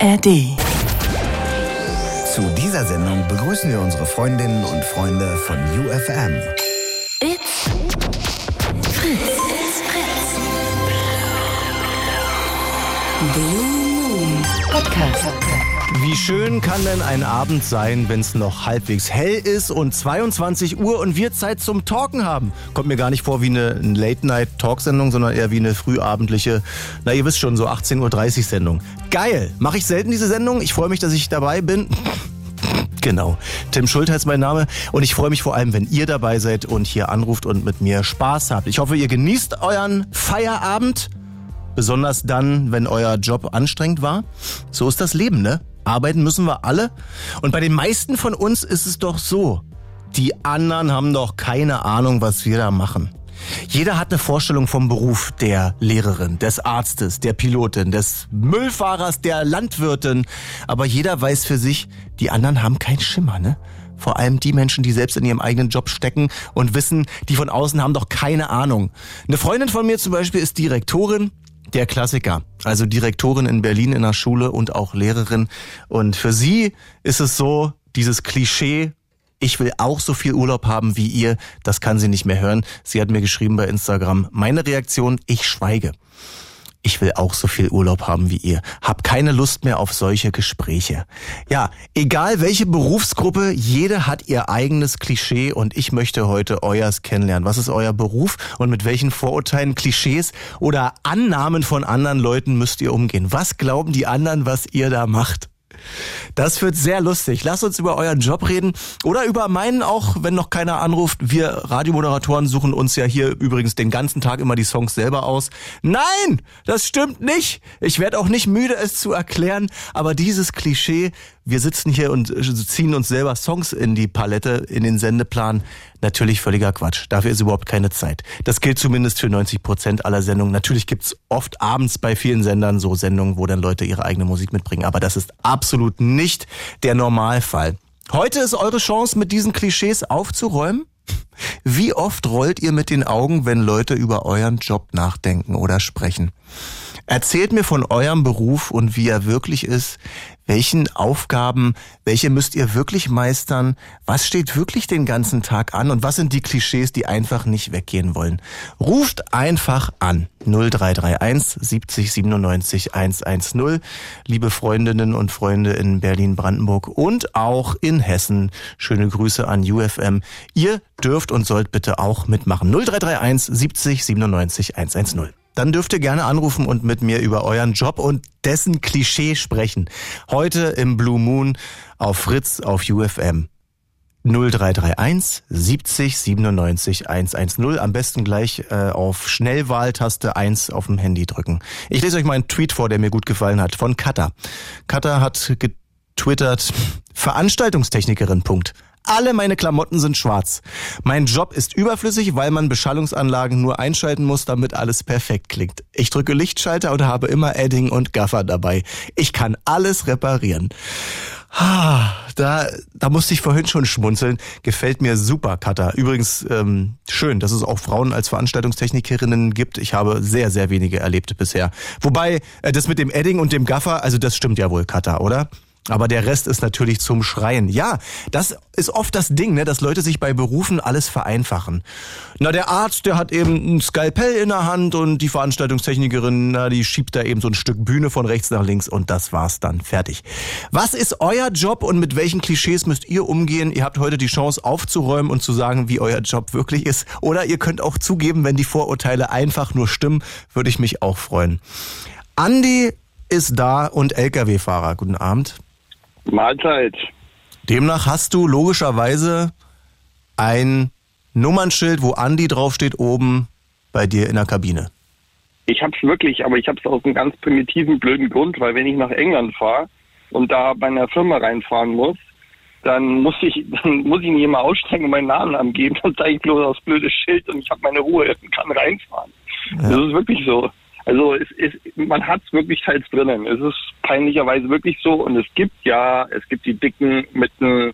ARD. Zu dieser Sendung begrüßen wir unsere Freundinnen und Freunde von UFM. It's Fritz. It's Fritz. Blue Moon Podcast. Wie schön kann denn ein Abend sein, wenn es noch halbwegs hell ist und 22 Uhr und wir Zeit zum Talken haben? Kommt mir gar nicht vor wie eine Late-Night-Talk-Sendung, sondern eher wie eine frühabendliche, na ihr wisst schon, so 18.30 Uhr Sendung. Geil! Mache ich selten diese Sendung. Ich freue mich, dass ich dabei bin. Genau. Tim Schulter ist mein Name und ich freue mich vor allem, wenn ihr dabei seid und hier anruft und mit mir Spaß habt. Ich hoffe, ihr genießt euren Feierabend. Besonders dann, wenn euer Job anstrengend war. So ist das Leben, ne? Arbeiten müssen wir alle. Und bei den meisten von uns ist es doch so. Die anderen haben doch keine Ahnung, was wir da machen. Jeder hat eine Vorstellung vom Beruf der Lehrerin, des Arztes, der Pilotin, des Müllfahrers, der Landwirtin. Aber jeder weiß für sich, die anderen haben keinen Schimmer, ne? Vor allem die Menschen, die selbst in ihrem eigenen Job stecken und wissen, die von außen haben doch keine Ahnung. Eine Freundin von mir zum Beispiel ist Direktorin, der Klassiker. Also Direktorin in Berlin in der Schule und auch Lehrerin. Und für sie ist es so, dieses Klischee, ich will auch so viel Urlaub haben wie ihr, das kann sie nicht mehr hören. Sie hat mir geschrieben bei Instagram, meine Reaktion, ich schweige. Ich will auch so viel Urlaub haben wie ihr. Hab keine Lust mehr auf solche Gespräche. Ja, egal welche Berufsgruppe, jede hat ihr eigenes Klischee und ich möchte heute euers kennenlernen. Was ist euer Beruf und mit welchen Vorurteilen, Klischees oder Annahmen von anderen Leuten müsst ihr umgehen? Was glauben die anderen, was ihr da macht? Das wird sehr lustig. Lasst uns über euren Job reden oder über meinen auch, wenn noch keiner anruft. Wir Radiomoderatoren suchen uns ja hier übrigens den ganzen Tag immer die Songs selber aus. Nein, das stimmt nicht. Ich werde auch nicht müde, es zu erklären. Aber dieses Klischee, wir sitzen hier und ziehen uns selber Songs in die Palette, in den Sendeplan. Natürlich völliger Quatsch. Dafür ist überhaupt keine Zeit. Das gilt zumindest für 90 Prozent aller Sendungen. Natürlich gibt's oft abends bei vielen Sendern so Sendungen, wo dann Leute ihre eigene Musik mitbringen. Aber das ist absolut nicht der Normalfall. Heute ist eure Chance, mit diesen Klischees aufzuräumen. Wie oft rollt ihr mit den Augen, wenn Leute über euren Job nachdenken oder sprechen? Erzählt mir von eurem Beruf und wie er wirklich ist. Welchen Aufgaben, welche müsst ihr wirklich meistern? Was steht wirklich den ganzen Tag an? Und was sind die Klischees, die einfach nicht weggehen wollen? Ruft einfach an. 0331 70 97 110. Liebe Freundinnen und Freunde in Berlin-Brandenburg und auch in Hessen. Schöne Grüße an UFM. Ihr dürft und sollt bitte auch mitmachen. 0331 70 97 110 dann dürft ihr gerne anrufen und mit mir über euren Job und dessen Klischee sprechen. Heute im Blue Moon auf Fritz auf UFM. 0331 70 97 110. Am besten gleich äh, auf Schnellwahltaste 1 auf dem Handy drücken. Ich lese euch mal einen Tweet vor, der mir gut gefallen hat, von Katha. Katha hat getwittert, Veranstaltungstechnikerin, Punkt. Alle meine Klamotten sind schwarz. Mein Job ist überflüssig, weil man Beschallungsanlagen nur einschalten muss, damit alles perfekt klingt. Ich drücke Lichtschalter und habe immer Edding und Gaffer dabei. Ich kann alles reparieren. Da, da musste ich vorhin schon schmunzeln. Gefällt mir super, Katha. Übrigens ähm, schön, dass es auch Frauen als Veranstaltungstechnikerinnen gibt. Ich habe sehr, sehr wenige erlebt bisher. Wobei, äh, das mit dem Edding und dem Gaffer, also das stimmt ja wohl, Katha, oder? Aber der Rest ist natürlich zum Schreien. Ja, das ist oft das Ding, ne, dass Leute sich bei Berufen alles vereinfachen. Na, der Arzt, der hat eben ein Skalpell in der Hand und die Veranstaltungstechnikerin, na, die schiebt da eben so ein Stück Bühne von rechts nach links und das war's dann. Fertig. Was ist euer Job und mit welchen Klischees müsst ihr umgehen? Ihr habt heute die Chance aufzuräumen und zu sagen, wie euer Job wirklich ist. Oder ihr könnt auch zugeben, wenn die Vorurteile einfach nur stimmen, würde ich mich auch freuen. Andi ist da und Lkw-Fahrer. Guten Abend. Mahlzeit. Demnach hast du logischerweise ein Nummernschild, wo Andi draufsteht, oben bei dir in der Kabine. Ich hab's wirklich, aber ich hab's aus einem ganz primitiven, blöden Grund, weil wenn ich nach England fahre und da bei einer Firma reinfahren muss, dann muss ich, dann muss ich nicht immer aussteigen und meinen Namen angeben, dann zeige ich bloß das blöde Schild und ich habe meine Ruhe und kann reinfahren. Ja. Das ist wirklich so. Also es ist, man hat es wirklich teils drinnen. Es ist peinlicherweise wirklich so und es gibt ja, es gibt die Dicken mit einem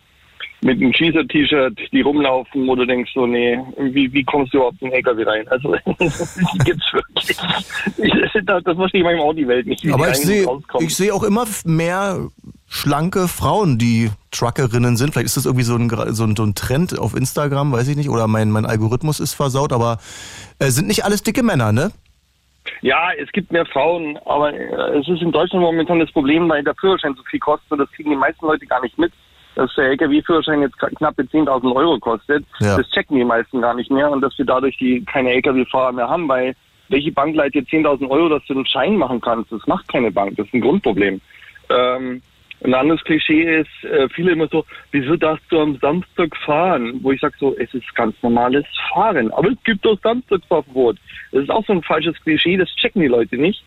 mit einem Schießer-T-Shirt, die rumlaufen, wo du denkst so, nee, wie, wie kommst du überhaupt in den LKW rein? Also, die gibt's wirklich. Ich, das, verstehe ich manchmal auch die Welt nicht. Wie Aber die ich sehe ich sehe auch immer mehr schlanke Frauen, die Truckerinnen sind. Vielleicht ist das irgendwie so ein, so ein, so ein Trend auf Instagram, weiß ich nicht. Oder mein, mein Algorithmus ist versaut. Aber äh, sind nicht alles dicke Männer, ne? Ja, es gibt mehr Frauen, aber äh, es ist in Deutschland momentan das Problem, weil der Führerschein so viel kostet und das kriegen die meisten Leute gar nicht mit. Dass der LKW-Führerschein jetzt knappe 10.000 Euro kostet, Ja. das checken die meisten gar nicht mehr und dass wir dadurch die keine LKW-Fahrer mehr haben, weil welche Bank leiht dir 10.000 Euro, dass du einen Schein machen kannst? Das macht keine Bank, das ist ein Grundproblem. Ähm, ein anderes Klischee ist, äh, viele immer so, wieso darfst du am Samstag fahren? Wo ich sage so, es ist ganz normales Fahren. Aber es gibt doch Samstagsfahrverbot. Das ist auch so ein falsches Klischee, das checken die Leute nicht.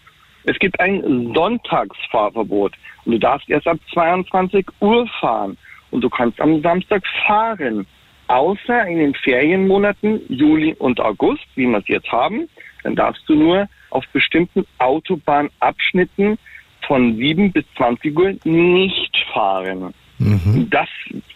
Es gibt ein Sonntagsfahrverbot. Und du darfst erst ab 22 Uhr fahren. Und du kannst am Samstag fahren. Außer in den Ferienmonaten Juli und August, wie wir es jetzt haben. Dann darfst du nur auf bestimmten Autobahnabschnitten von 7 bis 20 Uhr nicht fahren. Das,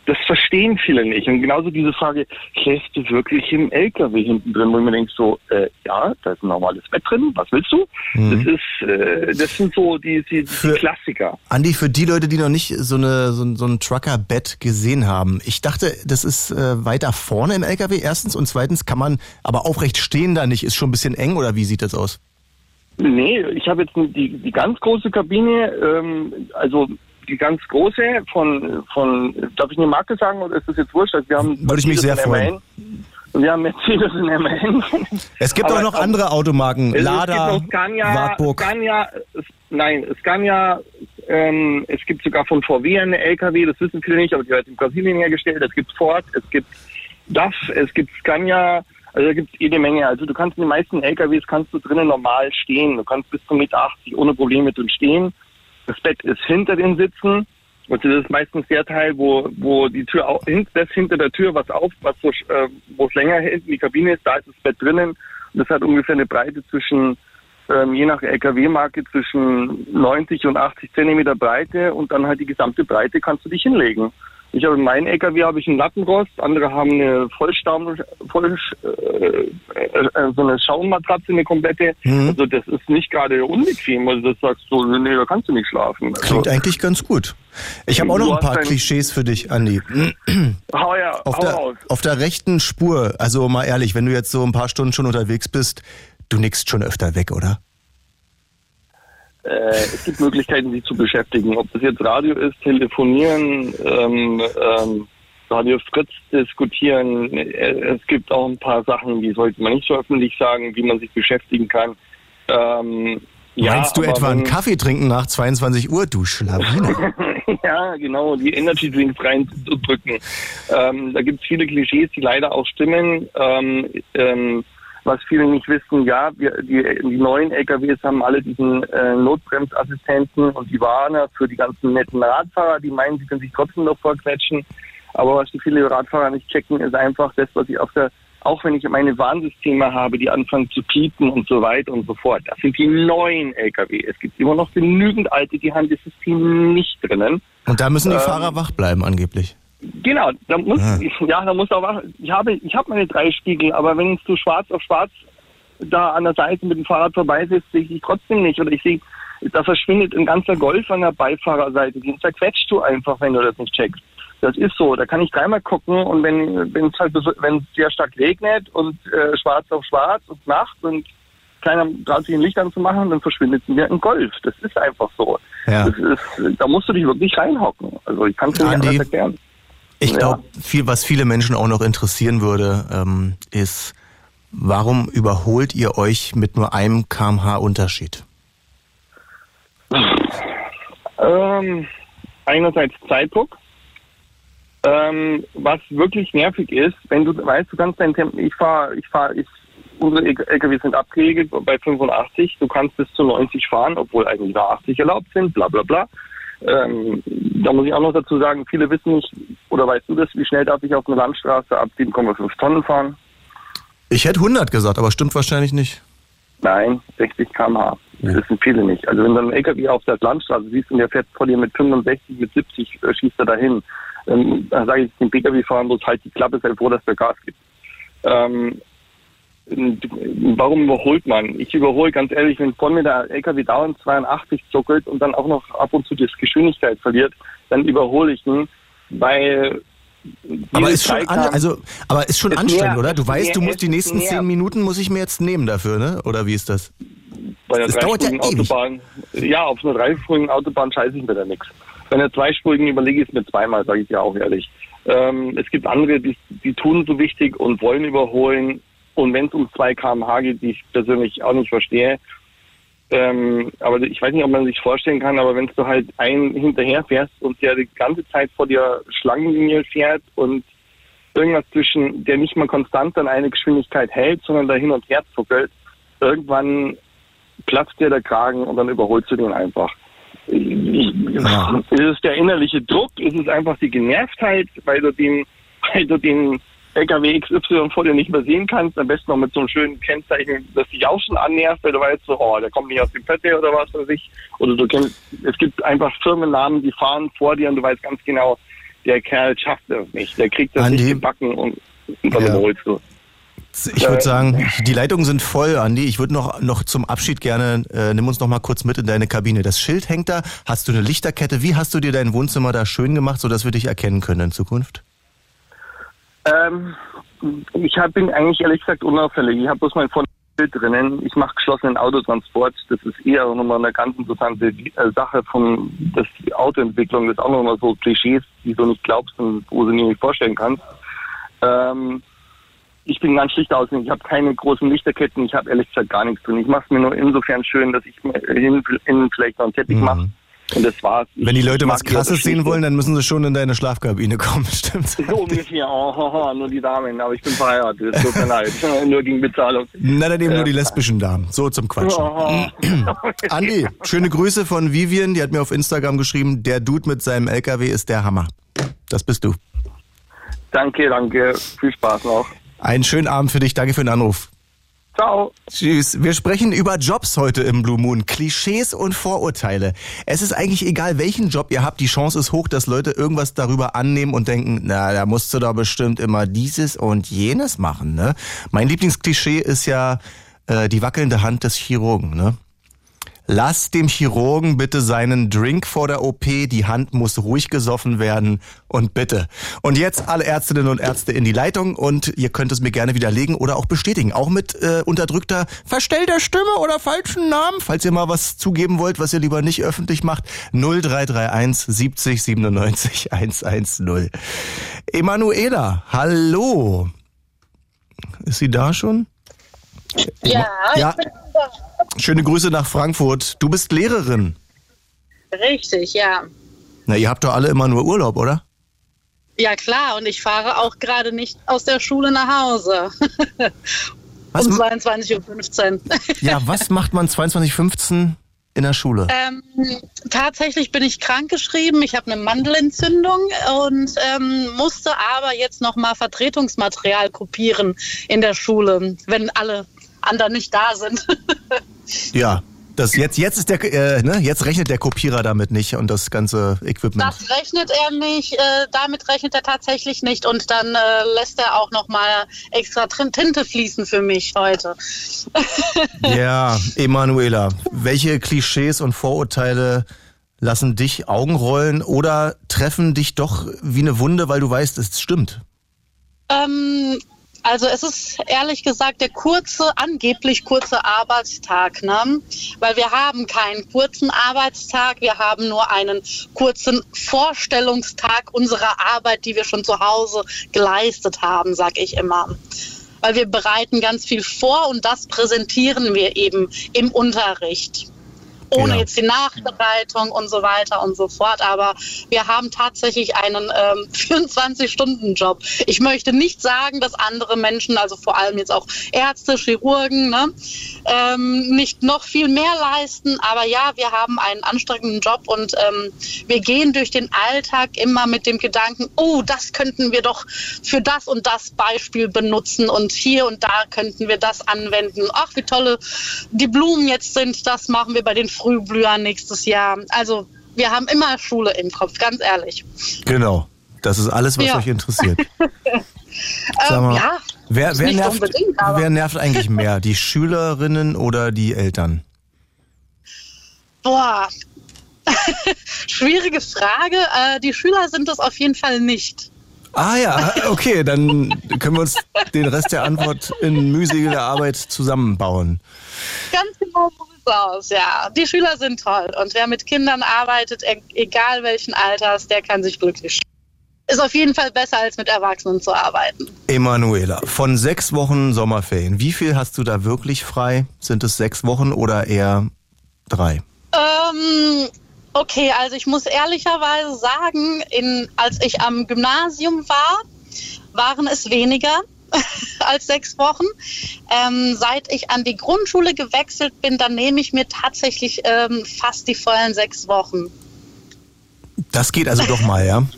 das verstehen viele nicht. Und genauso diese Frage, schläfst du wirklich im LKW hinten drin, wo man denkt so, äh, ja, da ist ein normales Bett drin, was willst du? Das ist, äh, das sind so die, die, die Für- Klassiker. Andi, für die Leute, die noch nicht so, eine, so, ein- so ein Trucker-Bett gesehen haben, ich dachte, das ist äh, weiter vorne im LKW, erstens. Und zweitens kann man aber aufrecht stehen da nicht. Ist schon ein bisschen eng oder wie sieht das aus? Nee, ich habe jetzt die, die ganz große Kabine, ähm, also die ganz große von, von, darf ich eine Marke sagen oder ist das jetzt wurscht? Also wir haben Würde ich mich sehr freuen. Wir haben Mercedes und MAN. Es gibt Aber auch noch andere Automarken. Es Lada, gibt noch Scania, Wartburg. Scania, es- nein, Scania, ähm, es gibt sogar von VW eine LKW, das wissen viele nicht, aber die wird in Brasilien hergestellt. Es gibt Ford, es gibt DAF, es gibt Scania, also da gibt es jede Menge. Also du kannst in den meisten LKWs kannst du drinnen normal stehen. Du kannst bis zu 1,80 Meter ohne Probleme drin stehen. Das Bett ist hinter den Sitzen. Und das ist meistens der Teil, wo, wo die Tür auch, hin- das hinter der Tür was auf, was so, äh, wo es länger hinten die Kabine ist, da ist das Bett drinnen. Und das hat ungefähr eine Breite zwischen, ähm, je nach LKW-Marke, zwischen 90 und 80 Zentimeter Breite und dann halt die gesamte Breite kannst du dich hinlegen. Ich habe in meinem LKW habe ich einen Lattenrost, andere haben eine Vollstaum, voll, äh, äh, so eine Schaummatratze, eine komplette. Mhm. Also das ist nicht gerade unbequem, also das sagst du, nee, da kannst du nicht schlafen. Also, Klingt eigentlich ganz gut. Ich habe auch noch ein paar Klischees für dich, Andi. hau ja, Auf hau der, raus. auf der rechten Spur, also mal ehrlich, wenn du jetzt so ein paar Stunden schon unterwegs bist, du nickst schon öfter weg, oder? Äh, es gibt Möglichkeiten, sich zu beschäftigen. Ob das jetzt Radio ist, telefonieren, ähm, ähm, Radio Fritz diskutieren. Äh, Es gibt auch ein paar Sachen, die sollte man nicht so öffentlich sagen, wie man sich beschäftigen kann. Ähm, ja, Meinst du aber etwa einen Kaffee trinken nach 22 Uhr, du Schlawine? ja, genau, die Energy Drinks reinzudrücken. Ähm, da gibt es viele Klischees, die leider auch stimmen. Ähm, ähm, was viele nicht wissen, ja, wir, die, die neuen LKWs haben alle diesen äh, Notbremsassistenten und die Warner für die ganzen netten Radfahrer, die meinen, sie können sich trotzdem noch vorquetschen. Aber was die viele Radfahrer nicht checken, ist einfach das, was ich auf der, auch wenn ich meine Warnsysteme habe, die anfangen zu piepen und so weiter und so fort. Das sind die neuen LKW. Es gibt immer noch genügend alte, die haben das System nicht drinnen. Und da müssen die Ähm, Fahrer wach bleiben, angeblich. Genau, da muss Ah. ja, da muss auch ich habe ich habe meine drei Spiegel, aber wenn du schwarz auf schwarz da an der Seite mit dem Fahrrad vorbei sitzt, sehe ich dich trotzdem nicht oder ich sehe da verschwindet ein ganzer Golf an der Beifahrerseite, den zerquetscht du einfach, wenn du das nicht checkst. Das ist so, da kann ich dreimal gucken und wenn wenn es halt wenn es sehr stark regnet und äh, schwarz auf schwarz und Nacht und keiner traut sich ein Licht anzumachen, dann verschwindet mir ein Golf. Das ist einfach so. Ja. Das ist, da musst du dich wirklich reinhocken. Also ich kann es dir nicht anders erklären. Ich Ja. glaube, viel, was viele Menschen auch noch interessieren würde, ähm, ist, warum überholt ihr euch mit nur einem kmh Unterschied? Ähm, einerseits Zeitdruck. Ähm, was wirklich nervig ist, wenn du weißt, du kannst dein Tempo, ich fahre, ich fahre, ich, unsere LKW sind abgeregelt bei 85, du kannst bis zu 90 fahren, obwohl eigentlich nur 80 erlaubt sind, bla bla bla. Ähm, da muss ich auch noch dazu sagen, viele wissen nicht, oder weißt du das, wie schnell darf ich auf einer Landstraße ab 7,5 Tonnen fahren? Ich hätte 100 gesagt, aber stimmt wahrscheinlich nicht. Nein, 60 km/h. Das wissen viele nicht. Also wenn du einen LKW auf der Landstraße siehst und der fährt vor dir mit 65, mit 70, äh, schießt er dahin. ähm, dann sage ich dem Pkw-Fahrer bloß halt die Klappe, sei froh, dass der Gas gibt. Ähm, warum überholt man? Ich überhole ganz ehrlich, wenn vor mir der LKW dauernd 82 zuckelt und dann auch noch ab und zu die Geschwindigkeit verliert, dann überhole ich ihn, weil aber ist schon, an, also, aber ist schon ist anstrengend, mehr, oder? Du weißt, du musst die nächsten mehr. zehn Minuten muss ich mir jetzt nehmen dafür, ne? Oder wie ist das? Bei einer dauert ja ewig. Autobahn, ja, auf einer dreispurigen Autobahn scheiße ich mir da nichts. Bei einer zweispurigen überlege ich es mir zweimal, sage ich ja auch ehrlich. Ähm, es gibt andere, die, die tun so wichtig und wollen überholen. Und wenn es um 2 km/h geht, die ich persönlich auch nicht verstehe, ähm, aber ich weiß nicht, ob man sich vorstellen kann, aber wenn du halt einen hinterher fährst und der die ganze Zeit vor der Schlangenlinie fährt und irgendwas zwischen, der nicht mal konstant an eine Geschwindigkeit hält, sondern da hin und her zuckelt, irgendwann platzt dir der Kragen und dann überholst du den einfach. Ja. Ist es der innerliche Druck? Ist es einfach die Genervtheit, weil du den, weil du den LKW XY vor dir nicht mehr sehen kannst? Am besten noch mit so einem schönen Kennzeichen, das dich auch schon annervt, weil du weißt so, oh, der kommt nicht aus dem Pötte oder was weiß ich. Oder du kennst, es gibt einfach Firmennamen, die fahren vor dir und du weißt ganz genau, der Kerl schafft das nicht. Der kriegt das Andi? nicht gebacken und, und dann Ja. überholst du. Ich würde sagen, die Leitungen sind voll, Andi. Ich würde noch, noch zum Abschied gerne, äh, nimm uns noch mal kurz mit in deine Kabine. Das Schild hängt da. Hast du eine Lichterkette? Wie hast du dir dein Wohnzimmer da schön gemacht, sodass wir dich erkennen können in Zukunft? Ähm, ich hab, bin eigentlich ehrlich gesagt unauffällig. Ich habe bloß mein Vorne Bild drinnen. Ich mache geschlossenen Autotransport. Das ist eher nochmal eine ganz interessante äh, Sache von das die Autoentwicklung. Das ist auch nochmal so Klischees, die du nicht glaubst und wo du dir nicht vorstellen kannst. Ähm, ich bin ganz schlicht aus. Ich habe keine großen Lichterketten. Ich habe ehrlich gesagt gar nichts drin. Ich mache es mir nur insofern schön, dass ich mir innen vielleicht noch einen Teppich Mhm. mache. Und das war's. Wenn die Leute was Krasses sehen wollen, dann müssen sie schon in deine Schlafkabine kommen, stimmt. So ungefähr, oh, oh, oh, nur die Damen, aber ich bin verheiratet, tut mir leid, nur gegen Bezahlung. Na, dann eben Ja. nur die lesbischen Damen. So zum Quatschen. Oh. Andi, schöne Grüße von Vivian. Die hat mir auf Instagram geschrieben, der Dude mit seinem LKW ist der Hammer. Das bist du. Danke, danke, viel Spaß noch. Einen schönen Abend für dich. Danke für den Anruf. Ciao. Tschüss. Wir sprechen über Jobs heute im Blue Moon. Klischees und Vorurteile. Es ist eigentlich egal, welchen Job ihr habt. Die Chance ist hoch, dass Leute irgendwas darüber annehmen und denken, na, da musst du doch bestimmt immer dieses und jenes machen, ne? Mein Lieblingsklischee ist ja äh, die wackelnde Hand des Chirurgen, ne? Lass dem Chirurgen bitte seinen Drink vor der OP, die Hand muss ruhig gesoffen werden und bitte. Und jetzt alle Ärztinnen und Ärzte in die Leitung und ihr könnt es mir gerne widerlegen oder auch bestätigen, auch mit äh, unterdrückter verstellter Stimme oder falschen Namen, falls ihr mal was zugeben wollt, was ihr lieber nicht öffentlich macht. 0331 70 97 110. Emanuela, hallo. Ist sie da schon? Ja, Ja. ich bin da. Schöne Grüße nach Frankfurt. Du bist Lehrerin. Richtig, ja. Na, ihr habt doch alle immer nur Urlaub, oder? Ja, klar. Und ich fahre auch gerade nicht aus der Schule nach Hause. Was, um ma- 22.15 Uhr. ja, was macht man 22.15 in der Schule? ähm, tatsächlich bin ich krankgeschrieben. Ich habe eine Mandelentzündung und ähm, musste aber jetzt nochmal Vertretungsmaterial kopieren in der Schule, wenn alle anderen nicht da sind. Ja, das jetzt jetzt ist der äh, ne, jetzt rechnet der Kopierer damit nicht und das ganze Equipment. Das rechnet er nicht, äh, damit rechnet er tatsächlich nicht und dann äh, lässt er auch nochmal extra Tinte fließen für mich heute. Ja, Emanuela, welche Klischees und Vorurteile lassen dich Augen rollen oder treffen dich doch wie eine Wunde, weil du weißt, es stimmt? Ähm, also es ist ehrlich gesagt der kurze, angeblich kurze Arbeitstag, ne? Weil wir haben keinen kurzen Arbeitstag, wir haben nur einen kurzen Vorstellungstag unserer Arbeit, die wir schon zu Hause geleistet haben, sag ich immer. Weil wir bereiten ganz viel vor und das präsentieren wir eben im Unterricht. Ohne Ja. jetzt die Nachbereitung und so weiter und so fort. Aber wir haben tatsächlich einen ähm, 24-Stunden-Job. Ich möchte nicht sagen, dass andere Menschen, also vor allem jetzt auch Ärzte, Chirurgen, ne, ähm, nicht noch viel mehr leisten. Aber ja, wir haben einen anstrengenden Job und ähm, wir gehen durch den Alltag immer mit dem Gedanken, oh, das könnten wir doch für das und das Beispiel benutzen und hier und da könnten wir das anwenden. Ach, wie tolle die Blumen jetzt sind, das machen wir bei den Frühblühern nächstes Jahr. Also wir haben immer Schule im Kopf, ganz ehrlich. Genau. Das ist alles, was Ja. euch interessiert. Sag Ähm, mal, ja, wer, wer, nervt, wer nervt eigentlich mehr? Die Schülerinnen oder die Eltern? boah. Schwierige Frage. Äh, die Schüler sind es auf jeden Fall nicht. Ah ja, okay, dann können wir uns den Rest der Antwort in mühseliger Arbeit zusammenbauen. Ganz genau so sieht's aus, ja. Die Schüler sind toll. Und wer mit Kindern arbeitet, e egal welchen Alters, der kann sich glücklich schätzen. Ist auf jeden Fall besser, als mit Erwachsenen zu arbeiten. Emanuela, von sechs Wochen Sommerferien, wie viel hast du da wirklich frei? Sind es sechs Wochen oder eher drei? Ähm, okay, also ich muss ehrlicherweise sagen, in, als ich am Gymnasium war, waren es weniger als sechs Wochen. Ähm, seit ich an die Grundschule gewechselt bin, dann nehme ich mir tatsächlich ähm, fast die vollen sechs Wochen. Das geht also doch mal, ja?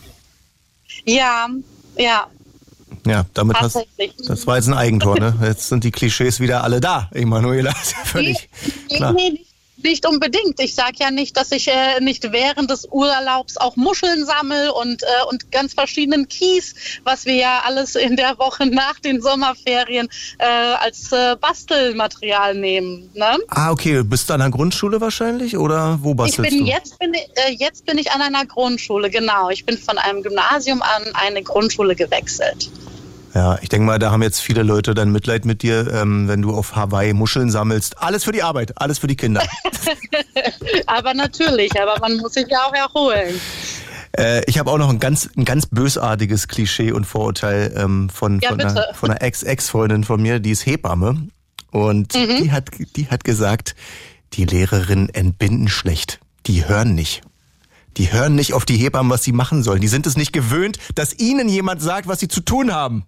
Ja, ja, Ja, damit hast das war jetzt ein Eigentor, ne? Jetzt sind die Klischees wieder alle da, Emanuela. Ist ja völlig Nee, klar. nee, nicht, nicht unbedingt. Ich sage ja nicht, dass ich äh, nicht während des Urlaubs auch Muscheln sammle und, äh, und ganz verschiedenen Kies, was wir ja alles in der Woche nach den Sommerferien äh, als äh, Bastelmaterial nehmen. Ne? Ah, okay, bist du an der Grundschule wahrscheinlich oder wo Ich bastelst bin du? jetzt bin ich, äh, jetzt bin ich an einer Grundschule, genau. Ich bin von einem Gymnasium an eine Grundschule gewechselt. Ja, ich denke mal, da haben jetzt viele Leute dann Mitleid mit dir, ähm, wenn du auf Hawaii Muscheln sammelst. Alles für die Arbeit, alles für die Kinder. Aber natürlich, aber man muss sich ja auch erholen. Äh, ich habe auch noch ein ganz, ein ganz bösartiges Klischee und Vorurteil ähm, von, Ja, von, einer, von einer Ex-Ex-Freundin von mir, die ist Hebamme. Und Mhm. die, hat, die hat gesagt, die Lehrerinnen entbinden schlecht. Die hören nicht. Die hören nicht auf die Hebammen, was sie machen sollen. Die sind es nicht gewöhnt, dass ihnen jemand sagt, was sie zu tun haben.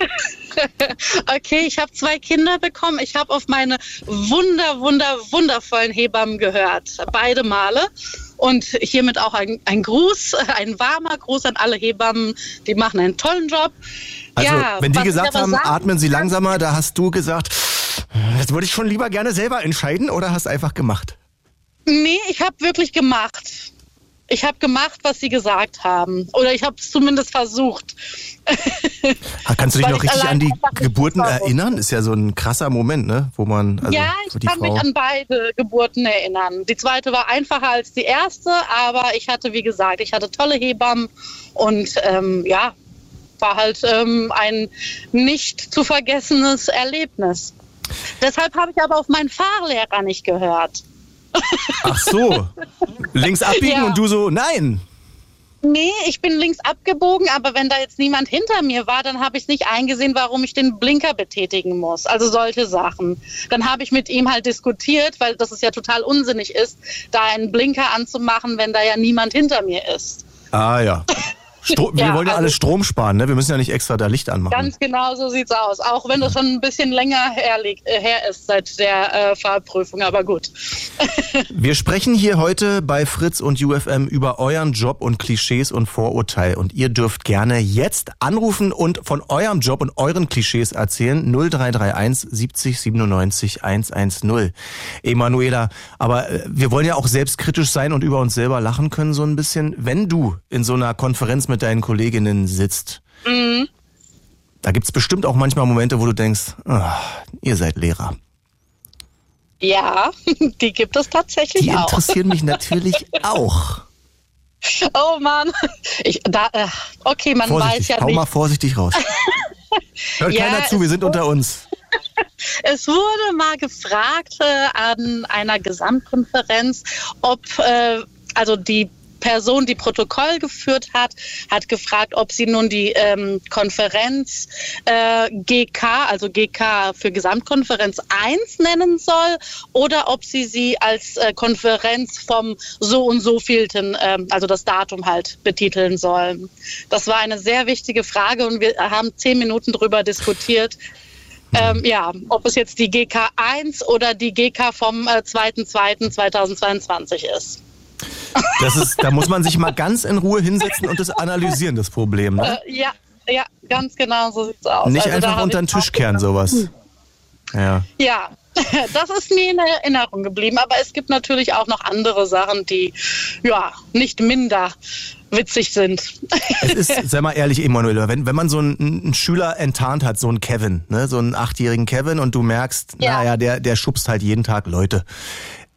Okay, ich habe zwei Kinder bekommen. Ich habe auf meine wunder, wunder, wundervollen Hebammen gehört. Beide Male. Und hiermit auch ein, ein Gruß, ein warmer Gruß an alle Hebammen. Die machen einen tollen Job. Also, ja, wenn die gesagt haben, sagen atmen Sie langsamer, da hast du gesagt, das würde ich schon lieber gerne selber entscheiden oder hast einfach gemacht? Nee, ich habe wirklich gemacht. Ich habe gemacht, was sie gesagt haben. Oder ich habe es zumindest versucht. Ah, Kannst du dich noch ich richtig an die Geburten erinnern? Ist ja so ein krasser Moment, ne? Wo man, also ja, ich kann Frau. mich an beide Geburten erinnern. Die zweite war einfacher als die erste, aber ich hatte, wie gesagt, ich hatte tolle Hebammen und ähm, ja, war halt ähm, ein nicht zu vergessenes Erlebnis. Deshalb habe ich aber auf meinen Fahrlehrer nicht gehört. Ach so. Links abbiegen Ja. und du so, nein. Nee, ich bin links abgebogen, aber wenn da jetzt niemand hinter mir war, dann habe ich nicht eingesehen, warum ich den Blinker betätigen muss. Also solche Sachen. Dann habe ich mit ihm halt diskutiert, weil das es ja total unsinnig ist, da einen Blinker anzumachen, wenn da ja niemand hinter mir ist. Ah ja. Stro wir Ja, wollen ja also- alle Strom sparen, ne? Wir müssen ja nicht extra da Licht anmachen. Ganz genau so sieht's aus. Auch wenn das schon ein bisschen länger her, liegt, äh, her ist seit der äh, Fahrprüfung, aber gut. Wir sprechen hier heute bei Fritz und UFM über euren Job und Klischees und Vorurteile. Und ihr dürft gerne jetzt anrufen und von eurem Job und euren Klischees erzählen. 0331 70 97 110. Emanuela, aber äh, wir wollen ja auch selbstkritisch sein und über uns selber lachen können so ein bisschen. Wenn du in so einer Konferenz mit deinen Kolleginnen sitzt, Mhm. da gibt's bestimmt auch manchmal Momente, wo du denkst, ah, ihr seid Lehrer. Ja, die gibt es tatsächlich Die auch. interessieren mich natürlich auch. Oh Mann. Ich, da, äh, okay, man weiß Vorsichtig, ja hau nicht. mal vorsichtig raus. Hört Ja, keiner zu, wir es sind unter uns. Es wurde mal gefragt äh, an einer Gesamtkonferenz, ob äh, also die Person, die Protokoll geführt hat, hat gefragt, ob sie nun die ähm, Konferenz äh, GK, also GK für Gesamtkonferenz 1 nennen soll oder ob sie sie als äh, Konferenz vom so und so vielten, ähm, also das Datum halt betiteln soll. Das war eine sehr wichtige Frage und wir haben zehn Minuten drüber diskutiert. Ähm, ja, ob es jetzt die GK 1 oder die GK vom äh, 2.2.2022 ist. Das ist, da muss man sich mal ganz in Ruhe hinsetzen und das analysieren, das Problem. Ne? Äh, ja, ja, ganz genau so sieht's aus. Nicht Also einfach unter den Tisch kehren, sowas. Ja. Ja, das ist mir in Erinnerung geblieben. Aber es gibt natürlich auch noch andere Sachen, die ja nicht minder witzig sind. Es ist, sei mal ehrlich, Emanuela, wenn, wenn man so einen, einen Schüler enttarnt hat, so einen Kevin, ne, so einen achtjährigen Kevin und du merkst, Ja. naja, der, der schubst halt jeden Tag Leute.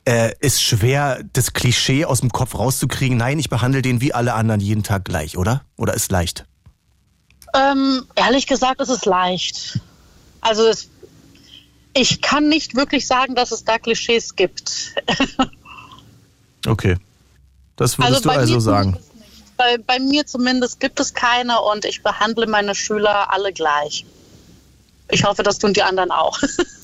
Äh, ist schwer, das Klischee aus dem Kopf rauszukriegen. Nein, ich behandle den wie alle anderen jeden Tag gleich, oder? Oder ist leicht? Ähm, ehrlich gesagt, ist es leicht. Also es, ich kann nicht wirklich sagen, dass es da Klischees gibt. Okay. Das würdest du bei also sagen. Bei, bei mir zumindest gibt es keine und ich behandle meine Schüler alle gleich. Ich hoffe, das tun die anderen auch.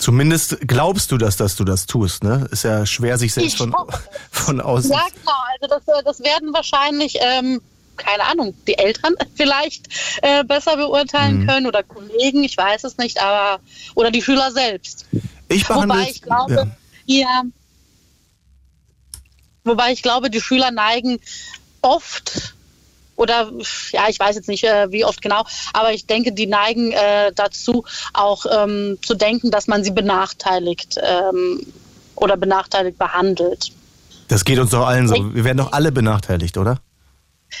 Zumindest glaubst du, dass, dass du das tust, ne? Ist ja schwer, sich selbst von, von außen. Ja, genau. Also das, äh, das werden wahrscheinlich, ähm, keine Ahnung, die Eltern vielleicht äh, besser beurteilen können oder Kollegen, ich weiß es nicht, aber oder die Schüler selbst. Ich behandle. Wobei ich glaube, ja. Wobei ich glaube, die Schüler neigen oft oder ja, ich weiß jetzt nicht, äh, wie oft genau, aber ich denke, die neigen äh, dazu, auch ähm, zu denken, dass man sie benachteiligt ähm, oder benachteiligt behandelt. Das geht uns doch allen so. Wir werden doch alle benachteiligt, oder?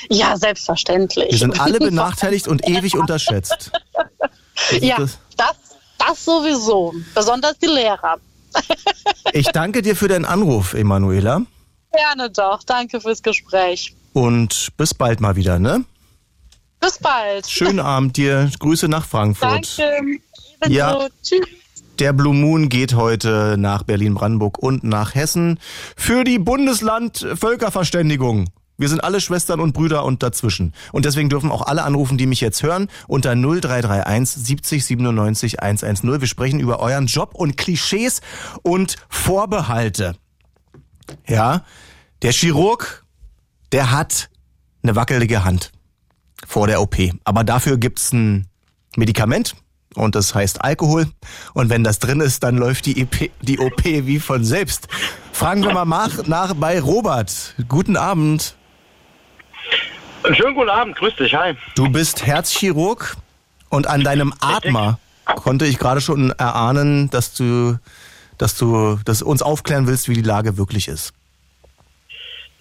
Ja, selbstverständlich. Wir sind alle benachteiligt und ewig unterschätzt. Das Ja, das- das, das sowieso. Besonders die Lehrer. Ich danke dir für deinen Anruf, Emanuela. Gerne doch. Danke fürs Gespräch. Und bis bald mal wieder, ne? Bis bald. Schönen Abend dir. Grüße nach Frankfurt. Danke. Ebenso. Ja. Tschüss. Der Blue Moon geht heute nach Berlin-Brandenburg und nach Hessen für die Bundesland-Völkerverständigung. Wir sind alle Schwestern und Brüder und dazwischen. Und deswegen dürfen auch alle anrufen, die mich jetzt hören, unter 0331 70 97 110. Wir sprechen über euren Job und Klischees und Vorbehalte. Ja, der Chirurg, der hat eine wackelige Hand vor der OP. Aber dafür gibt's ein Medikament und das heißt Alkohol. Und wenn das drin ist, dann läuft die, EP, die OP wie von selbst. Fragen wir mal nach, nach bei Robert. Guten Abend. Einen schönen guten Abend, grüß dich, hi. Du bist Herzchirurg und an deinem Atmer konnte ich gerade schon erahnen, dass du, dass du, dass uns aufklären willst, wie die Lage wirklich ist.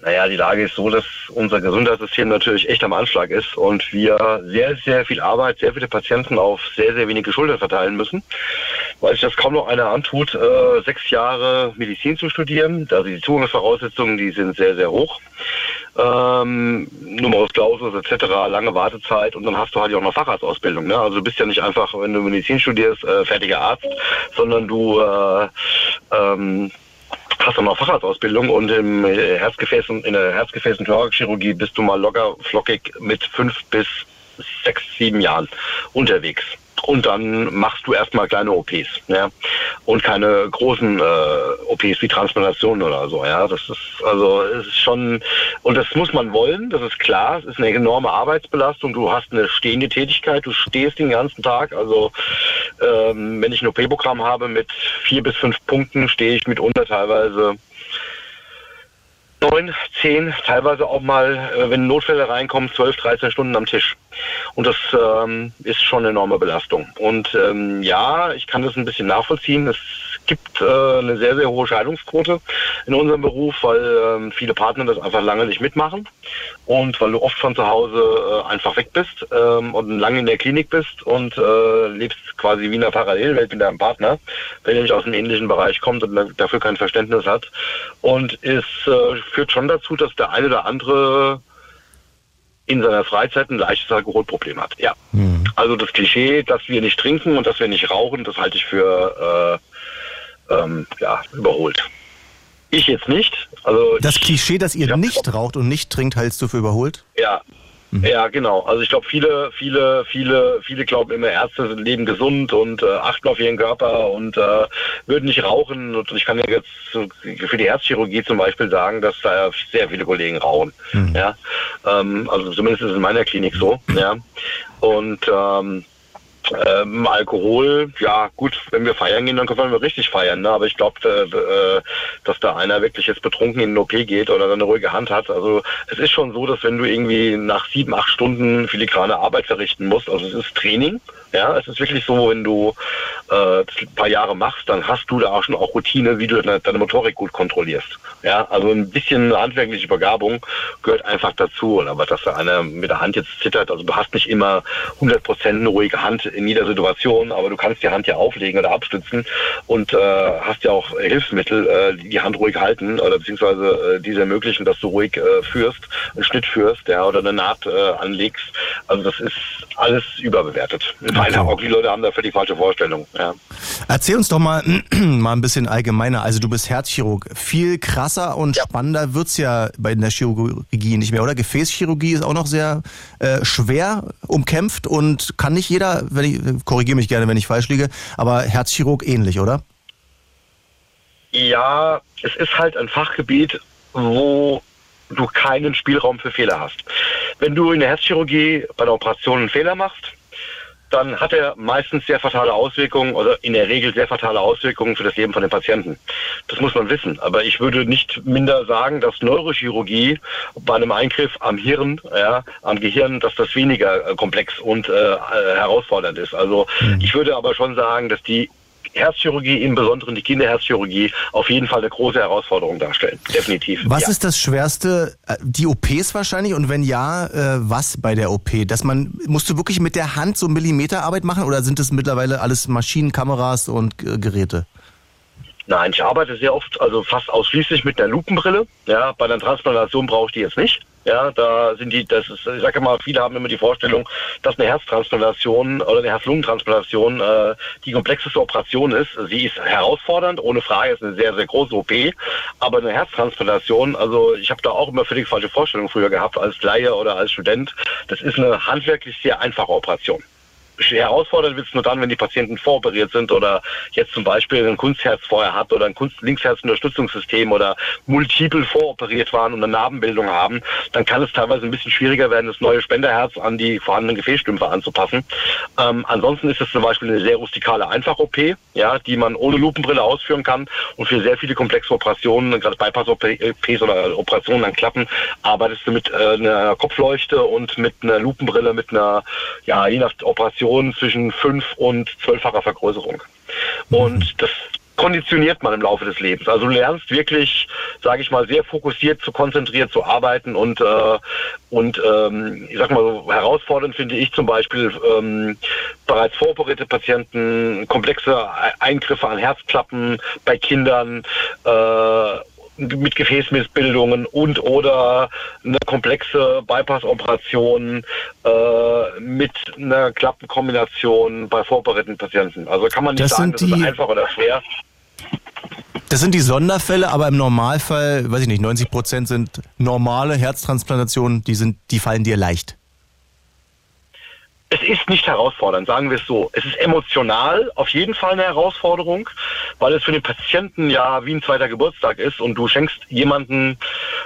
Naja, die Lage ist so, dass unser Gesundheitssystem natürlich echt am Anschlag ist und wir sehr, sehr viel Arbeit, sehr viele Patienten auf sehr, sehr wenige Schultern verteilen müssen, weil sich das kaum noch einer antut, äh, sechs Jahre Medizin zu studieren. Also die Zugangsvoraussetzungen, die sind sehr, sehr hoch. Ähm, Numerus Clausus etc., lange Wartezeit und dann hast du halt auch noch Facharztausbildung. Ne? Also du bist ja nicht einfach, wenn du Medizin studierst, äh, fertiger Arzt, sondern du äh, ähm, hast du noch Facharztausbildung und im äh, Herzgefäß und in der Herzgefäß- und Thoraxchirurgie bist du mal locker flockig mit fünf bis sechs, sieben Jahren unterwegs. Und dann machst du erstmal kleine OPs, ja. Und keine großen äh, OPs wie Transplantation oder so, ja. Das ist also ist schon und das muss man wollen, das ist klar. Es ist eine enorme Arbeitsbelastung. Du hast eine stehende Tätigkeit, du stehst den ganzen Tag. Also ähm, wenn ich ein OP-Programm habe mit vier bis fünf Punkten, stehe ich mitunter teilweise neun, zehn, teilweise auch mal, äh, wenn Notfälle reinkommen, zwölf, 13 Stunden am Tisch. Und das ähm, ist schon eine enorme Belastung. Und ähm, ja, ich kann das ein bisschen nachvollziehen. Es gibt äh, eine sehr, sehr hohe Scheidungsquote in unserem Beruf, weil ähm, viele Partner das einfach lange nicht mitmachen und weil du oft von zu Hause äh, einfach weg bist ähm, und lange in der Klinik bist und äh, lebst quasi wie in einer Parallelwelt mit deinem Partner, wenn er nicht aus einem ähnlichen Bereich kommt und dafür kein Verständnis hat. Und es äh, führt schon dazu, dass der eine oder andere in seiner Freizeit ein leichtes Alkoholproblem hat. Ja. Also das Klischee, dass wir nicht trinken und dass wir nicht rauchen, das halte ich für äh, ähm, ja, überholt. Ich jetzt nicht. Also Das ich, Klischee, dass ihr Ja. nicht raucht und nicht trinkt, hältst du für überholt? ja. Ja, genau. Also ich glaube, viele, viele, viele, viele glauben immer, Ärzte leben gesund und äh, achten auf ihren Körper und äh, würden nicht rauchen. Und ich kann ja jetzt für die Herzchirurgie zum Beispiel sagen, dass da sehr viele Kollegen rauchen. Ja, ähm, also zumindest ist es in meiner Klinik so. Ja, und ähm, ähm, Alkohol, ja gut, wenn wir feiern gehen, dann können wir richtig feiern. Ne? Aber ich glaube, äh, dass da einer wirklich jetzt betrunken in den OP geht oder eine ruhige Hand hat. Also es ist schon so, dass wenn du irgendwie nach sieben, acht Stunden filigrane Arbeit verrichten musst, also es ist Training, Ja, es ist wirklich so, wenn du äh, ein paar Jahre machst, dann hast du da auch schon auch Routine, wie du deine, deine Motorik gut kontrollierst. Ja, also ein bisschen handwerkliche Begabung gehört einfach dazu. Aber dass da einer mit der Hand jetzt zittert, also du hast nicht immer 100 Prozent eine ruhige Hand in jeder Situation, aber du kannst die Hand ja auflegen oder abstützen und äh, hast ja auch Hilfsmittel, äh, die die Hand ruhig halten oder beziehungsweise äh, diese ermöglichen, dass du ruhig äh, führst, einen Schnitt führst, ja, oder eine Naht äh, anlegst. Also das ist alles überbewertet. Meine okay. die Leute haben da völlig falsche Vorstellungen. Ja. Erzähl uns doch mal, mal ein bisschen allgemeiner. Also du bist Herzchirurg. Viel krasser und ja. spannender wird's ja bei der Chirurgie nicht mehr, oder? Gefäßchirurgie ist auch noch sehr äh, schwer umkämpft und kann nicht jeder, wenn ich, korrigiere mich gerne, wenn ich falsch liege, aber Herzchirurg ähnlich, oder? Ja, es ist halt ein Fachgebiet, wo du keinen Spielraum für Fehler hast. Wenn du in der Herzchirurgie bei der Operation einen Fehler machst, dann hat er meistens sehr fatale Auswirkungen oder in der Regel sehr fatale Auswirkungen für das Leben von den Patienten. Das muss man wissen. Aber ich würde nicht minder sagen, dass Neurochirurgie bei einem Eingriff am Hirn, ja, am Gehirn, dass das weniger äh, komplex und äh, herausfordernd ist. Also mhm. ich würde aber schon sagen, dass die Herzchirurgie, im Besonderen die Kinderherzchirurgie, auf jeden Fall eine große Herausforderung darstellen. Definitiv. Was ja. ist das Schwerste? Äh, die OPs wahrscheinlich? Und wenn ja, äh, was bei der OP? Dass man, musst du wirklich mit der Hand so Millimeterarbeit machen oder sind es mittlerweile alles Maschinen, Kameras und äh, Geräte? Nein, ich arbeite sehr oft, also fast ausschließlich mit einer Lupenbrille. Ja, bei einer Transplantation brauche ich die jetzt nicht. Ja, da sind die, das ist, ich sage mal, viele haben immer die Vorstellung, dass eine Herztransplantation oder eine Herz-Lungen-Transplantation äh, die komplexeste Operation ist. Sie ist herausfordernd, ohne Frage, ist eine sehr, sehr große OP. Aber eine Herztransplantation, also ich habe da auch immer völlig falsche Vorstellungen früher gehabt als Laie oder als Student. Das ist eine handwerklich sehr einfache Operation herausfordernd wird es nur dann, wenn die Patienten voroperiert sind oder jetzt zum Beispiel ein Kunstherz vorher hat oder ein Kunst-Linksherz-Unterstützungssystem oder multiple voroperiert waren und eine Narbenbildung haben, dann kann es teilweise ein bisschen schwieriger werden, das neue Spenderherz an die vorhandenen Gefäßstümpfe anzupassen. Ähm, ansonsten ist es zum Beispiel eine sehr rustikale Einfach-OP, ja, die man ohne Lupenbrille ausführen kann und für sehr viele komplexe Operationen, gerade Bypass-OPs oder Operationen an Klappen, arbeitest du mit äh, einer Kopfleuchte und mit einer Lupenbrille, mit einer, ja, je nach Operation Dimensionen zwischen fünf und zwölffacher Vergrößerung. Und mhm. das konditioniert man im Laufe des Lebens. Also du lernst wirklich, sage ich mal, sehr fokussiert, zu konzentriert zu arbeiten und äh, und ähm, ich sag mal so herausfordernd finde ich zum Beispiel ähm, bereits voroperierte Patienten, komplexe Eingriffe an Herzklappen bei Kindern äh, mit Gefäßmissbildungen und oder eine komplexe Bypass-Operation äh, mit einer Klappenkombination bei vorbereiteten Patienten. Also kann man nicht das sagen, das ist einfach oder schwer. Das sind die Sonderfälle, aber im Normalfall, weiß ich nicht, 90 Prozent sind normale Herztransplantationen, die sind, die fallen dir leicht es ist nicht herausfordernd, sagen wir es so. Es ist emotional auf jeden Fall eine Herausforderung, weil es für den Patienten ja wie ein zweiter Geburtstag ist und du schenkst jemanden,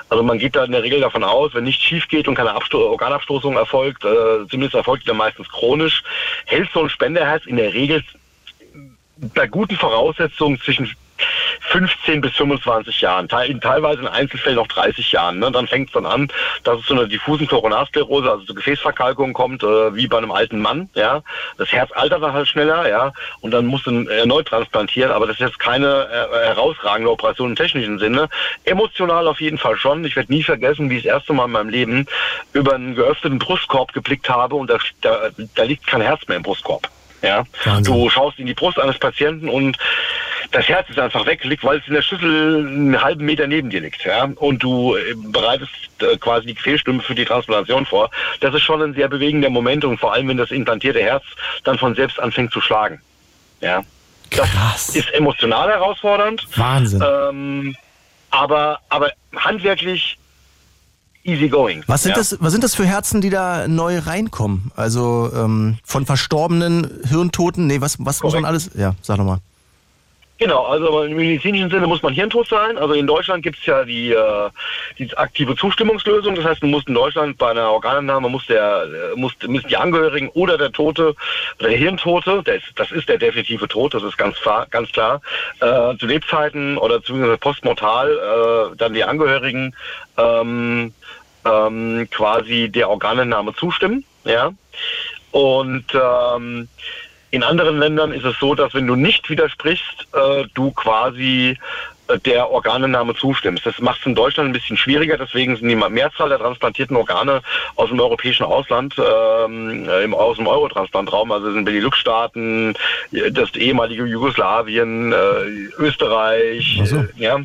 also man geht da in der Regel davon aus, wenn nichts schief geht und keine Absto Organabstoßung erfolgt, äh, zumindest erfolgt die dann meistens chronisch, hält so ein Spenderherz in der Regel bei guten Voraussetzungen zwischen 15 bis 25 Jahren, teilweise in Einzelfällen noch 30 Jahren. Ne? Dann fängt es dann an, dass es zu einer diffusen Koronarsklerose, also zu Gefäßverkalkung kommt, äh, wie bei einem alten Mann. Ja, Das Herz altert dann halt schneller, ja, und dann muss man erneut transplantieren, aber das ist jetzt keine äh, herausragende Operation im technischen Sinne. Emotional auf jeden Fall schon. Ich werde nie vergessen, wie ich das erste Mal in meinem Leben über einen geöffneten Brustkorb geblickt habe und da, da, da liegt kein Herz mehr im Brustkorb. Ja, du schaust in die Brust eines Patienten und das Herz ist einfach weggelegt, weil es in der Schüssel einen halben Meter neben dir liegt. Ja? Und du äh, bereitest äh, quasi die Fehlstimme für die Transplantation vor. Das ist schon ein sehr bewegender Moment und vor allem, wenn das implantierte Herz dann von selbst anfängt zu schlagen. Ja. Das Krass. ist emotional herausfordernd. Wahnsinn. Ähm, aber, aber handwerklich easy going. Was sind, ja. das, was sind das für Herzen, die da neu reinkommen? Also ähm, von verstorbenen Hirntoten? Nee, was, was muss man alles? Ja, sag doch mal. Genau, also im medizinischen Sinne muss man hirntot sein. Also in Deutschland gibt es ja die, äh, die aktive Zustimmungslösung. Das heißt, du musst in Deutschland bei einer Organentnahme muss der, äh, muss, müssen die Angehörigen oder der Tote, der Hirntote, der ist, das ist der definitive Tod, das ist ganz klar, ganz klar, äh, zu Lebzeiten oder zumindest postmortal äh, dann die Angehörigen ähm, ähm, quasi der Organentnahme zustimmen. Ja. Und ähm, in anderen Ländern ist es so, dass wenn du nicht widersprichst, äh, du quasi äh, der Organennahme zustimmst. Das macht es in Deutschland ein bisschen schwieriger, deswegen sind die Mehrzahl der transplantierten Organe aus dem europäischen Ausland, ähm, im, aus dem Eurotransplantraum, also sind Benelux-Staaten, das ehemalige Jugoslawien, äh, Österreich, so. äh, ja.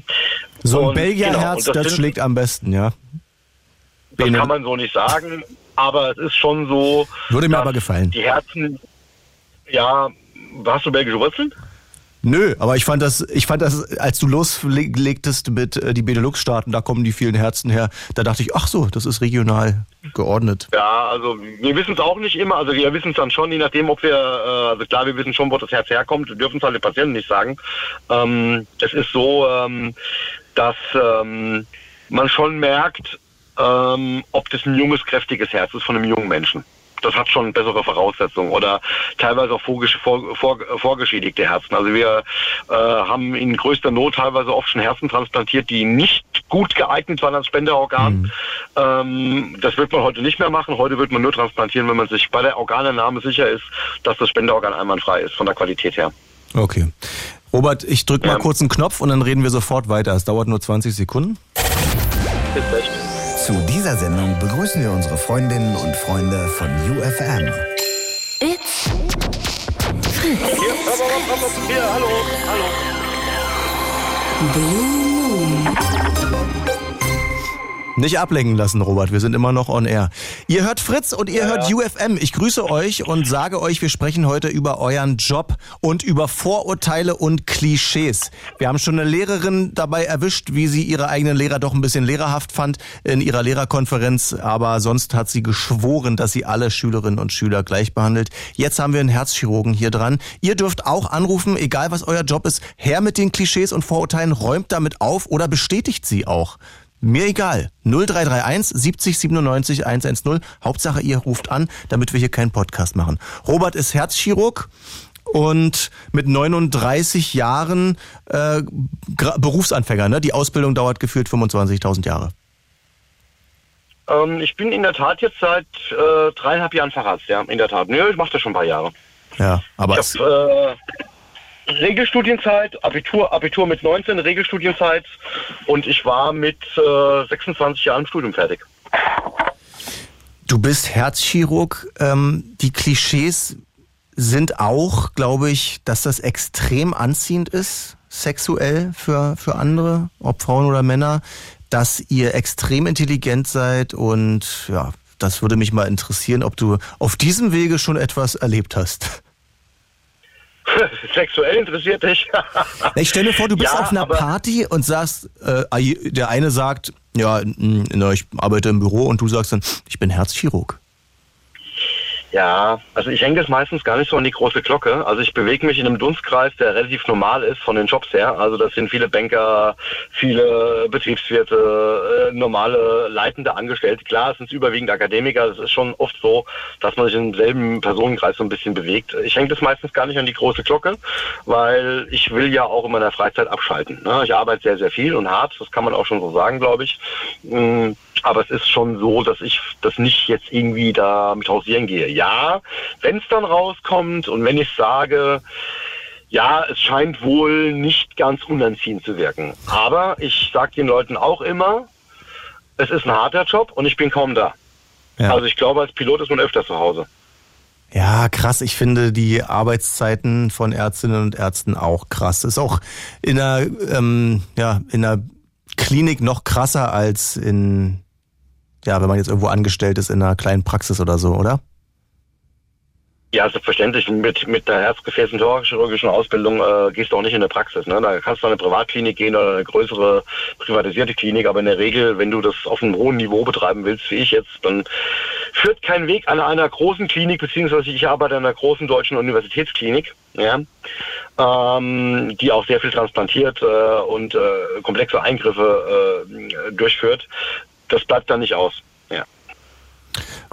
So ein Belgierherz, genau, das, sind- schlägt am besten, ja. Das kann man so nicht sagen, aber es ist schon so. Würde mir dass aber gefallen. Die Herzen, ja, hast du belgische Wurzeln? Nö, aber ich fand das, ich fand das, als du loslegtest mit äh, die Benelux-Staaten, da kommen die vielen Herzen her, da dachte ich, ach so, das ist regional geordnet. Ja, also wir wissen es auch nicht immer. Also wir wissen es dann schon, je nachdem, ob wir, äh, also klar, wir wissen schon, wo das Herz herkommt. Wir dürfen es halt den Patienten nicht sagen. Ähm, es ist so, ähm, dass ähm, man schon merkt, ähm, ob das ein junges, kräftiges Herz ist von einem jungen Menschen. Das hat schon bessere Voraussetzungen oder teilweise auch vorgesch vor, vor, vorgeschädigte Herzen. Also wir äh, haben in größter Not teilweise oft schon Herzen transplantiert, die nicht gut geeignet waren als Spenderorgan. Ähm, das wird man heute nicht mehr machen. Heute wird man nur transplantieren, wenn man sich bei der Organentnahme sicher ist, dass das Spenderorgan einwandfrei ist von der Qualität her. Okay. Robert, ich drück mal Ja. kurz einen Knopf und dann reden wir sofort weiter. Es dauert nur 20 Sekunden. Ist recht. Zu dieser Sendung begrüßen wir unsere Freundinnen und Freunde von UFM. It's hopp, hier, hallo, hallo. Blue. Nicht ablenken lassen, Robert. Wir sind immer noch on air. Ihr hört Fritz und ihr hört ja. UFM. Ich grüße euch und sage euch, wir sprechen heute über euren Job und über Vorurteile und Klischees. Wir haben schon eine Lehrerin dabei erwischt, wie sie ihre eigenen Lehrer doch ein bisschen lehrerhaft fand in ihrer Lehrerkonferenz. Aber sonst hat sie geschworen, dass sie alle Schülerinnen und Schüler gleich behandelt. Jetzt haben wir einen Herzchirurgen hier dran. Ihr dürft auch anrufen, egal was euer Job ist, her mit den Klischees und Vorurteilen, räumt damit auf oder bestätigt sie auch. Mir egal. 0331 70 97 110. Hauptsache ihr ruft an, damit wir hier keinen Podcast machen. Robert ist Herzchirurg und mit 39 Jahren äh, Berufsanfänger. Ne? Die Ausbildung dauert gefühlt 25.000 Jahre. Ähm, ich bin in der Tat jetzt seit äh, dreieinhalb Jahren Facharzt, ja, in der Tat. Nö, ich mache das schon ein paar Jahre. Ja, aber Ich es, habe äh, Regelstudienzeit, Abitur, Abitur mit 19, Regelstudienzeit und ich war mit äh, 26 Jahren Studium fertig. du bist Herzchirurg. Ähm, die Klischees sind auch, glaube ich, dass das extrem anziehend ist, sexuell für, für andere, ob Frauen oder Männer, dass ihr extrem intelligent seid und ja, das würde mich mal interessieren, ob du auf diesem Wege schon etwas erlebt hast. Sexuell interessiert dich? Ich stelle mir vor, du bist Ja, auf einer Party und sagst, äh, der eine sagt, ja, na, ich arbeite im Büro und du sagst dann, ich bin Herzchirurg. Ja, also ich hänge das meistens gar nicht so an die große Glocke. Also ich bewege mich in einem Dunstkreis, der relativ normal ist von den Jobs her. Also das sind viele Banker, viele Betriebswirte, äh, normale leitende Angestellte. Klar, es sind überwiegend Akademiker. Es ist schon oft so, dass man sich im selben Personenkreis so ein bisschen bewegt. Ich hänge das meistens gar nicht an die große Glocke, weil ich will ja auch in meiner Freizeit abschalten. ne? Ich arbeite sehr, sehr viel und hart. Das kann man auch schon so sagen, glaube ich. Aber es ist schon so, dass ich das nicht jetzt irgendwie da mit hausieren gehe. Ja, wenn es dann rauskommt und wenn ich sage, ja, es scheint wohl nicht ganz unanziehend zu wirken. Aber ich sage den Leuten auch immer, es ist ein harter Job und ich bin kaum da. Ja. Also ich glaube, als Pilot ist man öfter zu Hause. Ja, krass. Ich finde die Arbeitszeiten von Ärztinnen und Ärzten auch krass. Ist auch in der, ähm, ja, in der Klinik noch krasser als in, ja, wenn man jetzt irgendwo angestellt ist in einer kleinen Praxis oder so, oder? Ja, selbstverständlich. Mit, mit der Herz-Gefäß- und thoraxchirurgischen Ausbildung äh, gehst du auch nicht in eine Praxis. Ne? Da kannst du an eine Privatklinik gehen oder eine größere privatisierte Klinik. Aber in der Regel, wenn du das auf einem hohen Niveau betreiben willst, wie ich jetzt, dann führt kein Weg an einer großen Klinik, beziehungsweise ich arbeite an einer großen deutschen Universitätsklinik, ja, ähm, die auch sehr viel transplantiert äh, und äh, komplexe Eingriffe äh, durchführt. Das bleibt dann nicht aus. Ja.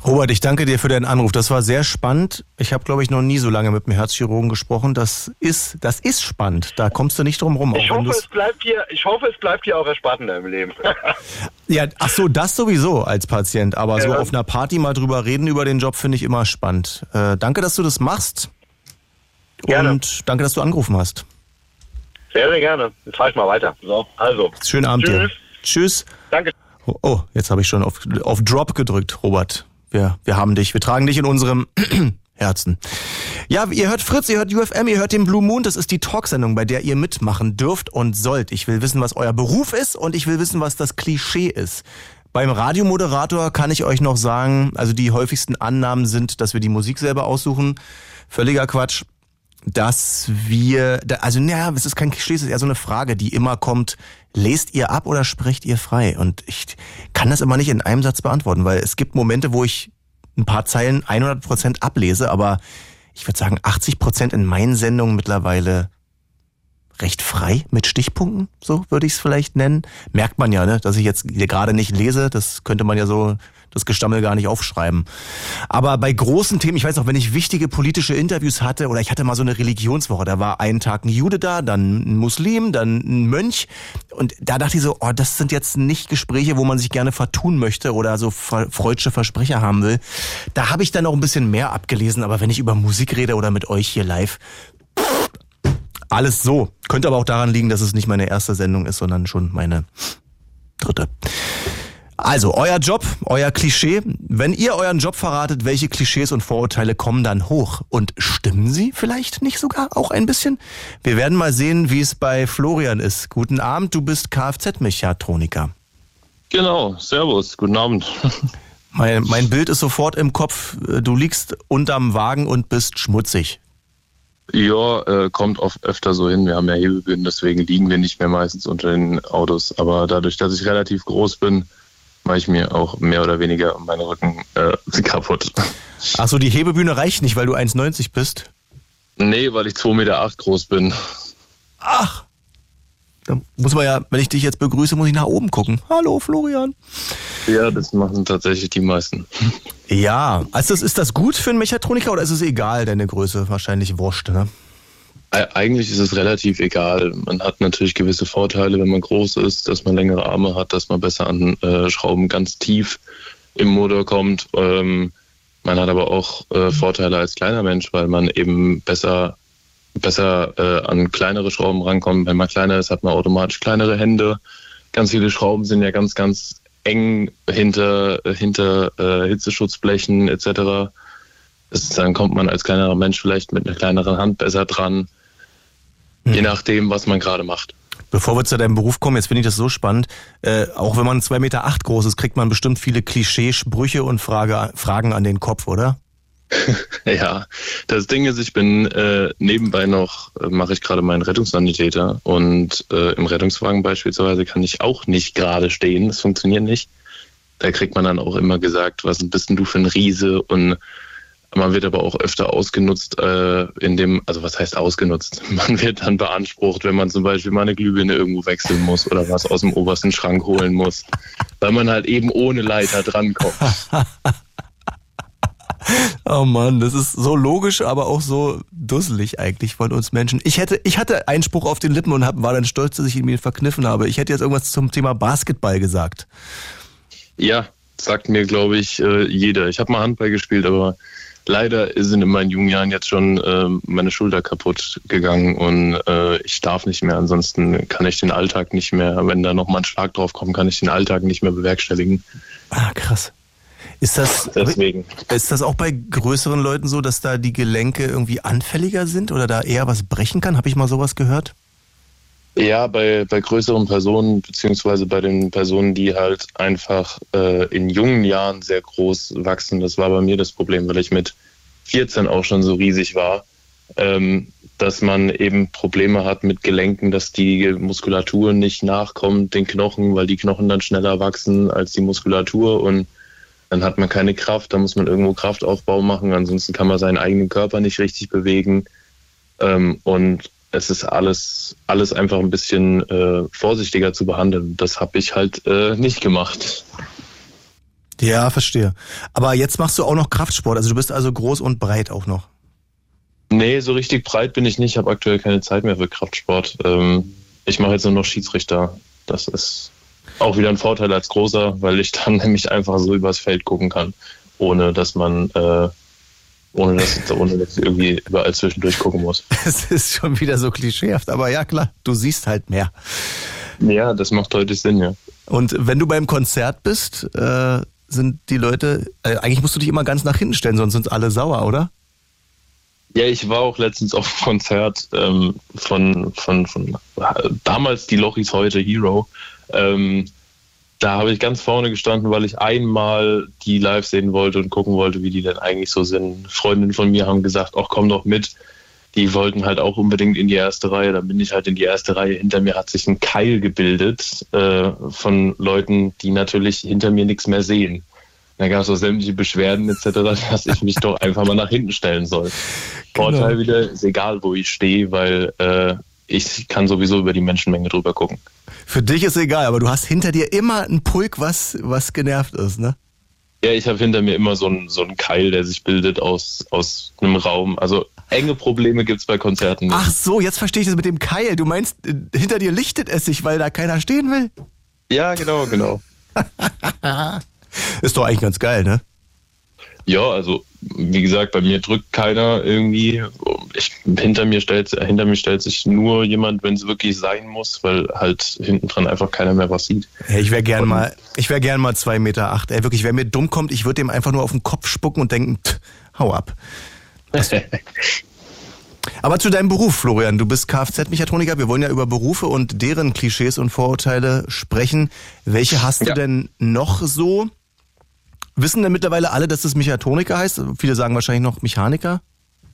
Robert, ich danke dir für deinen Anruf. Das war sehr spannend. Ich habe, glaube ich, noch nie so lange mit einem Herzchirurgen gesprochen. Das ist, das ist spannend. Da kommst du nicht drum rum. Ich hoffe, es bleibt hier, ich hoffe, es bleibt hier auch erspannend im Leben. ja, ach so, das sowieso als Patient. Aber ja. so auf einer Party mal drüber reden über den Job finde ich immer spannend. Äh, danke, dass du das machst. Gerne. Und danke, dass du angerufen hast. Sehr, sehr gerne. Jetzt fahre ich mal weiter. So, also. Schönen Abend Tschüss. dir. Tschüss. Danke. Oh, oh jetzt habe ich schon auf, auf Drop gedrückt, Robert. Wir, wir haben dich. Wir tragen dich in unserem Herzen. Ja, ihr hört Fritz, ihr hört UFM, ihr hört den Blue Moon. Das ist die Talksendung, bei der ihr mitmachen dürft und sollt. Ich will wissen, was euer Beruf ist und ich will wissen, was das Klischee ist. Beim Radiomoderator kann ich euch noch sagen, also die häufigsten Annahmen sind, dass wir die Musik selber aussuchen. Völliger Quatsch dass wir, also naja, es ist kein Klischee, es ist eher so eine Frage, die immer kommt, lest ihr ab oder sprecht ihr frei? Und ich kann das immer nicht in einem Satz beantworten, weil es gibt Momente, wo ich ein paar Zeilen 100 Prozent ablese, aber ich würde sagen 80 Prozent in meinen Sendungen mittlerweile recht frei mit Stichpunkten, so würde ich es vielleicht nennen. Merkt man ja, ne, dass ich jetzt gerade nicht lese, das könnte man ja so das Gestammel gar nicht aufschreiben. Aber bei großen Themen, ich weiß auch, wenn ich wichtige politische Interviews hatte oder ich hatte mal so eine Religionswoche, da war einen Tag ein Jude da, dann ein Muslim, dann ein Mönch und da dachte ich so, oh, das sind jetzt nicht Gespräche, wo man sich gerne vertun möchte oder so freudsche Versprecher haben will. Da habe ich dann auch ein bisschen mehr abgelesen, aber wenn ich über Musik rede oder mit euch hier live, alles so. Könnte aber auch daran liegen, dass es nicht meine erste Sendung ist, sondern schon meine dritte. Also, euer Job, euer Klischee. Wenn ihr euren Job verratet, welche Klischees und Vorurteile kommen dann hoch? Und stimmen sie vielleicht nicht sogar auch ein bisschen? Wir werden mal sehen, wie es bei Florian ist. Guten Abend, du bist Kfz-Mechatroniker. Genau, Servus, guten Abend. Mein, mein Bild ist sofort im Kopf. Du liegst unterm Wagen und bist schmutzig. Ja, äh, kommt oft öfter so hin. Wir haben ja Hebebühnen, deswegen liegen wir nicht mehr meistens unter den Autos. Aber dadurch, dass ich relativ groß bin, mache ich mir auch mehr oder weniger meinen Rücken äh, kaputt. Ach so, die Hebebühne reicht nicht, weil du 1,90 bist? Nee, weil ich 2,8 Meter groß bin. Ach! Da muss man ja, wenn ich dich jetzt begrüße, muss ich nach oben gucken. Hallo, Florian. Ja, das machen tatsächlich die meisten. Ja, also das, ist das gut für einen Mechatroniker oder ist es egal, deine Größe? Wahrscheinlich wurscht, ne? Eigentlich ist es relativ egal. Man hat natürlich gewisse Vorteile, wenn man groß ist, dass man längere Arme hat, dass man besser an äh, Schrauben ganz tief im Motor kommt. Ähm, man hat aber auch äh, Vorteile als kleiner Mensch, weil man eben besser, besser äh, an kleinere Schrauben rankommt. Wenn man kleiner ist, hat man automatisch kleinere Hände. Ganz viele Schrauben sind ja ganz, ganz eng hinter, hinter äh, Hitzeschutzblechen etc. Das, dann kommt man als kleinerer Mensch vielleicht mit einer kleineren Hand besser dran. Je hm. nachdem, was man gerade macht. Bevor wir zu deinem Beruf kommen, jetzt finde ich das so spannend. Äh, auch wenn man zwei Meter acht groß ist, kriegt man bestimmt viele Klischeesprüche und Frage, Fragen an den Kopf, oder? ja, das Ding ist, ich bin äh, nebenbei noch, äh, mache ich gerade meinen Rettungssanitäter und äh, im Rettungswagen beispielsweise kann ich auch nicht gerade stehen. Das funktioniert nicht. Da kriegt man dann auch immer gesagt, was bist denn du für ein Riese und man wird aber auch öfter ausgenutzt, äh, in dem, also was heißt ausgenutzt? Man wird dann beansprucht, wenn man zum Beispiel mal eine Glühbirne irgendwo wechseln muss oder was aus dem obersten Schrank holen muss, weil man halt eben ohne Leiter drankommt. Oh Mann, das ist so logisch, aber auch so dusselig eigentlich von uns Menschen. Ich hätte, ich hatte Einspruch auf den Lippen und hab, war dann stolz, dass ich ihn mir verkniffen habe. Ich hätte jetzt irgendwas zum Thema Basketball gesagt. Ja, sagt mir, glaube ich, äh, jeder. Ich habe mal Handball gespielt, aber leider sind in meinen jungen Jahren jetzt schon äh, meine Schulter kaputt gegangen und äh, ich darf nicht mehr. Ansonsten kann ich den Alltag nicht mehr, wenn da nochmal ein Schlag drauf kommt, kann ich den Alltag nicht mehr bewerkstelligen. Ah, krass. Ist das, Deswegen. ist das auch bei größeren Leuten so, dass da die Gelenke irgendwie anfälliger sind oder da eher was brechen kann? Habe ich mal sowas gehört? Ja, bei, bei größeren Personen, beziehungsweise bei den Personen, die halt einfach äh, in jungen Jahren sehr groß wachsen. Das war bei mir das Problem, weil ich mit 14 auch schon so riesig war, ähm, dass man eben Probleme hat mit Gelenken, dass die Muskulatur nicht nachkommt, den Knochen, weil die Knochen dann schneller wachsen als die Muskulatur und dann hat man keine Kraft, da muss man irgendwo Kraftaufbau machen, ansonsten kann man seinen eigenen Körper nicht richtig bewegen. Ähm, und es ist alles, alles einfach ein bisschen äh, vorsichtiger zu behandeln. Das habe ich halt äh, nicht gemacht. Ja, verstehe. Aber jetzt machst du auch noch Kraftsport. Also du bist also groß und breit auch noch. Nee, so richtig breit bin ich nicht. Ich habe aktuell keine Zeit mehr für Kraftsport. Ähm, ich mache jetzt nur noch Schiedsrichter. Das ist auch wieder ein Vorteil als Großer, weil ich dann nämlich einfach so übers Feld gucken kann, ohne dass man, äh, ohne dass, ohne dass ich irgendwie überall zwischendurch gucken muss. Es ist schon wieder so klischeehaft, aber ja klar, du siehst halt mehr. Ja, das macht deutlich Sinn, ja. Und wenn du beim Konzert bist, äh, sind die Leute, äh, eigentlich musst du dich immer ganz nach hinten stellen, sonst sind alle sauer, oder? Ja, ich war auch letztens auf einem Konzert ähm, von, von, von damals die Lochis, heute Hero. Ähm, da habe ich ganz vorne gestanden, weil ich einmal die live sehen wollte und gucken wollte, wie die denn eigentlich so sind. Freundinnen von mir haben gesagt, ach komm doch mit. Die wollten halt auch unbedingt in die erste Reihe. Dann bin ich halt in die erste Reihe. Hinter mir hat sich ein Keil gebildet äh, von Leuten, die natürlich hinter mir nichts mehr sehen. Da gab es auch sämtliche Beschwerden etc., dass ich mich doch einfach mal nach hinten stellen soll. Genau. Vorteil wieder, ist egal, wo ich stehe, weil äh, ich kann sowieso über die Menschenmenge drüber gucken. Für dich ist egal, aber du hast hinter dir immer einen Pulk, was, was genervt ist, ne? Ja, ich habe hinter mir immer so einen, so einen Keil, der sich bildet aus, aus einem Raum. Also enge Probleme gibt es bei Konzerten nicht. Ach so, jetzt verstehe ich das mit dem Keil. Du meinst, äh, hinter dir lichtet es sich, weil da keiner stehen will? Ja, genau, genau. ist doch eigentlich ganz geil, ne? Ja, also wie gesagt, bei mir drückt keiner irgendwie. Ich, hinter, mir stellt, hinter mir stellt sich nur jemand, wenn es wirklich sein muss, weil halt hinten dran einfach keiner mehr was sieht. Ja, ich wäre gern mal, ich wäre gern mal zwei Meter acht. Ey, wirklich, wer mir dumm kommt, ich würde dem einfach nur auf den Kopf spucken und denken, tch, hau ab. Aber zu deinem Beruf, Florian. Du bist Kfz-Mechatroniker. Wir wollen ja über Berufe und deren Klischees und Vorurteile sprechen. Welche hast ja. du denn noch so? Wissen denn mittlerweile alle, dass das Mechatroniker heißt? Viele sagen wahrscheinlich noch Mechaniker.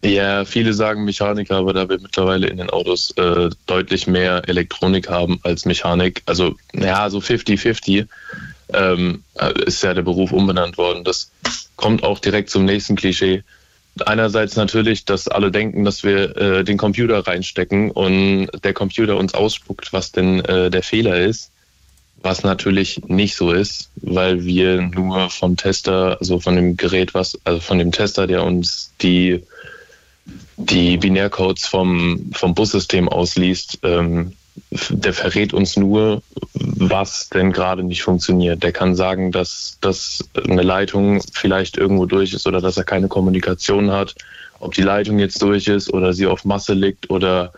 Ja, viele sagen Mechaniker, aber da wir mittlerweile in den Autos äh, deutlich mehr Elektronik haben als Mechanik, also ja, so 50-50, ähm, ist ja der Beruf umbenannt worden. Das kommt auch direkt zum nächsten Klischee. Einerseits natürlich, dass alle denken, dass wir äh, den Computer reinstecken und der Computer uns ausspuckt, was denn äh, der Fehler ist was natürlich nicht so ist, weil wir nur vom Tester, also von dem Gerät, was, also von dem Tester, der uns die, die Binärcodes vom, vom Bussystem ausliest, ähm, der verrät uns nur, was denn gerade nicht funktioniert. Der kann sagen, dass, dass eine Leitung vielleicht irgendwo durch ist oder dass er keine Kommunikation hat. Ob die Leitung jetzt durch ist oder sie auf Masse liegt oder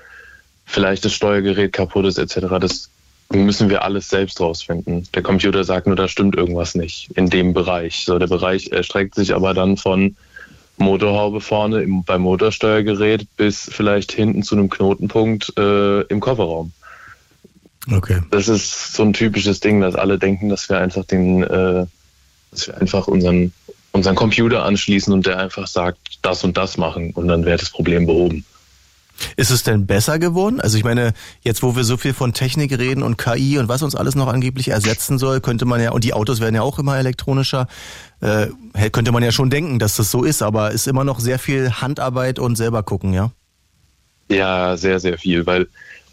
vielleicht das Steuergerät kaputt ist etc. Das müssen wir alles selbst rausfinden. Der Computer sagt nur, da stimmt irgendwas nicht in dem Bereich. So, der Bereich erstreckt sich aber dann von Motorhaube vorne im, beim Motorsteuergerät bis vielleicht hinten zu einem Knotenpunkt äh, im Kofferraum. Okay. Das ist so ein typisches Ding, dass alle denken, dass wir einfach den, äh, dass wir einfach unseren, unseren Computer anschließen und der einfach sagt, das und das machen und dann wäre das Problem behoben. Ist es denn besser geworden? Also ich meine, jetzt wo wir so viel von Technik reden und KI und was uns alles noch angeblich ersetzen soll, könnte man ja, und die Autos werden ja auch immer elektronischer, äh, könnte man ja schon denken, dass das so ist, aber ist immer noch sehr viel Handarbeit und selber gucken, ja? Ja, sehr, sehr viel, weil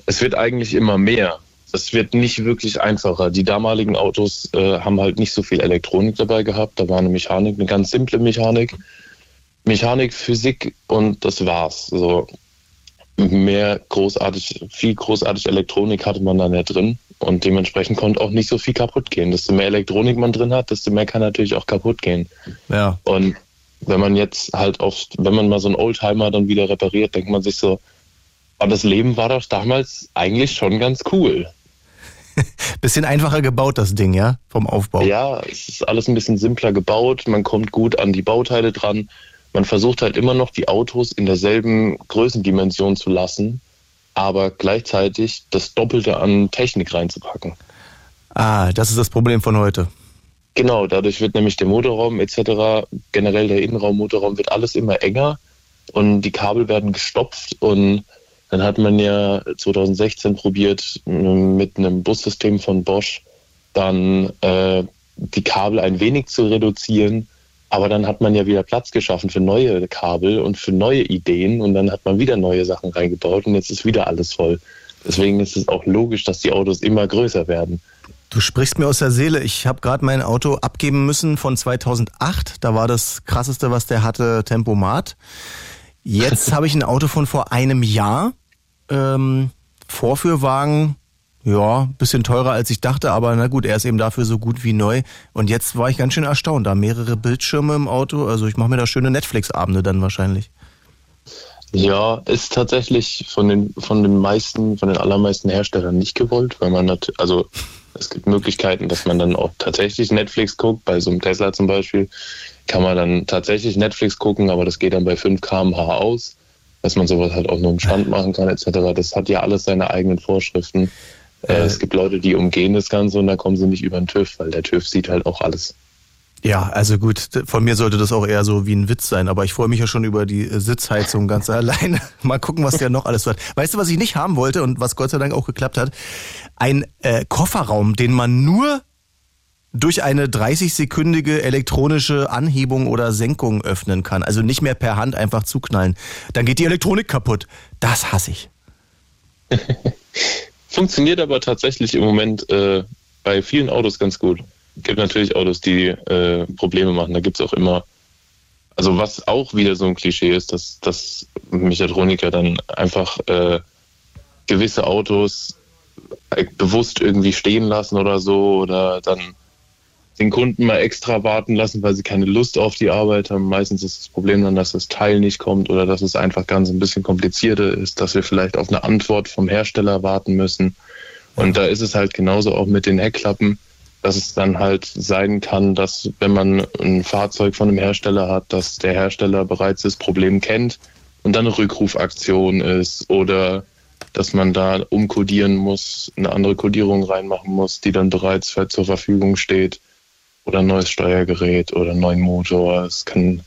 es wird eigentlich immer mehr. Es wird nicht wirklich einfacher. Die damaligen Autos äh, haben halt nicht so viel Elektronik dabei gehabt. Da war eine Mechanik, eine ganz simple Mechanik. Mechanik, Physik und das war's. So mehr großartig, viel großartig Elektronik hatte man dann ja drin und dementsprechend konnte auch nicht so viel kaputt gehen. Desto mehr Elektronik man drin hat, desto mehr kann natürlich auch kaputt gehen. Ja. Und wenn man jetzt halt auf, wenn man mal so einen Oldtimer dann wieder repariert, denkt man sich so, oh, das Leben war doch damals eigentlich schon ganz cool. bisschen einfacher gebaut, das Ding, ja? Vom Aufbau. Ja, es ist alles ein bisschen simpler gebaut, man kommt gut an die Bauteile dran man versucht halt immer noch die Autos in derselben Größendimension zu lassen, aber gleichzeitig das Doppelte an Technik reinzupacken. Ah, das ist das Problem von heute. Genau, dadurch wird nämlich der Motorraum etc., generell der Innenraum, Motorraum wird alles immer enger und die Kabel werden gestopft und dann hat man ja 2016 probiert mit einem Bussystem von Bosch dann äh, die Kabel ein wenig zu reduzieren aber dann hat man ja wieder Platz geschaffen für neue Kabel und für neue Ideen und dann hat man wieder neue Sachen reingebaut und jetzt ist wieder alles voll. Deswegen ist es auch logisch, dass die Autos immer größer werden. Du sprichst mir aus der Seele. Ich habe gerade mein Auto abgeben müssen von 2008. Da war das krasseste, was der hatte, Tempomat. Jetzt habe ich ein Auto von vor einem Jahr. Ähm, Vorführwagen, ja, bisschen teurer als ich dachte, aber na gut, er ist eben dafür so gut wie neu. Und jetzt war ich ganz schön erstaunt. Da mehrere Bildschirme im Auto. Also ich mache mir da schöne Netflix-Abende dann wahrscheinlich. Ja, ist tatsächlich von den, von den meisten, von den allermeisten Herstellern nicht gewollt, weil man natürlich, also es gibt Möglichkeiten, dass man dann auch tatsächlich Netflix guckt. Bei so einem Tesla zum Beispiel kann man dann tatsächlich Netflix gucken, aber das geht dann bei 5 km/h aus, dass man sowas halt auch nur im Stand machen kann etc. Das hat ja alles seine eigenen Vorschriften. Äh, es gibt Leute, die umgehen das Ganze und da kommen sie nicht über den TÜV, weil der TÜV sieht halt auch alles. Ja, also gut, von mir sollte das auch eher so wie ein Witz sein, aber ich freue mich ja schon über die Sitzheizung ganz alleine. Mal gucken, was der noch alles hat. Weißt du, was ich nicht haben wollte und was Gott sei Dank auch geklappt hat? Ein äh, Kofferraum, den man nur durch eine 30-sekündige elektronische Anhebung oder Senkung öffnen kann. Also nicht mehr per Hand einfach zuknallen. Dann geht die Elektronik kaputt. Das hasse ich. Funktioniert aber tatsächlich im Moment äh, bei vielen Autos ganz gut gibt natürlich Autos, die äh, Probleme machen. Da gibt es auch immer, also was auch wieder so ein Klischee ist, dass, dass Mechatroniker dann einfach äh, gewisse Autos äh, bewusst irgendwie stehen lassen oder so oder dann den Kunden mal extra warten lassen, weil sie keine Lust auf die Arbeit haben. Meistens ist das Problem dann, dass das Teil nicht kommt oder dass es einfach ganz ein bisschen komplizierter ist, dass wir vielleicht auf eine Antwort vom Hersteller warten müssen. Und da ist es halt genauso auch mit den Heckklappen dass es dann halt sein kann, dass wenn man ein Fahrzeug von einem Hersteller hat, dass der Hersteller bereits das Problem kennt und dann eine Rückrufaktion ist oder dass man da umkodieren muss, eine andere Kodierung reinmachen muss, die dann bereits zur Verfügung steht oder ein neues Steuergerät oder einen neuen Motor. Es kann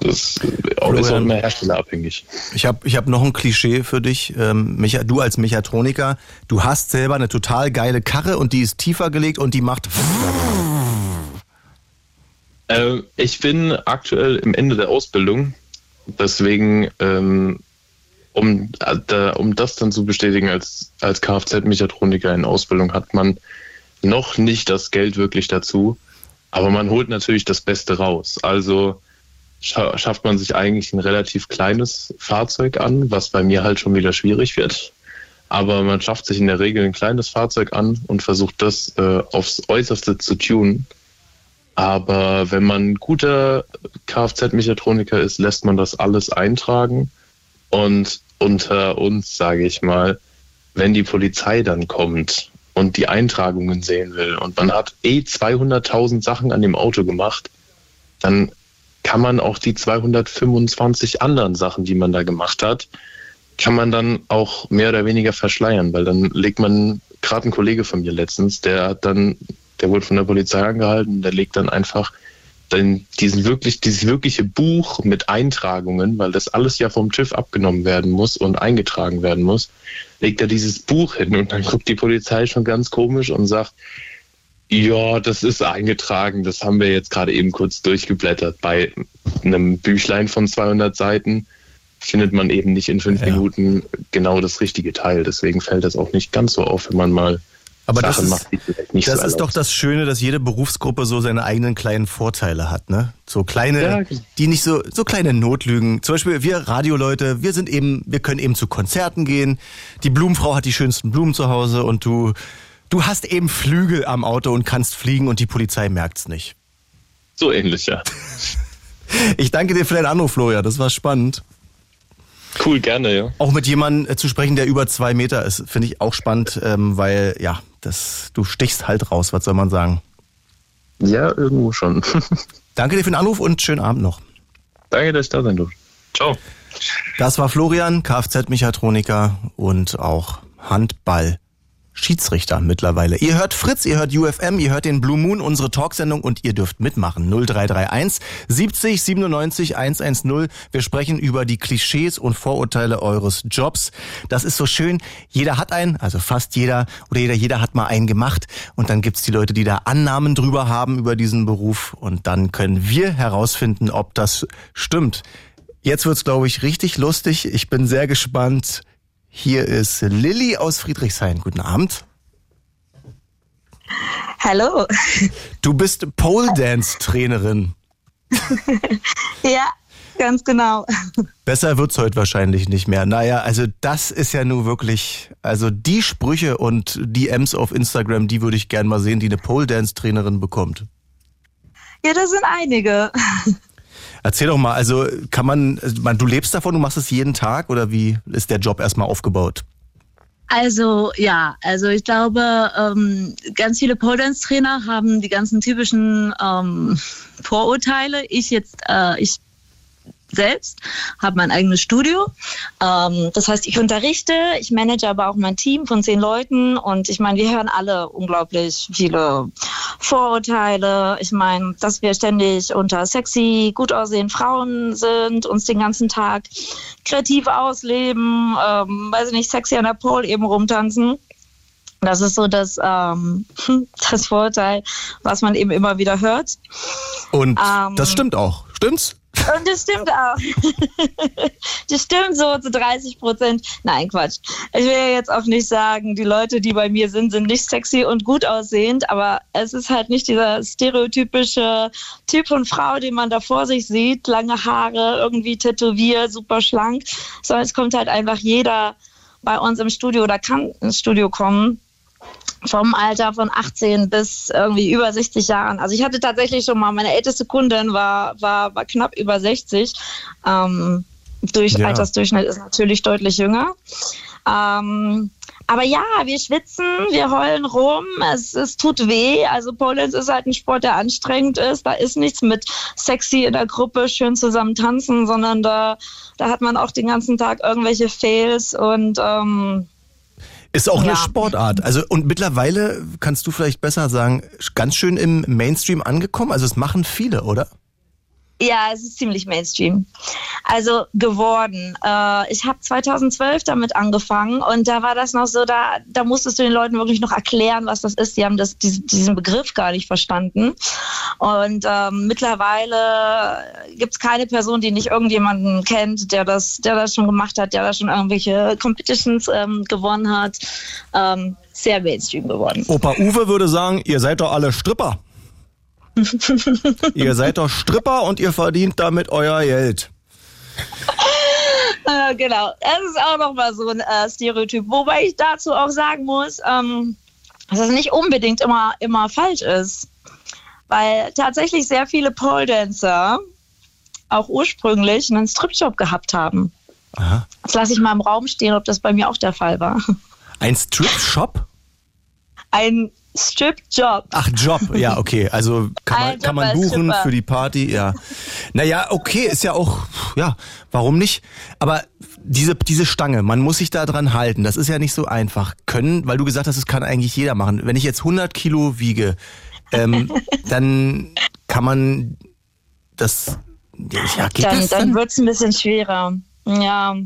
das ist auch immer herstellerabhängig. Ich habe ich hab noch ein Klischee für dich. Ähm, du als Mechatroniker, du hast selber eine total geile Karre und die ist tiefer gelegt und die macht. Äh, ich bin aktuell im Ende der Ausbildung. Deswegen, ähm, um, äh, um das dann zu bestätigen, als, als Kfz-Mechatroniker in Ausbildung hat man noch nicht das Geld wirklich dazu. Aber man holt natürlich das Beste raus. Also schafft man sich eigentlich ein relativ kleines Fahrzeug an, was bei mir halt schon wieder schwierig wird. Aber man schafft sich in der Regel ein kleines Fahrzeug an und versucht das äh, aufs Äußerste zu tunen. Aber wenn man ein guter Kfz-Mechatroniker ist, lässt man das alles eintragen. Und unter uns, sage ich mal, wenn die Polizei dann kommt und die Eintragungen sehen will. Und man hat eh 200.000 Sachen an dem Auto gemacht, dann kann man auch die 225 anderen Sachen, die man da gemacht hat, kann man dann auch mehr oder weniger verschleiern, weil dann legt man, gerade ein Kollege von mir letztens, der hat dann, der wurde von der Polizei angehalten, der legt dann einfach dann diesen wirklich, dieses wirkliche Buch mit Eintragungen, weil das alles ja vom TÜV abgenommen werden muss und eingetragen werden muss, legt er dieses Buch hin und dann guckt die Polizei schon ganz komisch und sagt, ja, das ist eingetragen. Das haben wir jetzt gerade eben kurz durchgeblättert. Bei einem Büchlein von 200 Seiten findet man eben nicht in fünf ja. Minuten genau das richtige Teil. Deswegen fällt das auch nicht ganz so auf, wenn man mal aber Sachen das ist, macht, das so ist doch das Schöne, dass jede Berufsgruppe so seine eigenen kleinen Vorteile hat, ne? So kleine, ja, genau. die nicht so, so kleine Notlügen. Zum Beispiel wir Radioleute, wir sind eben, wir können eben zu Konzerten gehen. Die Blumenfrau hat die schönsten Blumen zu Hause und du Du hast eben Flügel am Auto und kannst fliegen und die Polizei merkt's nicht. So ähnlich, ja. Ich danke dir für deinen Anruf, Florian. Das war spannend. Cool, gerne, ja. Auch mit jemandem äh, zu sprechen, der über zwei Meter ist, finde ich auch spannend, ähm, weil, ja, das, du stichst halt raus, was soll man sagen? Ja, irgendwo schon. danke dir für den Anruf und schönen Abend noch. Danke, dass ich da sein durfte. Ciao. Das war Florian, Kfz-Mechatroniker und auch Handball. Schiedsrichter mittlerweile. Ihr hört Fritz, ihr hört UFM, ihr hört den Blue Moon, unsere Talksendung und ihr dürft mitmachen. 0331 70 97 110. Wir sprechen über die Klischees und Vorurteile eures Jobs. Das ist so schön. Jeder hat einen, also fast jeder oder jeder, jeder hat mal einen gemacht und dann gibt's die Leute, die da Annahmen drüber haben über diesen Beruf und dann können wir herausfinden, ob das stimmt. Jetzt wird's, glaube ich, richtig lustig. Ich bin sehr gespannt. Hier ist Lilly aus Friedrichshain. Guten Abend. Hallo. Du bist Pole Dance Trainerin. Ja, ganz genau. Besser wird's heute wahrscheinlich nicht mehr. Naja, also das ist ja nur wirklich, also die Sprüche und DMs auf Instagram, die würde ich gern mal sehen, die eine Pole Dance Trainerin bekommt. Ja, das sind einige. Erzähl doch mal, also kann man, also, man, du lebst davon, du machst es jeden Tag oder wie ist der Job erstmal aufgebaut? Also ja, also ich glaube, ähm, ganz viele Pole Dance Trainer haben die ganzen typischen ähm, Vorurteile. Ich jetzt, äh, ich selbst, habe mein eigenes Studio. Ähm, das heißt, ich unterrichte, ich manage aber auch mein Team von zehn Leuten und ich meine, wir hören alle unglaublich viele Vorurteile. Ich meine, dass wir ständig unter sexy, gut aussehenden Frauen sind, uns den ganzen Tag kreativ ausleben, ähm, weiß ich nicht, sexy an der Pole eben rumtanzen. Das ist so das, ähm, das Vorurteil, was man eben immer wieder hört. Und Ähm, das stimmt auch. Stimmt's? Und das stimmt auch. das stimmt so zu 30 Prozent. Nein, Quatsch. Ich will ja jetzt auch nicht sagen, die Leute, die bei mir sind, sind nicht sexy und gut aussehend, aber es ist halt nicht dieser stereotypische Typ von Frau, den man da vor sich sieht, lange Haare, irgendwie tätowiert, super schlank, sondern es kommt halt einfach jeder bei uns im Studio oder kann ins Studio kommen vom Alter von 18 bis irgendwie über 60 Jahren. Also ich hatte tatsächlich schon mal, meine älteste Kundin war, war, war knapp über 60. Ähm, durch Ja. Altersdurchschnitt ist natürlich deutlich jünger. Ähm, aber ja, wir schwitzen, wir heulen rum, es, es tut weh. Also Pole Dance ist halt ein Sport, der anstrengend ist. Da ist nichts mit sexy in der Gruppe, schön zusammen tanzen, sondern da, da hat man auch den ganzen Tag irgendwelche Fails und ähm, Ist auch eine Ja. Sportart. Also und mittlerweile kannst du vielleicht besser sagen, ganz schön im Mainstream angekommen. Also es machen viele, oder? Ja, es ist ziemlich Mainstream. Also geworden. Äh, ich habe 2012 damit angefangen und da war das noch so, da, da musstest du den Leuten wirklich noch erklären, was das ist. Die haben das, diesen, Begriff gar nicht verstanden. Und ähm, mittlerweile gibt es keine Person, die nicht irgendjemanden kennt, der das, der das schon gemacht hat, der da schon irgendwelche Competitions ähm, gewonnen hat. Ähm, sehr Mainstream geworden. Opa Uwe würde sagen, ihr seid doch alle Stripper. ihr seid doch Stripper und ihr verdient damit euer Geld. Äh, genau, das ist auch nochmal so ein äh, Stereotyp. Wobei ich dazu auch sagen muss, ähm, dass es nicht unbedingt immer, immer falsch ist. Weil tatsächlich sehr viele Pole Dancer auch ursprünglich einen Stripjob gehabt haben. Aha. Das lasse ich mal im Raum stehen, ob das bei mir auch der Fall war. Ein Strip-Shop? Ein Stripjob. Ach, Job, ja, okay. Also kann man, Job kann man buchen für die Party, ja. Naja, okay, ist ja auch, ja, warum nicht? Aber diese, diese Stange, man muss sich da dran halten, das ist ja nicht so einfach. Können, weil du gesagt hast, das kann eigentlich jeder machen. Wenn ich jetzt 100 Kilo wiege, ähm, dann kann man das, ja, geht Dann, das dann dann? wird es ein bisschen schwerer. Ja.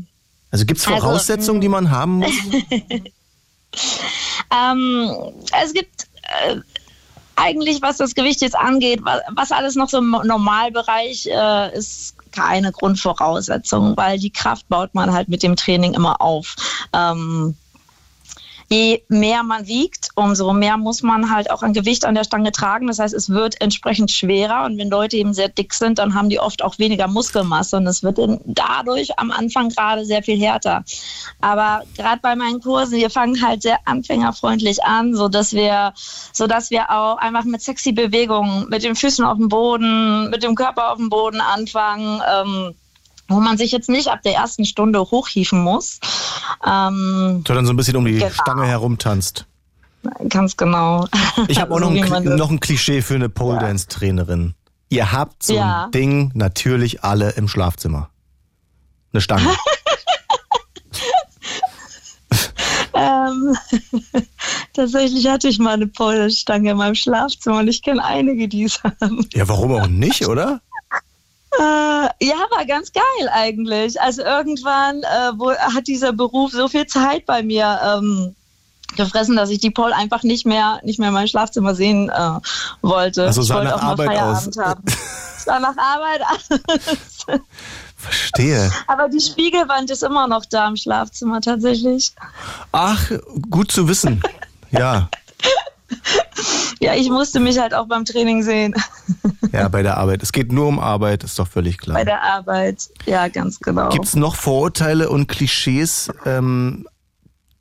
Also gibt's Also, Voraussetzungen, die man haben muss? Ähm, es gibt äh, eigentlich, was das Gewicht jetzt angeht, was, was alles noch so im Normalbereich äh, ist, keine Grundvoraussetzung, weil die Kraft baut man halt mit dem Training immer auf. Ähm, je mehr man wiegt, umso mehr muss man halt auch ein Gewicht an der Stange tragen. Das heißt, es wird entsprechend schwerer. Und wenn Leute eben sehr dick sind, dann haben die oft auch weniger Muskelmasse. Und es wird dadurch am Anfang gerade sehr viel härter. Aber gerade bei meinen Kursen, wir fangen halt sehr anfängerfreundlich an, so dass wir, so dass wir auch einfach mit sexy Bewegungen, mit den Füßen auf dem Boden, mit dem Körper auf dem Boden anfangen. Ähm, wo man sich jetzt nicht ab der ersten Stunde hochhieven muss. Ähm, Sondern so ein bisschen um die Genau. Stange herumtanzt. ganz genau. Ich habe auch So noch, ein, noch ein Klischee für eine Pole Dance Trainerin. Ihr habt so Ja. ein Ding natürlich alle im Schlafzimmer. Eine Stange. Ähm, tatsächlich hatte ich mal eine Pole-Stange in meinem Schlafzimmer und ich kenne einige, die es haben. ja, warum auch nicht, oder? Äh, ja, war ganz geil eigentlich. Also irgendwann äh, wo, hat dieser Beruf so viel Zeit bei mir ähm, gefressen, dass ich die Pole einfach nicht mehr, nicht mehr in meinem Schlafzimmer sehen äh, wollte. Also ich sah wollte nach auch Arbeit Feierabend aus. haben. Sah nach Arbeit aus. Verstehe. Aber die Spiegelwand ist immer noch da im Schlafzimmer tatsächlich. Ach, gut zu wissen. Ja. ja, ich musste mich halt auch beim Training sehen. Ja, bei der Arbeit. Es geht nur um Arbeit, ist doch völlig klar. Bei der Arbeit, ja, ganz genau. Gibt es noch Vorurteile und Klischees, ähm,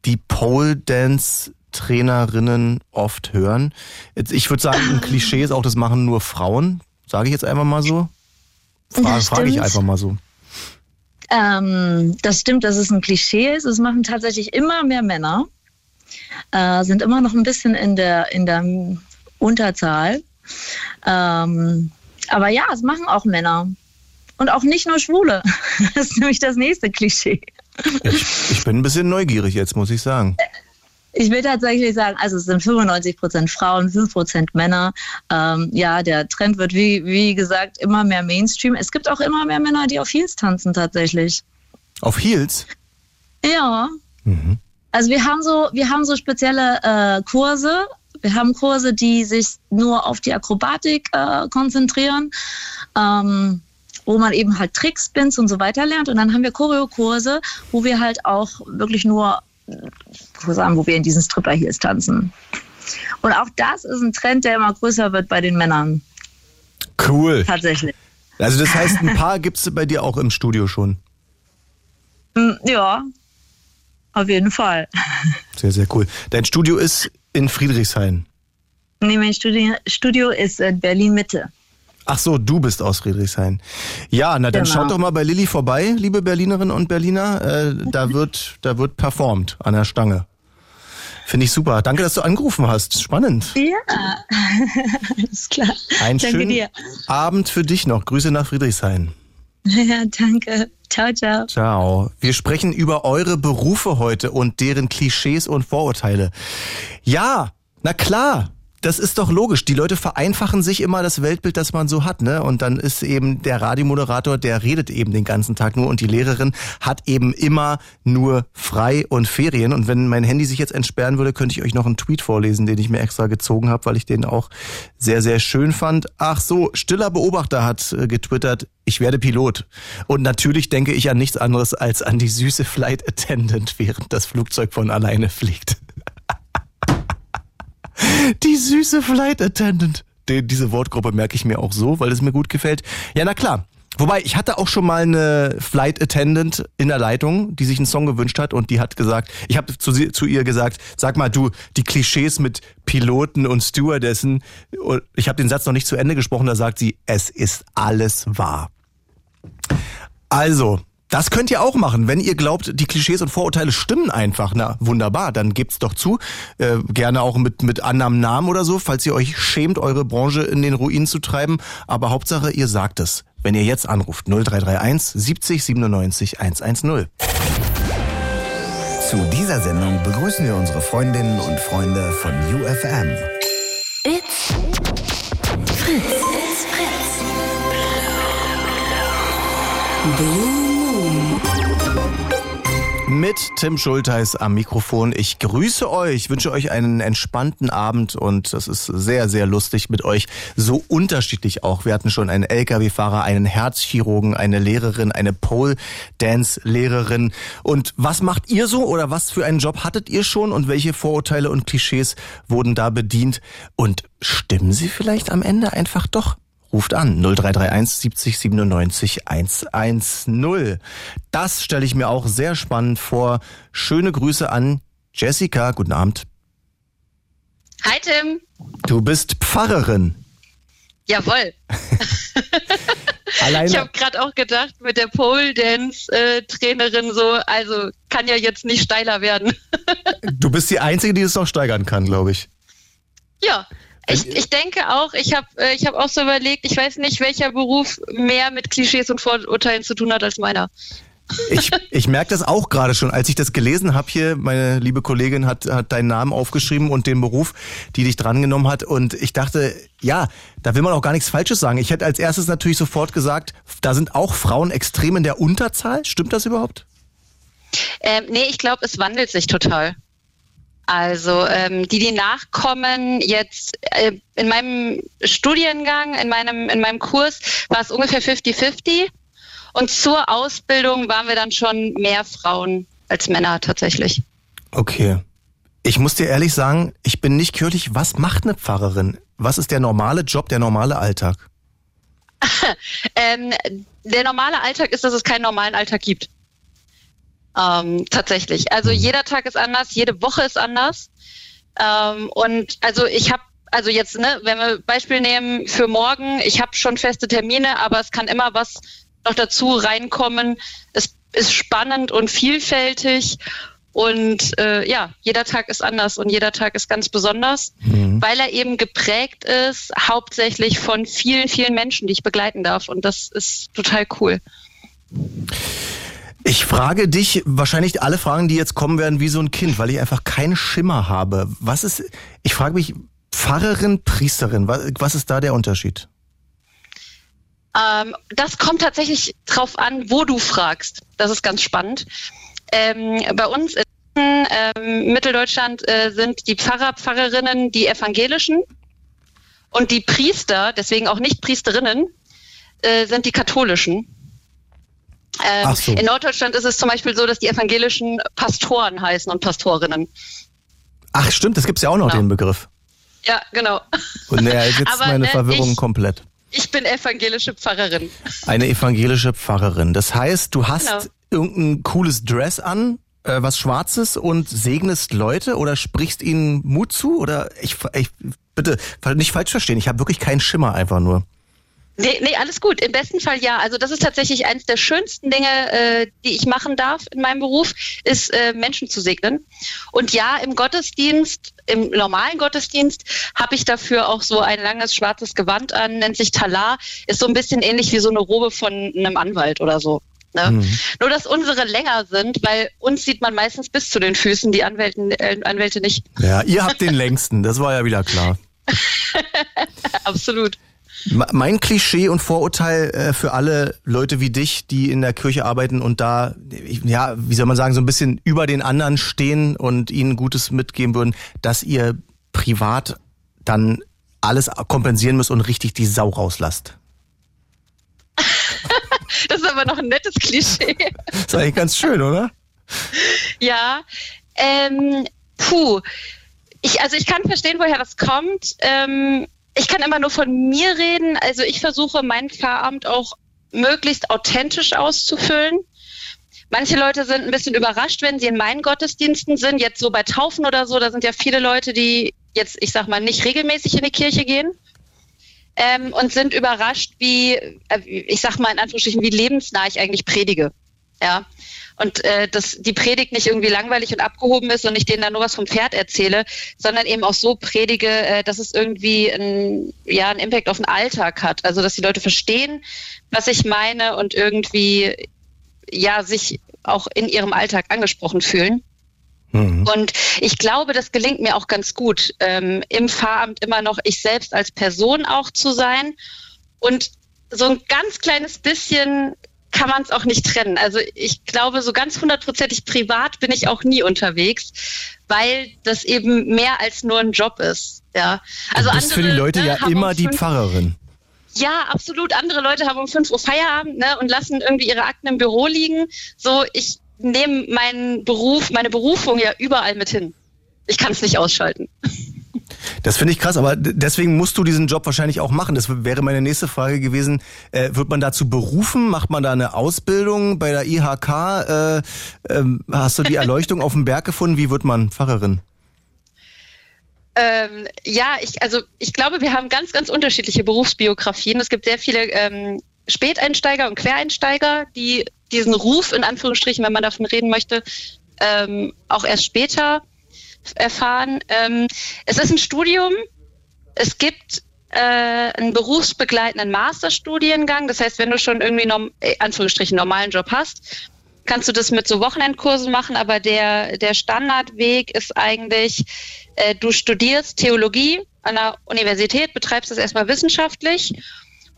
die Pole Dance Trainerinnen oft hören? Jetzt, ich würde sagen, ein Klischee ist auch, das machen nur Frauen. Sage ich jetzt einfach mal so. Frage, frage ich einfach mal so. Ähm, das stimmt, dass es ein Klischee ist. Es machen tatsächlich immer mehr Männer. Äh, sind immer noch ein bisschen in der, in der Unterzahl. Ähm, aber ja, es machen auch Männer. Und auch nicht nur Schwule. Das ist nämlich das nächste Klischee. Ich, ich bin ein bisschen neugierig jetzt, muss ich sagen. Ich will tatsächlich sagen, also es sind 95 Prozent Frauen, 5 Prozent Männer. Ähm, ja, der Trend wird, wie, wie gesagt, immer mehr Mainstream. Es gibt auch immer mehr Männer, die auf Heels tanzen tatsächlich. Auf Heels? Ja. Mhm. Also wir haben so, wir haben so spezielle äh, Kurse. Wir haben Kurse, die sich nur auf die Akrobatik äh, konzentrieren, ähm, wo man eben halt Tricks, Spins und so weiter lernt. Und dann haben wir Choreokurse, wo wir halt auch wirklich nur, äh, sagen, wo wir in diesen Stripper Heels tanzen. Und auch das ist ein Trend, der immer größer wird bei den Männern, Cool. tatsächlich. Also das heißt, ein paar gibt es bei dir auch im Studio schon. Mm, Ja, auf jeden Fall. Sehr, sehr cool. Dein Studio ist in Friedrichshain. Nee, mein Studio, Studio ist in Berlin-Mitte. Ach so, du bist aus Friedrichshain. Ja, na dann Genau. schaut doch mal bei Lilly vorbei, liebe Berlinerinnen und Berliner. Äh, da wird, da wird performt an der Stange. Finde ich super. Danke, dass du angerufen hast. Spannend. Ja, alles klar. Einen danke schönen dir. Abend für dich noch. Grüße nach Friedrichshain. Ja, danke. Ciao, ciao. Ciao. Wir sprechen über eure Berufe heute und deren Klischees und Vorurteile. Ja, na klar. Das ist doch logisch. Die Leute vereinfachen sich immer das Weltbild, das man so hat, ne? Und dann ist eben der Radiomoderator, der redet eben den ganzen Tag nur und die Lehrerin hat eben immer nur frei und Ferien. Und wenn mein Handy sich jetzt entsperren würde, könnte ich euch noch einen Tweet vorlesen, den ich mir extra gezogen habe, weil ich den auch sehr, sehr schön fand. Ach so, stiller Beobachter hat äh, getwittert, ich werde Pilot. Und natürlich denke ich an nichts anderes als an die süße Flight Attendant, während das Flugzeug von alleine fliegt. Die süße Flight Attendant. Die, diese Wortgruppe merke ich mir auch so, weil es mir gut gefällt. Ja, na klar. Wobei, ich hatte auch schon mal eine Flight Attendant in der Leitung, die sich einen Song gewünscht hat und die hat gesagt, ich habe zu, zu ihr gesagt, sag mal du, die Klischees mit Piloten und Stewardessen, ich habe den Satz noch nicht zu Ende gesprochen, da sagt sie, es ist alles wahr. Also, das könnt ihr auch machen. Wenn ihr glaubt, die Klischees und Vorurteile stimmen einfach, na wunderbar, dann gebt's doch zu. Äh, gerne auch mit, mit anderem Namen oder so, falls ihr euch schämt, eure Branche in den Ruin zu treiben. Aber Hauptsache, ihr sagt es. Wenn ihr jetzt anruft, 0331 70 97 110. Zu dieser Sendung begrüßen wir unsere Freundinnen und Freunde von UFM. It's Fritz. It's Fritz. Blue. Mit Tim Schulteis am Mikrofon. Ich grüße euch, wünsche euch einen entspannten Abend und das ist sehr, sehr lustig mit euch. So unterschiedlich auch. Wir hatten schon einen LKW-Fahrer, einen Herzchirurgen, eine Lehrerin, eine Pole-Dance-Lehrerin. Und was macht ihr so oder was für einen Job hattet ihr schon und welche Vorurteile und Klischees wurden da bedient? Und stimmen sie vielleicht am Ende einfach doch? Ruft an 0331 70 97 110. Das stelle ich mir auch sehr spannend vor. Schöne Grüße an Jessica. Guten Abend. Hi Tim. Du bist Pfarrerin. Jawohl. Alleine. Ich habe gerade auch gedacht, mit der Pole Dance äh, Trainerin so, also kann ja jetzt nicht steiler werden. Du bist die Einzige, die es noch steigern kann, glaube ich. ja. Ich, ich denke auch, ich habe äh, ich hab auch so überlegt, ich weiß nicht, welcher Beruf mehr mit Klischees und Vorurteilen zu tun hat als meiner. Ich, ich merke das auch gerade schon, als ich das gelesen habe hier, meine liebe Kollegin hat, hat deinen Namen aufgeschrieben und den Beruf, die dich drangenommen hat. Und ich dachte, ja, da will man auch gar nichts Falsches sagen. Ich hätte als erstes natürlich sofort gesagt, da sind auch Frauen extrem in der Unterzahl. Stimmt das überhaupt? Ähm, nee, ich glaube, es wandelt sich total. Also ähm, die, die nachkommen, jetzt äh, in meinem Studiengang, in meinem, in meinem Kurs war es ungefähr 50-50. Und zur Ausbildung waren wir dann schon mehr Frauen als Männer tatsächlich. Okay. Ich muss dir ehrlich sagen, ich bin nicht kirchlich. Was macht eine Pfarrerin? Was ist der normale Job, der normale Alltag? ähm, der normale Alltag ist, dass es keinen normalen Alltag gibt. Ähm, tatsächlich. Also mhm. jeder Tag ist anders, jede Woche ist anders. Ähm, und also ich habe also jetzt, ne, wenn wir Beispiel nehmen für morgen, ich habe schon feste Termine, aber es kann immer was noch dazu reinkommen. Es ist spannend und vielfältig. Und äh, ja, jeder Tag ist anders und jeder Tag ist ganz besonders, mhm. weil er eben geprägt ist, hauptsächlich von vielen, vielen Menschen, die ich begleiten darf. Und das ist total cool. Ich frage dich wahrscheinlich alle Fragen, die jetzt kommen werden, wie so ein Kind, weil ich einfach keinen Schimmer habe. Was ist, ich frage mich, Pfarrerin, Priesterin, was, ist da der Unterschied? Ähm, das kommt tatsächlich drauf an, wo du fragst. Das ist ganz spannend. Ähm, bei uns in ähm, Mitteldeutschland äh, sind die Pfarrer, Pfarrerinnen die evangelischen und die Priester, deswegen auch nicht Priesterinnen, äh, sind die katholischen. Ähm, so. In Norddeutschland ist es zum Beispiel so, dass die evangelischen Pastoren heißen und Pastorinnen. Ach stimmt, das gibt es ja auch noch genau. den Begriff. Ja, genau. Und naja, jetzt ist meine äh, Verwirrung ich, komplett. Ich bin evangelische Pfarrerin. Eine evangelische Pfarrerin. Das heißt, du hast genau. irgendein cooles Dress an, äh, was Schwarzes und segnest Leute oder sprichst ihnen Mut zu? Oder ich, ich bitte nicht falsch verstehen, ich habe wirklich keinen Schimmer einfach nur. Nee, nee, alles gut. Im besten Fall ja. Also das ist tatsächlich eines der schönsten Dinge, äh, die ich machen darf in meinem Beruf, ist äh, Menschen zu segnen. Und ja, im Gottesdienst, im normalen Gottesdienst, habe ich dafür auch so ein langes schwarzes Gewand an, nennt sich Talar, ist so ein bisschen ähnlich wie so eine Robe von einem Anwalt oder so. Ne? Mhm. Nur, dass unsere länger sind, weil uns sieht man meistens bis zu den Füßen, die Anwälten, äh, Anwälte nicht. Ja, ihr habt den längsten, das war ja wieder klar. Absolut. Mein Klischee und Vorurteil äh, für alle Leute wie dich, die in der Kirche arbeiten und da, ja, wie soll man sagen, so ein bisschen über den anderen stehen und ihnen Gutes mitgeben würden, dass ihr privat dann alles kompensieren müsst und richtig die Sau rauslasst. das ist aber noch ein nettes Klischee. Das ist eigentlich ganz schön, oder? Ja, ähm, puh. Ich, also ich kann verstehen, woher das kommt. Ähm, ich kann immer nur von mir reden. Also ich versuche mein Pfarramt auch möglichst authentisch auszufüllen. Manche Leute sind ein bisschen überrascht, wenn sie in meinen Gottesdiensten sind. Jetzt so bei Taufen oder so, da sind ja viele Leute, die jetzt, ich sag mal, nicht regelmäßig in die Kirche gehen. Ähm, und sind überrascht, wie, äh, ich sag mal in Anführungsstrichen, wie lebensnah ich eigentlich predige. Ja und äh, dass die Predigt nicht irgendwie langweilig und abgehoben ist und ich denen dann nur was vom Pferd erzähle, sondern eben auch so predige, äh, dass es irgendwie ein, ja, einen Impact auf den Alltag hat. Also dass die Leute verstehen, was ich meine und irgendwie ja sich auch in ihrem Alltag angesprochen fühlen. Mhm. Und ich glaube, das gelingt mir auch ganz gut, ähm, im Pfarramt immer noch ich selbst als Person auch zu sein und so ein ganz kleines bisschen kann man es auch nicht trennen. Also ich glaube, so ganz hundertprozentig privat bin ich auch nie unterwegs, weil das eben mehr als nur ein Job ist. Ja. Also du bist andere, für die Leute ne, ja immer die Pfarrerin. Ja, absolut. Andere Leute haben um 5 Uhr Feierabend ne, und lassen irgendwie ihre Akten im Büro liegen. So, ich nehme meinen Beruf, meine Berufung ja überall mit hin. Ich kann es nicht ausschalten. Das finde ich krass, aber deswegen musst du diesen Job wahrscheinlich auch machen. Das wäre meine nächste Frage gewesen. Äh, wird man dazu berufen? Macht man da eine Ausbildung bei der IHK? Äh, äh, hast du die Erleuchtung auf dem Berg gefunden? Wie wird man Pfarrerin? Ähm, ja, ich, also ich glaube, wir haben ganz, ganz unterschiedliche Berufsbiografien. Es gibt sehr viele ähm, Späteinsteiger und Quereinsteiger, die diesen Ruf, in Anführungsstrichen, wenn man davon reden möchte, ähm, auch erst später erfahren. Ähm, es ist ein Studium. Es gibt äh, einen berufsbegleitenden Masterstudiengang. Das heißt, wenn du schon irgendwie norm äh, Anführungsstrichen normalen Job hast, kannst du das mit so Wochenendkursen machen. Aber der, der Standardweg ist eigentlich, äh, du studierst Theologie an der Universität, betreibst das erstmal wissenschaftlich.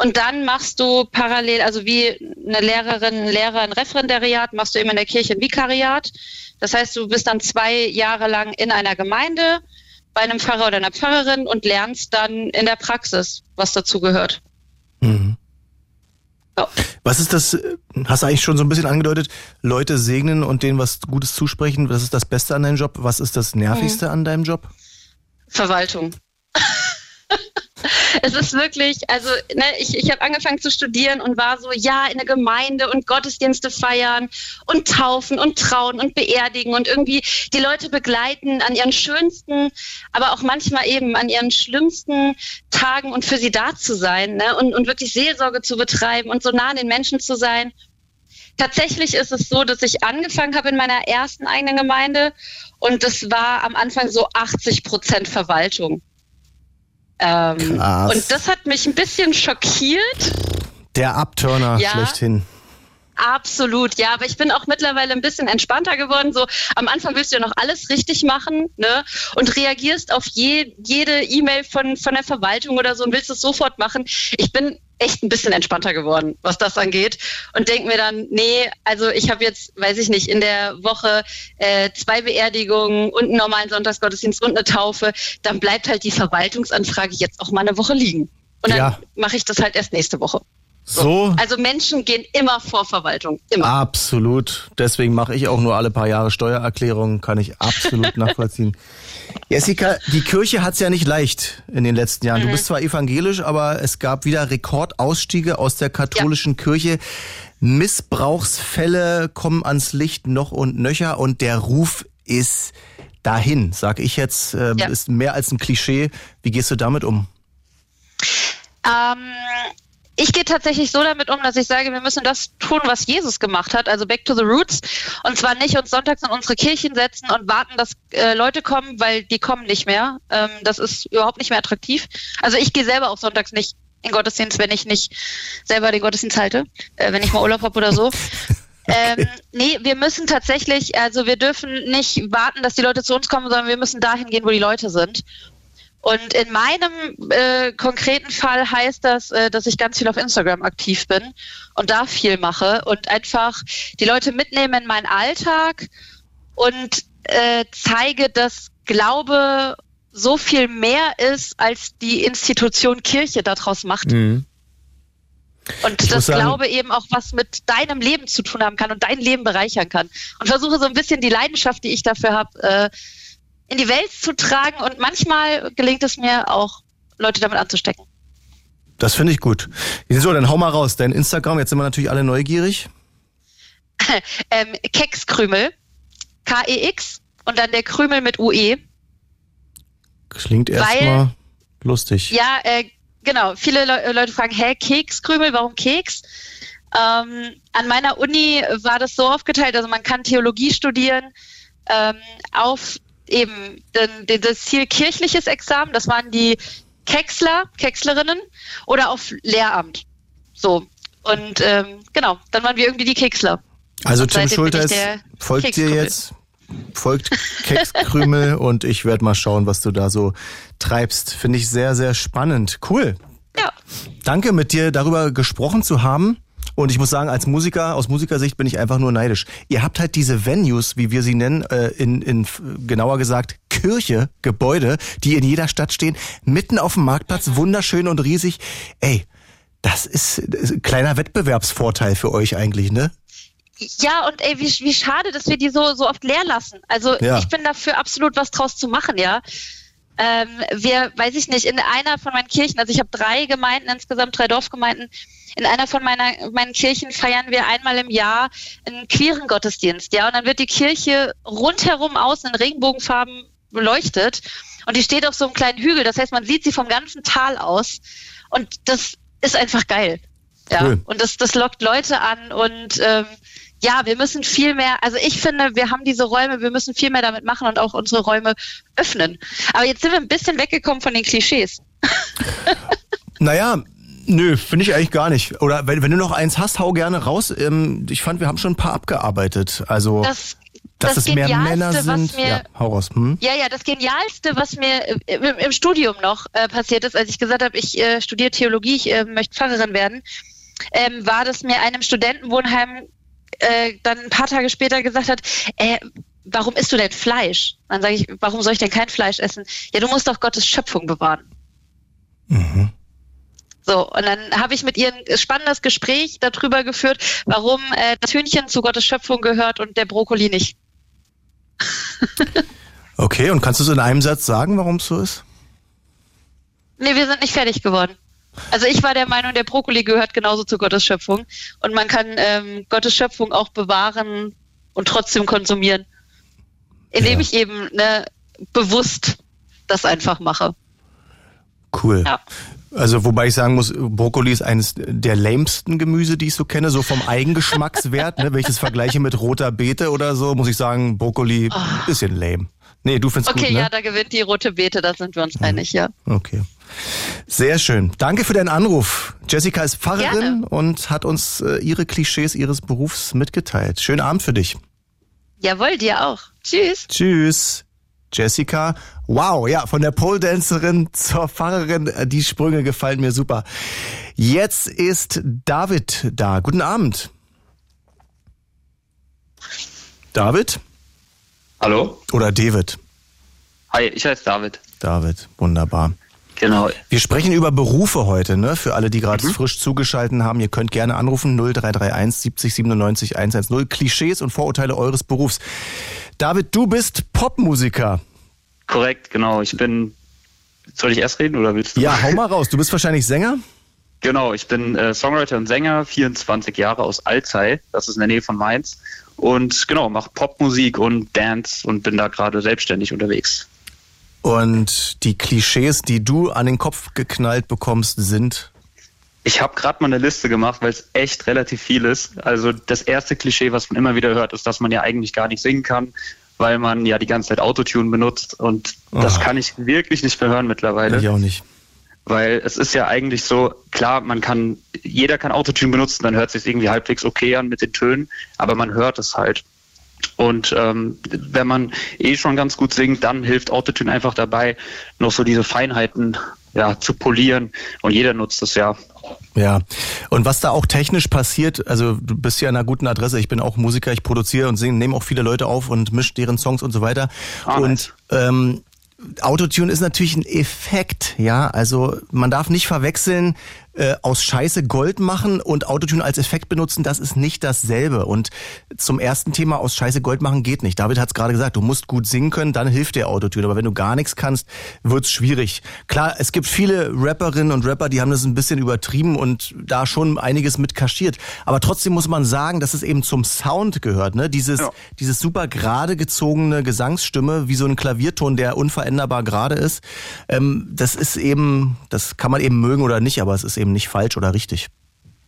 Und dann machst du parallel, also wie eine Lehrerin, ein Lehrer ein Referendariat, machst du eben in der Kirche ein Vikariat. Das heißt, du bist dann zwei Jahre lang in einer Gemeinde bei einem Pfarrer oder einer Pfarrerin und lernst dann in der Praxis, was dazu gehört. Mhm. Ja. Was ist das, hast du eigentlich schon so ein bisschen angedeutet, Leute segnen und denen was Gutes zusprechen, das ist das Beste an deinem Job. Was ist das Nervigste mhm. an deinem Job? Verwaltung. es ist wirklich, also ne, ich, ich habe angefangen zu studieren und war so, ja, in der Gemeinde und Gottesdienste feiern und taufen und trauen und beerdigen und irgendwie die Leute begleiten an ihren schönsten, aber auch manchmal eben an ihren schlimmsten Tagen und für sie da zu sein ne, und, und wirklich Seelsorge zu betreiben und so nah an den Menschen zu sein. Tatsächlich ist es so, dass ich angefangen habe in meiner ersten eigenen Gemeinde und das war am Anfang so 80 Prozent Verwaltung. Ähm. Und das hat mich ein bisschen schockiert. Der Abturner ja. schlechthin. Absolut, ja, aber ich bin auch mittlerweile ein bisschen entspannter geworden. So am Anfang willst du ja noch alles richtig machen, ne? Und reagierst auf je, jede E-Mail von von der Verwaltung oder so und willst es sofort machen. Ich bin echt ein bisschen entspannter geworden, was das angeht. Und denke mir dann, nee, also ich habe jetzt, weiß ich nicht, in der Woche äh, zwei Beerdigungen und einen normalen Sonntagsgottesdienst und eine Taufe. Dann bleibt halt die Verwaltungsanfrage jetzt auch mal eine Woche liegen. Und dann ja. mache ich das halt erst nächste Woche. So. Also Menschen gehen immer vor Verwaltung. Immer. Absolut. Deswegen mache ich auch nur alle paar Jahre Steuererklärungen, kann ich absolut nachvollziehen. Jessica, die Kirche hat es ja nicht leicht in den letzten Jahren. Mhm. Du bist zwar evangelisch, aber es gab wieder Rekordausstiege aus der katholischen ja. Kirche. Missbrauchsfälle kommen ans Licht noch und nöcher und der Ruf ist dahin, sag ich jetzt. Äh, ja. Ist mehr als ein Klischee. Wie gehst du damit um? Ähm, ich gehe tatsächlich so damit um, dass ich sage, wir müssen das tun, was Jesus gemacht hat, also back to the roots. Und zwar nicht uns sonntags in unsere Kirchen setzen und warten, dass äh, Leute kommen, weil die kommen nicht mehr. Ähm, das ist überhaupt nicht mehr attraktiv. Also ich gehe selber auch sonntags nicht in Gottesdienst, wenn ich nicht selber den Gottesdienst halte, äh, wenn ich mal Urlaub habe oder so. Ähm, nee, wir müssen tatsächlich, also wir dürfen nicht warten, dass die Leute zu uns kommen, sondern wir müssen dahin gehen, wo die Leute sind. Und in meinem äh, konkreten Fall heißt das, äh, dass ich ganz viel auf Instagram aktiv bin und da viel mache und einfach die Leute mitnehme in meinen Alltag und äh, zeige, dass Glaube so viel mehr ist, als die Institution Kirche daraus macht. Mhm. Und ich das Glaube eben auch was mit deinem Leben zu tun haben kann und dein Leben bereichern kann. Und versuche so ein bisschen die Leidenschaft, die ich dafür habe, äh, in die Welt zu tragen und manchmal gelingt es mir auch, Leute damit anzustecken. Das finde ich gut. So, dann hau mal raus. Dein Instagram, jetzt sind wir natürlich alle neugierig. ähm, Kekskrümel. K-E-X und dann der Krümel mit UE. Klingt erstmal lustig. Ja, äh, genau. Viele Le Leute fragen, hä, Kekskrümel, warum Keks? Ähm, an meiner Uni war das so aufgeteilt, also man kann Theologie studieren ähm, auf eben das Ziel kirchliches Examen, das waren die Kecksler, Kekslerinnen oder auf Lehramt. So. Und ähm, genau, dann waren wir irgendwie die Keksler. Also Tim Schulter ist, folgt dir jetzt, folgt Kekskrümel und ich werde mal schauen, was du da so treibst. Finde ich sehr, sehr spannend. Cool. Ja. Danke, mit dir darüber gesprochen zu haben. Und ich muss sagen, als Musiker, aus Musikersicht bin ich einfach nur neidisch. Ihr habt halt diese Venues, wie wir sie nennen, äh, in, in genauer gesagt Kirche, Gebäude, die in jeder Stadt stehen, mitten auf dem Marktplatz, wunderschön und riesig. Ey, das ist ein kleiner Wettbewerbsvorteil für euch eigentlich, ne? Ja, und ey, wie, wie schade, dass wir die so, so oft leer lassen. Also ja. ich bin dafür absolut was draus zu machen, ja. Ähm, wir, weiß ich nicht, in einer von meinen Kirchen, also ich habe drei Gemeinden, insgesamt drei Dorfgemeinden, in einer von meiner, meinen Kirchen feiern wir einmal im Jahr einen queeren Gottesdienst, ja, und dann wird die Kirche rundherum außen in Regenbogenfarben beleuchtet und die steht auf so einem kleinen Hügel, das heißt, man sieht sie vom ganzen Tal aus und das ist einfach geil. Ja, cool. und das, das lockt Leute an und ähm, ja, wir müssen viel mehr, also ich finde, wir haben diese Räume, wir müssen viel mehr damit machen und auch unsere Räume öffnen. Aber jetzt sind wir ein bisschen weggekommen von den Klischees. naja, Nö, finde ich eigentlich gar nicht. Oder wenn, wenn, du noch eins hast, hau gerne raus. Ähm, ich fand, wir haben schon ein paar abgearbeitet. Also das, dass das es mehr Männer sind. Mir, ja, hau raus. Hm? Ja, ja, das Genialste, was mir im, im Studium noch äh, passiert ist, als ich gesagt habe, ich äh, studiere Theologie, ich äh, möchte Pfarrerin werden, ähm, war, dass mir einem Studentenwohnheim äh, dann ein paar Tage später gesagt hat, äh, warum isst du denn Fleisch? Dann sage ich, warum soll ich denn kein Fleisch essen? Ja, du musst doch Gottes Schöpfung bewahren. Mhm. So, und dann habe ich mit ihr ein spannendes Gespräch darüber geführt, warum äh, das Hühnchen zu Gottes Schöpfung gehört und der Brokkoli nicht. Okay, und kannst du es in einem Satz sagen, warum es so ist? Nee, wir sind nicht fertig geworden. Also ich war der Meinung, der Brokkoli gehört genauso zu Gottes Schöpfung. Und man kann ähm, Gottes Schöpfung auch bewahren und trotzdem konsumieren. Indem Ja. ich eben ne, bewusst das einfach mache. Cool. Ja. Also wobei ich sagen muss, Brokkoli ist eines der lamesten Gemüse, die ich so kenne, so vom Eigengeschmackswert. ne? Wenn ich das vergleiche mit roter Beete oder so, muss ich sagen, Brokkoli bisschen lame. Nee, du findest. Okay, gut, ne? ja, da gewinnt die rote Beete, da sind wir uns einig, ja. Okay. Sehr schön. Danke für deinen Anruf. Jessica ist Pfarrerin Gerne. und hat uns äh, ihre Klischees ihres Berufs mitgeteilt. Schönen Abend für dich. Jawohl, dir auch. Tschüss. Tschüss. Jessica, wow, ja, von der Pole Dancerin zur Pfarrerin, die Sprünge gefallen mir super. Jetzt ist David da. Guten Abend. David Hallo? oder David? Hi, ich heiße David. David, wunderbar. Genau. Wir sprechen über Berufe heute, ne? Für alle, die gerade frisch zugeschalten haben. Ihr könnt gerne anrufen 0331 70 97 110. Klischees und Vorurteile eures Berufs. David, du bist Popmusiker. Korrekt, genau. Ich bin. Soll ich erst reden oder willst du? Ja, hau mal raus. Du bist wahrscheinlich Sänger? Genau, ich bin äh, Songwriter und Sänger, 24 Jahre aus Alzey, das ist in der Nähe von Mainz. Und genau, mache Popmusik und Dance und bin da gerade selbstständig unterwegs. Und die Klischees, die du an den Kopf geknallt bekommst, sind. Ich habe gerade mal eine Liste gemacht, weil es echt relativ viel ist. Also das erste Klischee, was man immer wieder hört, ist, dass man ja eigentlich gar nicht singen kann, weil man ja die ganze Zeit Autotune benutzt. Und das Ah. kann ich wirklich nicht mehr hören mittlerweile. Ich auch nicht. Weil es ist ja eigentlich so, klar, man kann, jeder kann Autotune benutzen, dann hört es sich irgendwie halbwegs okay an mit den Tönen, aber man hört es halt. Und ähm, wenn man eh schon ganz gut singt, dann hilft Autotune einfach dabei, noch so diese Feinheiten ja, zu polieren. Und jeder nutzt es ja. Ja. Und was da auch technisch passiert, also du bist ja an einer guten Adresse. Ich bin auch Musiker, ich produziere und singe, nehme auch viele Leute auf und mische deren Songs und so weiter. Ah, und nice. ähm, Autotune ist natürlich ein Effekt, ja. Also man darf nicht verwechseln, äh, aus Scheiße Gold machen und Autotune als Effekt benutzen, das ist nicht dasselbe. Und zum ersten Thema aus Scheiße Gold machen geht nicht. David hat es gerade gesagt, du musst gut singen können, dann hilft dir Autotune. Aber wenn du gar nichts kannst, wird's schwierig. Klar, es gibt viele Rapperinnen und Rapper, die haben das ein bisschen übertrieben und da schon einiges mit kaschiert. Aber trotzdem muss man sagen, dass es eben zum Sound gehört. Ne? Dieses, Ja. dieses super gerade gezogene Gesangsstimme, wie so ein Klavierton, der unveränderbar gerade ist. Ähm, das ist eben, das kann man eben mögen oder nicht, aber es ist eben nicht falsch oder richtig.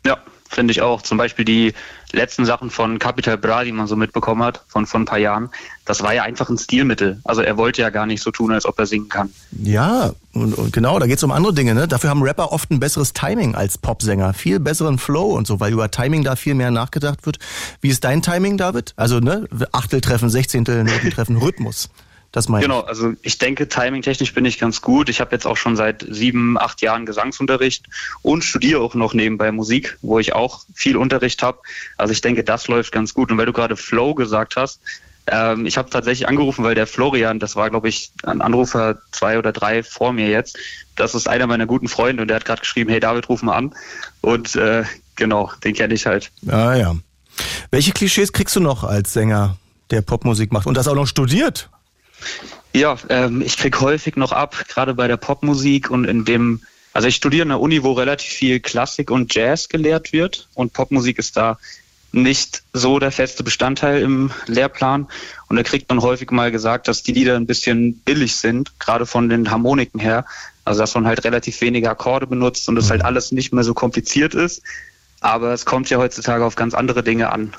Ja, finde ich auch. Zum Beispiel die letzten Sachen von Capital Bra, die man so mitbekommen hat, von vor ein paar Jahren, das war ja einfach ein Stilmittel. Also er wollte ja gar nicht so tun, als ob er singen kann. Ja, und, und genau, da geht's um andere Dinge. Ne? Dafür haben Rapper oft ein besseres Timing als Popsänger. Viel besseren Flow und so, weil über Timing da viel mehr nachgedacht wird. Wie ist dein Timing, David? Also, ne, Achteltreffen, Sechzehntel, Notentreffen, Rhythmus. Das meine Genau, also ich denke, timingtechnisch bin ich ganz gut. Ich habe jetzt auch schon seit sieben, acht Jahren Gesangsunterricht und studiere auch noch nebenbei Musik, wo ich auch viel Unterricht habe. Also ich denke, das läuft ganz gut. Und weil du gerade Flow gesagt hast, ähm, ich habe tatsächlich angerufen, weil der Florian, das war, glaube ich, ein Anrufer zwei oder drei vor mir jetzt. Das ist einer meiner guten Freunde und der hat gerade geschrieben, hey David, ruf mal an. Und äh, genau, den kenne ich halt. ich. Ah ja. Welche Klischees kriegst du noch als Sänger, der Popmusik macht und das auch noch studiert? Ja, ähm, ich krieg häufig noch ab, gerade bei der Popmusik und in dem, also ich studiere an der Uni, wo relativ viel Klassik und Jazz gelehrt wird und Popmusik ist da nicht so der feste Bestandteil im Lehrplan. Und da kriegt man häufig mal gesagt, dass die Lieder ein bisschen billig sind, gerade von den Harmoniken her. Also dass man halt relativ wenige Akkorde benutzt und es halt alles nicht mehr so kompliziert ist. Aber es kommt ja heutzutage auf ganz andere Dinge an.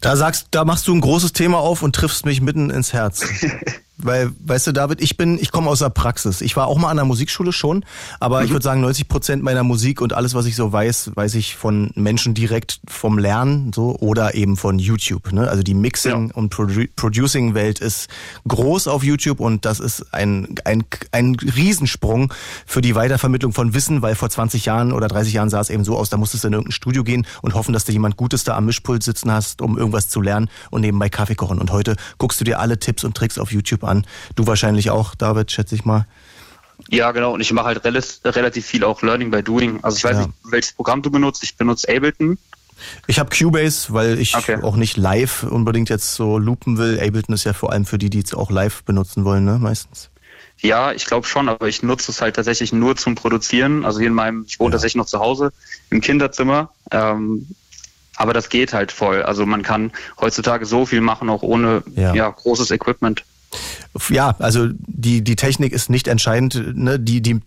Da sagst, da machst du ein großes Thema auf und triffst mich mitten ins Herz. Weil, weißt du, David, ich bin, ich komme aus der Praxis. Ich war auch mal an der Musikschule schon, aber ich würde sagen, 90 Prozent meiner Musik und alles, was ich so weiß, weiß ich von Menschen direkt vom Lernen, so, oder eben von YouTube, ne? Also die Mixing- und Produ Producing-Welt ist groß auf YouTube und das ist ein, ein, ein Riesensprung für die Weitervermittlung von Wissen, weil vor 20 Jahren oder 30 Jahren sah es eben so aus, da musstest du in irgendein Studio gehen und hoffen, dass du jemand Gutes da am Mischpult sitzen hast, um irgendwas zu lernen und nebenbei Kaffee kochen. Und heute guckst du dir alle Tipps und Tricks auf YouTube an. Du wahrscheinlich auch, David, schätze ich mal. Ja, genau. Und ich mache halt rel relativ viel auch Learning by Doing. Also ich weiß Ja. nicht, welches Programm du benutzt. Ich benutze Ableton. Ich habe Cubase, weil ich Okay. auch nicht live unbedingt jetzt so loopen will. Ableton ist ja vor allem für die, die es auch live benutzen wollen, ne, meistens. Ja, ich glaube schon, aber ich nutze es halt tatsächlich nur zum Produzieren. Also hier in meinem, ich wohne Ja. tatsächlich noch zu Hause im Kinderzimmer. Ähm, aber das geht halt voll. Also man kann heutzutage so viel machen, auch ohne Ja. ja. großes Equipment. Ja, also die, die Technik ist nicht entscheidend. Ne? Die, die,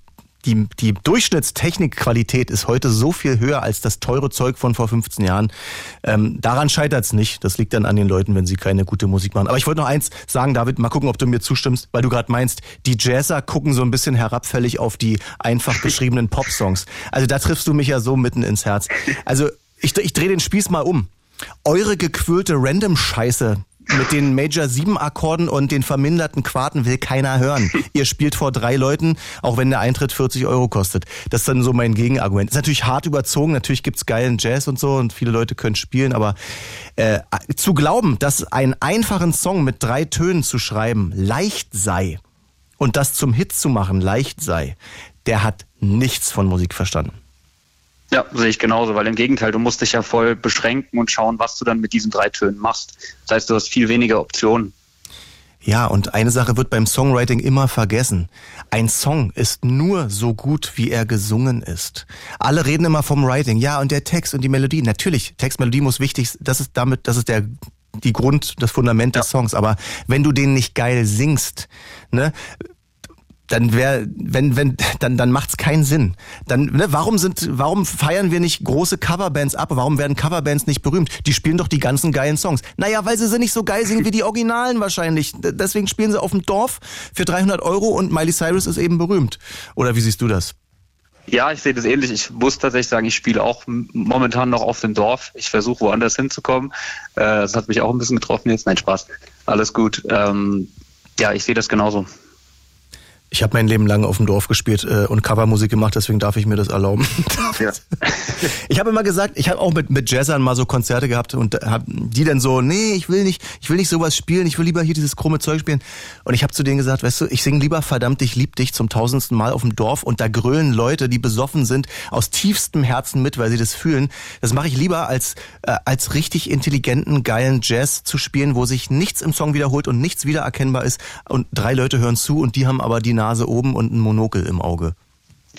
die, die Durchschnittstechnikqualität ist heute so viel höher als das teure Zeug von vor 15 Jahren. Ähm, daran scheitert es nicht. Das liegt dann an den Leuten, wenn sie keine gute Musik machen. Aber ich wollte noch eins sagen, David, mal gucken, ob du mir zustimmst, weil du gerade meinst, die Jazzer gucken so ein bisschen herabfällig auf die einfach geschriebenen Popsongs. Also da triffst du mich ja so mitten ins Herz. Also ich, ich drehe den Spieß mal um. Eure gequirlte Random-Scheiße mit den Major 7 Akkorden und den verminderten Quarten will keiner hören. Ihr spielt vor drei Leuten, auch wenn der Eintritt 40 Euro kostet. Das ist dann so mein Gegenargument. Ist natürlich hart überzogen, natürlich gibt's geilen Jazz und so und viele Leute können spielen, aber äh, zu glauben, dass einen einfachen Song mit drei Tönen zu schreiben leicht sei und das zum Hit zu machen leicht sei, der hat nichts von Musik verstanden. Ja, sehe ich genauso, weil im Gegenteil, du musst dich ja voll beschränken und schauen, was du dann mit diesen drei Tönen machst. Das heißt, du hast viel weniger Optionen. Ja, und eine Sache wird beim Songwriting immer vergessen. Ein Song ist nur so gut, wie er gesungen ist. Alle reden immer vom Writing. Ja, und der Text und die Melodie. Natürlich, Text, Melodie muss wichtig, das ist damit, das ist der, die Grund, das Fundament des Songs. Aber wenn du den nicht geil singst, ne, dann wäre, wenn, wenn, dann, dann macht's keinen Sinn. Dann, ne, warum sind, warum feiern wir nicht große Coverbands ab? Warum werden Coverbands nicht berühmt? Die spielen doch die ganzen geilen Songs. Naja, weil sie sie nicht so geil singen wie die Originalen wahrscheinlich. Deswegen spielen sie auf dem Dorf für 300 Euro und Miley Cyrus ist eben berühmt. Oder wie siehst du das? Ja, ich sehe das ähnlich. Ich muss tatsächlich sagen, ich spiele auch momentan noch auf dem Dorf. Ich versuche woanders hinzukommen. Äh, das hat mich auch ein bisschen getroffen jetzt. Nein, Spaß. Alles gut. Ähm, ja, ich sehe das genauso. Ich habe mein Leben lang auf dem Dorf gespielt äh, und Covermusik gemacht, deswegen darf ich mir das erlauben. Ja. Ich habe immer gesagt, ich habe auch mit, mit Jazzern mal so Konzerte gehabt und hab die dann so, nee, ich will nicht, ich will nicht sowas spielen, ich will lieber hier dieses krumme Zeug spielen. Und ich habe zu denen gesagt, weißt du, ich singe lieber verdammt, ich lieb dich zum tausendsten Mal auf dem Dorf und da grölen Leute, die besoffen sind, aus tiefstem Herzen mit, weil sie das fühlen. Das mache ich lieber als äh, als richtig intelligenten, geilen Jazz zu spielen, wo sich nichts im Song wiederholt und nichts wiedererkennbar ist und drei Leute hören zu und die haben aber die Nase oben und ein Monokel im Auge.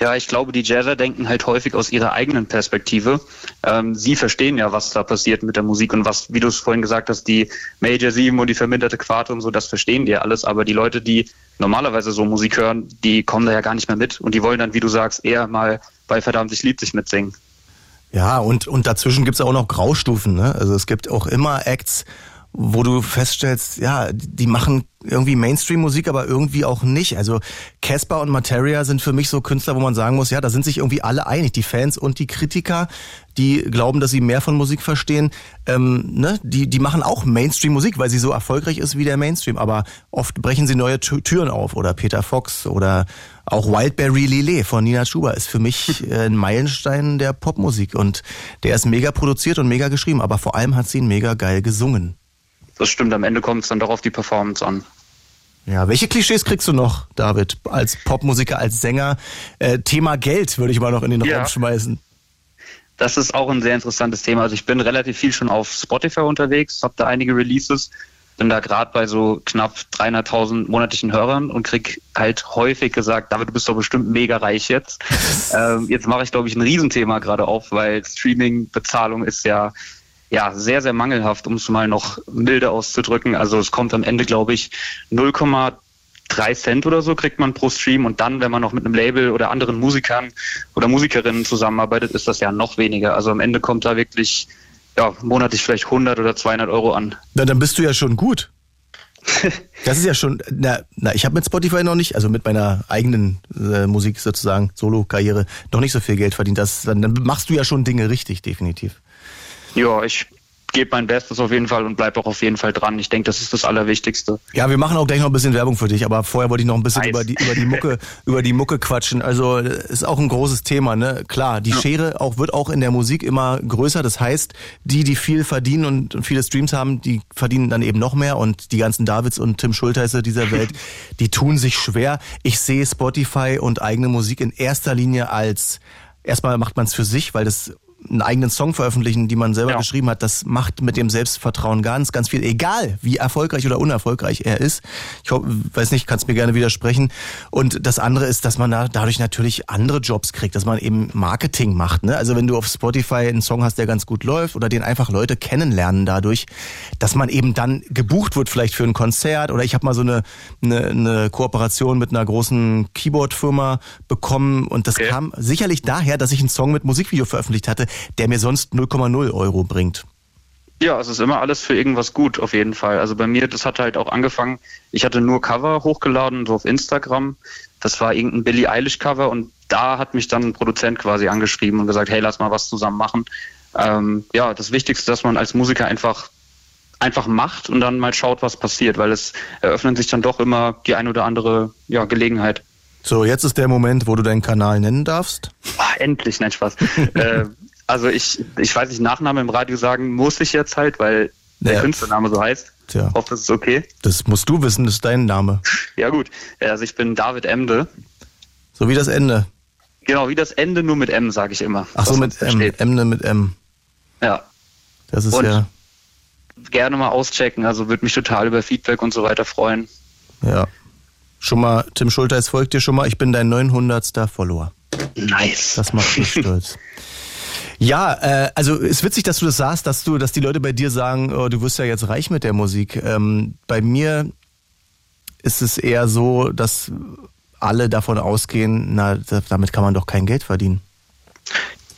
Ja, ich glaube, die Jazzer denken halt häufig aus ihrer eigenen Perspektive. Ähm, sie verstehen ja, was da passiert mit der Musik und was, wie du es vorhin gesagt hast, die Major 7 und die verminderte Quarte und so, das verstehen die ja alles. Aber die Leute, die normalerweise so Musik hören, die kommen da ja gar nicht mehr mit und die wollen dann, wie du sagst, eher mal bei Verdammt, ich lieb dich mitsingen. Ja, und, und dazwischen gibt's auch noch Graustufen. Ne? Also es gibt auch immer Acts, wo du feststellst, ja, die machen irgendwie Mainstream-Musik, aber irgendwie auch nicht. Also Casper und Materia sind für mich so Künstler, wo man sagen muss, ja, da sind sich irgendwie alle einig, die Fans und die Kritiker, die glauben, dass sie mehr von Musik verstehen, ähm, ne? die, die machen auch Mainstream-Musik, weil sie so erfolgreich ist wie der Mainstream. Aber oft brechen sie neue Tü- Türen auf. Oder Peter Fox oder auch Wildberry Lillet von Nina Schuber ist für mich äh, ein Meilenstein der Popmusik. Und der ist mega produziert und mega geschrieben, aber vor allem hat sie ihn mega geil gesungen. Das stimmt, am Ende kommt es dann doch auf die Performance an. Ja, welche Klischees kriegst du noch, David, als Popmusiker, als Sänger? Äh, Thema Geld würde ich mal noch in den Ja. Raum schmeißen. Das ist auch ein sehr interessantes Thema. Also ich bin relativ viel schon auf Spotify unterwegs, habe da einige Releases, bin da gerade bei so knapp 300.000 monatlichen Hörern und krieg halt häufig gesagt, David, du bist doch bestimmt mega reich jetzt. ähm, jetzt mache ich, glaube ich, ein Riesenthema gerade auf, weil Streaming-Bezahlung ist ja ja sehr, sehr mangelhaft, um es mal noch milde auszudrücken. Also es kommt am Ende, glaube ich, 0,3 Cent oder so kriegt man pro Stream und dann, wenn man noch mit einem Label oder anderen Musikern oder Musikerinnen zusammenarbeitet, ist das ja noch weniger. Also am Ende kommt da wirklich ja, monatlich vielleicht 100 oder 200 Euro an. Na, dann bist du ja schon gut. Das ist ja schon, na, na ich habe mit Spotify noch nicht, also mit meiner eigenen äh, Musik sozusagen, Solo-Karriere, noch nicht so viel Geld verdient. Das, dann, dann machst du ja schon Dinge richtig, definitiv. Ja, ich gebe mein Bestes auf jeden Fall und bleib auch auf jeden Fall dran. Ich denke, das ist das Allerwichtigste. Ja, wir machen auch gleich noch ein bisschen Werbung für dich, aber vorher wollte ich noch ein bisschen nice. über die über die Mucke über die Mucke quatschen. Also ist auch ein großes Thema, ne? Klar, die ja. Schere auch wird auch in der Musik immer größer. Das heißt, die, die viel verdienen und, und viele Streams haben, die verdienen dann eben noch mehr und die ganzen Davids und Tim Schulteise dieser Welt, die tun sich schwer. Ich sehe Spotify und eigene Musik in erster Linie als erstmal macht man es für sich, weil das einen eigenen Song veröffentlichen, die man selber ja. geschrieben hat, das macht mit dem Selbstvertrauen ganz, ganz viel, egal wie erfolgreich oder unerfolgreich er ist. Ich hoffe, weiß nicht, kannst mir gerne widersprechen. Und das andere ist, dass man da dadurch natürlich andere Jobs kriegt, dass man eben Marketing macht. Ne? Also wenn du auf Spotify einen Song hast, der ganz gut läuft oder den einfach Leute kennenlernen dadurch, dass man eben dann gebucht wird vielleicht für ein Konzert oder ich habe mal so eine, eine, eine Kooperation mit einer großen Keyboard-Firma bekommen und das okay. kam sicherlich daher, dass ich einen Song mit Musikvideo veröffentlicht hatte, der mir sonst 0,0 Euro bringt. Ja, es ist immer alles für irgendwas gut, auf jeden Fall. Also bei mir, das hat halt auch angefangen, ich hatte nur Cover hochgeladen, so auf Instagram. Das war irgendein Billie Eilish Cover und da hat mich dann ein Produzent quasi angeschrieben und gesagt, hey, lass mal was zusammen machen. Ähm, ja, das Wichtigste, dass man als Musiker einfach einfach macht und dann mal schaut, was passiert, weil es eröffnet sich dann doch immer die ein oder andere ja, Gelegenheit. So, jetzt ist der Moment, wo du deinen Kanal nennen darfst. Ach, endlich, nein, Spaß. äh, also ich, ich weiß nicht, Nachname im Radio sagen muss ich jetzt halt, weil der Künstlername so heißt. Tja. Ich hoffe, das ist okay. Das musst du wissen, das ist dein Name. Ja gut, also ich bin David Emde. So wie das Ende. Genau, wie das Ende, nur mit M, sage ich immer. Ach so, mit M. Emde mit M. Ja. Das ist und ja. Gerne mal auschecken, also würde mich total über Feedback und so weiter freuen. Ja. Schon mal, Tim Schulter, es folgt dir schon mal, ich bin dein 900. Follower. Nice. Das macht mich stolz. Ja, äh, also es ist witzig, dass du das sagst, dass du, dass die Leute bei dir sagen, oh, du wirst ja jetzt reich mit der Musik. Ähm, bei mir ist es eher so, dass alle davon ausgehen, na, damit kann man doch kein Geld verdienen.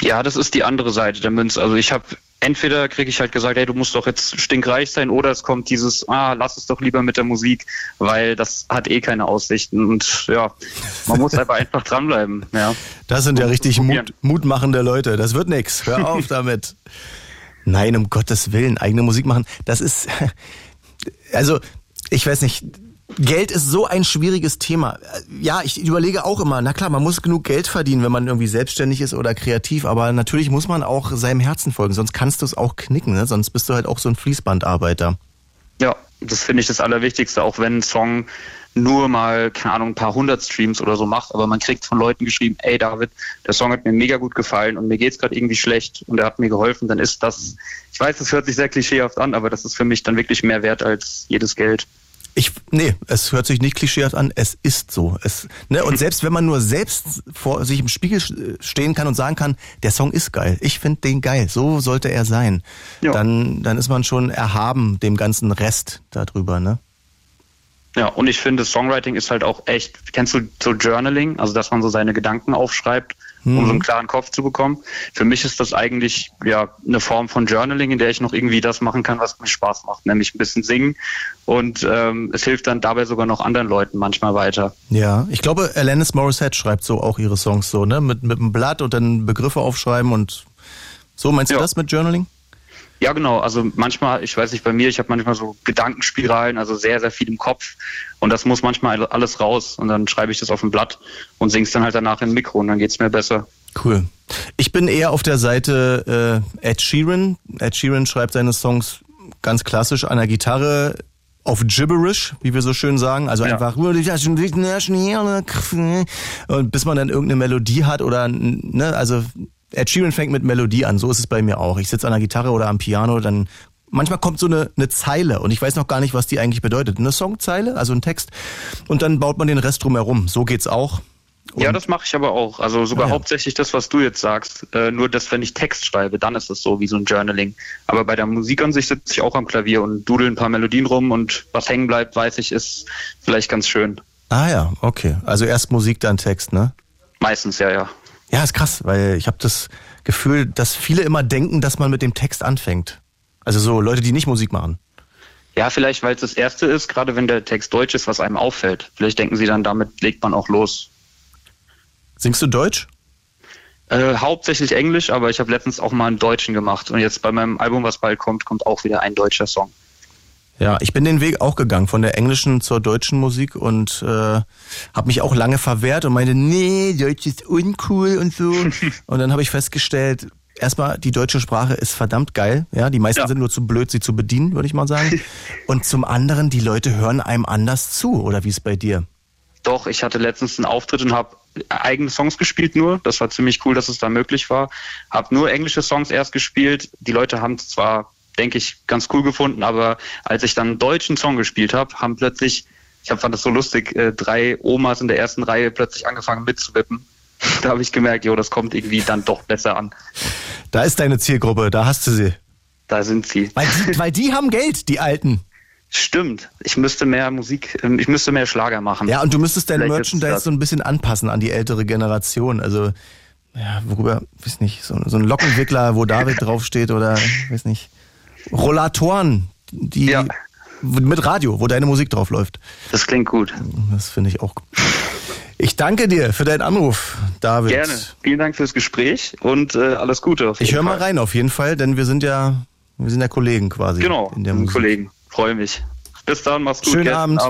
Ja, das ist die andere Seite der Münze. Also ich habe entweder kriege ich halt gesagt, hey, du musst doch jetzt stinkreich sein, oder es kommt dieses, ah, lass es doch lieber mit der Musik, weil das hat eh keine Aussichten. Und ja, man muss einfach einfach dranbleiben. Ja. Das sind ja richtig Mut, mutmachende Leute. Das wird nix. Hör auf damit. Nein, um Gottes Willen, eigene Musik machen. Das ist, also, ich weiß nicht, Geld ist so ein schwieriges Thema. Ja, ich überlege auch immer, na klar, man muss genug Geld verdienen, wenn man irgendwie selbstständig ist oder kreativ, aber natürlich muss man auch seinem Herzen folgen, sonst kannst du es auch knicken, ne? sonst bist du halt auch so ein Fließbandarbeiter. Ja, das finde ich das Allerwichtigste, auch wenn ein Song nur mal, keine Ahnung, ein paar hundert Streams oder so macht, aber man kriegt von Leuten geschrieben, ey David, der Song hat mir mega gut gefallen und mir geht's gerade irgendwie schlecht und er hat mir geholfen, dann ist das, ich weiß, das hört sich sehr klischeehaft an, aber das ist für mich dann wirklich mehr wert als jedes Geld. Ich, nee, es hört sich nicht klischeehaft an, es ist so. Es, ne, und selbst wenn man nur selbst vor sich im Spiegel stehen kann und sagen kann, der Song ist geil, ich finde den geil, so sollte er sein, ja. dann, dann ist man schon erhaben dem ganzen Rest darüber, ne? Ja, und ich finde, Songwriting ist halt auch echt, kennst du so Journaling, also dass man so seine Gedanken aufschreibt um so einen mhm. klaren Kopf zu bekommen. Für mich ist das eigentlich ja eine Form von Journaling, in der ich noch irgendwie das machen kann, was mir Spaß macht, nämlich ein bisschen singen. Und ähm, es hilft dann dabei sogar noch anderen Leuten manchmal weiter. Ja, ich glaube, Alanis Morissette schreibt so auch ihre Songs so, ne? Mit, mit einem Blatt und dann Begriffe aufschreiben und so. Meinst du ja. das mit Journaling? Ja, genau. Also manchmal, ich weiß nicht, bei mir, ich habe manchmal so Gedankenspiralen, also sehr, sehr viel im Kopf. Und das muss manchmal alles raus. Und dann schreibe ich das auf ein Blatt und singe es dann halt danach im Mikro und dann geht es mir besser. Cool. Ich bin eher auf der Seite äh, Ed Sheeran. Ed Sheeran schreibt seine Songs ganz klassisch an der Gitarre auf Gibberish, wie wir so schön sagen. Also ja. einfach und bis man dann irgendeine Melodie hat oder ne, also Ed Sheeran fängt mit Melodie an, so ist es bei mir auch. Ich sitze an der Gitarre oder am Piano, dann manchmal kommt so eine, eine Zeile und ich weiß noch gar nicht, was die eigentlich bedeutet. Eine Songzeile, also ein Text und dann baut man den Rest drumherum. So geht's auch. Und ja, das mache ich aber auch. Also sogar ah, ja. hauptsächlich das, was du jetzt sagst. Äh, nur, dass wenn ich Text schreibe, dann ist es so wie so ein Journaling. Aber bei der Musik an sich sitze ich auch am Klavier und dudel ein paar Melodien rum und was hängen bleibt, weiß ich, ist vielleicht ganz schön. Ah ja, okay. Also erst Musik, dann Text, ne? Meistens, ja, ja. Ja, ist krass, weil ich habe das Gefühl, dass viele immer denken, dass man mit dem Text anfängt. Also so Leute, die nicht Musik machen. Ja, vielleicht, weil es das Erste ist, gerade wenn der Text deutsch ist, was einem auffällt. Vielleicht denken sie dann, damit legt man auch los. Singst du Deutsch? Äh, hauptsächlich Englisch, aber ich habe letztens auch mal einen Deutschen gemacht. Und jetzt bei meinem Album, was bald kommt, kommt auch wieder ein deutscher Song. Ja, ich bin den Weg auch gegangen, von der englischen zur deutschen Musik und äh, habe mich auch lange verwehrt und meinte, nee, Deutsch ist uncool und so. und dann habe ich festgestellt, erstmal, die deutsche Sprache ist verdammt geil. Ja, die meisten Ja. sind nur zu blöd, sie zu bedienen, würde ich mal sagen. und zum anderen, die Leute hören einem anders zu, oder wie ist bei dir? Doch, ich hatte letztens einen Auftritt und habe eigene Songs gespielt nur. Das war ziemlich cool, dass es da möglich war. Habe nur englische Songs erst gespielt. Die Leute haben es zwar, denke ich, ganz cool gefunden, aber als ich dann einen deutschen Song gespielt habe, haben plötzlich, ich hab, fand das so lustig, äh, drei Omas in der ersten Reihe plötzlich angefangen mitzuwippen. Da habe ich gemerkt, jo, das kommt irgendwie dann doch besser an. Da ist deine Zielgruppe, da hast du sie. Da sind sie. Weil die, weil die haben Geld, die Alten. Stimmt. Ich müsste mehr Musik, ähm, ich müsste mehr Schlager machen. Ja, und du müsstest dein Vielleicht Merchandise so ein bisschen anpassen an die ältere Generation. Also, ja, worüber, weiß nicht, so, so ein Lockenwickler, wo David draufsteht oder, weiß nicht, Rollatoren, die mit Radio, wo deine Musik drauf läuft. Das klingt gut. Das finde ich auch. Ich danke dir für deinen Anruf, David. Gerne. Vielen Dank fürs Gespräch und äh, alles Gute. Ich höre mal rein auf jeden Fall, denn wir sind ja, wir sind ja Kollegen quasi. Genau, in der Musik. Kollegen. Freue mich. Bis dann, mach's gut. Schönen gell? Abend.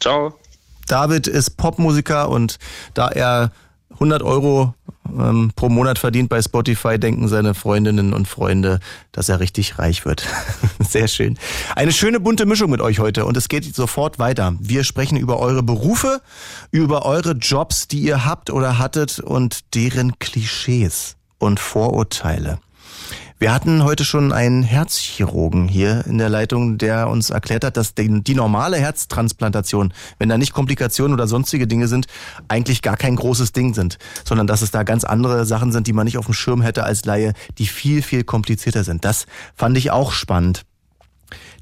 Ciao. David ist Popmusiker und da er 100 Euro ähm, pro Monat verdient bei Spotify, denken seine Freundinnen und Freunde, dass er richtig reich wird. Sehr schön. Eine schöne bunte Mischung mit euch heute und es geht sofort weiter. Wir sprechen über eure Berufe, über eure Jobs, die ihr habt oder hattet und deren Klischees und Vorurteile. Wir hatten heute schon einen Herzchirurgen hier in der Leitung, der uns erklärt hat, dass die, normale Herztransplantation, wenn da nicht Komplikationen oder sonstige Dinge sind, eigentlich gar kein großes Ding sind, sondern dass es da ganz andere Sachen sind, die man nicht auf dem Schirm hätte als Laie, die viel, viel komplizierter sind. Das fand ich auch spannend.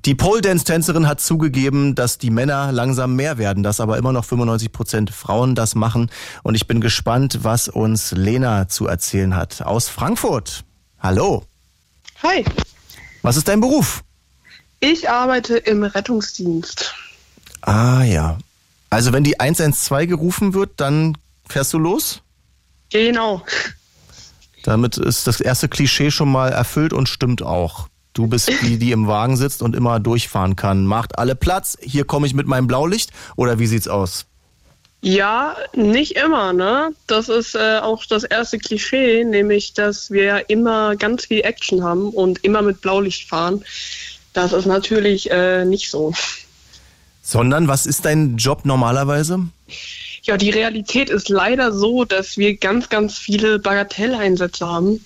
Die Pole Dance Tänzerin hat zugegeben, dass die Männer langsam mehr werden, dass aber immer noch 95 Prozent Frauen das machen. Und ich bin gespannt, was uns Lena zu erzählen hat aus Frankfurt. Hallo. Hi, Was ist dein Beruf? ich arbeite im Rettungsdienst. Ah ja. Also wenn die 112 gerufen wird, dann fährst du los? Genau. Damit ist das erste Klischee schon mal erfüllt und stimmt auch. Du bist die, die im Wagen sitzt und immer durchfahren kann. Macht alle Platz. Hier komme ich mit meinem Blaulicht. Oder wie sieht's aus? Ja, nicht immer, ne? Das ist äh, auch das erste Klischee, nämlich, dass wir immer ganz viel Action haben und immer mit Blaulicht fahren. Das ist natürlich äh, nicht so. Sondern was ist dein Job normalerweise? Ja, die Realität ist leider so, dass wir ganz, ganz viele Bagatelleinsätze haben.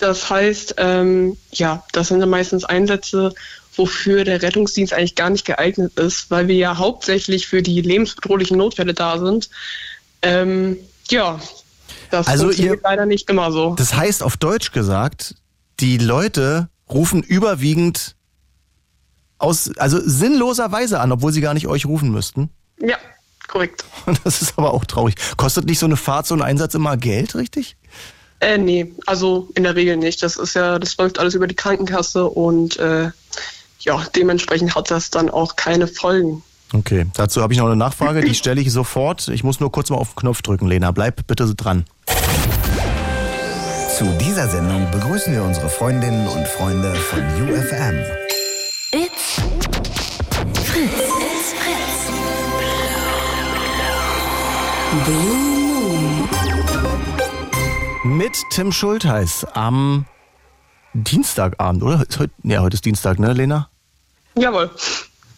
Das heißt, ähm, ja, das sind dann meistens Einsätze, wofür der Rettungsdienst eigentlich gar nicht geeignet ist, weil wir ja hauptsächlich für die lebensbedrohlichen Notfälle da sind. Ähm, ja, das Also funktioniert ihr- leider nicht immer so. Das heißt auf Deutsch gesagt, die Leute rufen überwiegend aus, also sinnloserweise an, obwohl sie gar nicht euch rufen müssten. Ja, korrekt. Das ist aber auch traurig. Kostet nicht so eine Fahrt, so ein Einsatz immer Geld, richtig? Äh, nee, also in der Regel nicht. Das ist ja, das läuft alles über die Krankenkasse und äh, ja, dementsprechend hat das dann auch keine Folgen. Okay, dazu habe ich noch eine Nachfrage, die stelle ich sofort. Ich muss nur kurz mal auf den Knopf drücken, Lena. Bleib bitte dran. Zu dieser Sendung begrüßen wir unsere Freundinnen und Freunde von UFM. It's Fritz. It's Fritz. Blue Moon. Mit Tim Schultheiß am Dienstagabend, oder? Ist heute, ja, heute ist Dienstag, ne, Lena? Jawohl.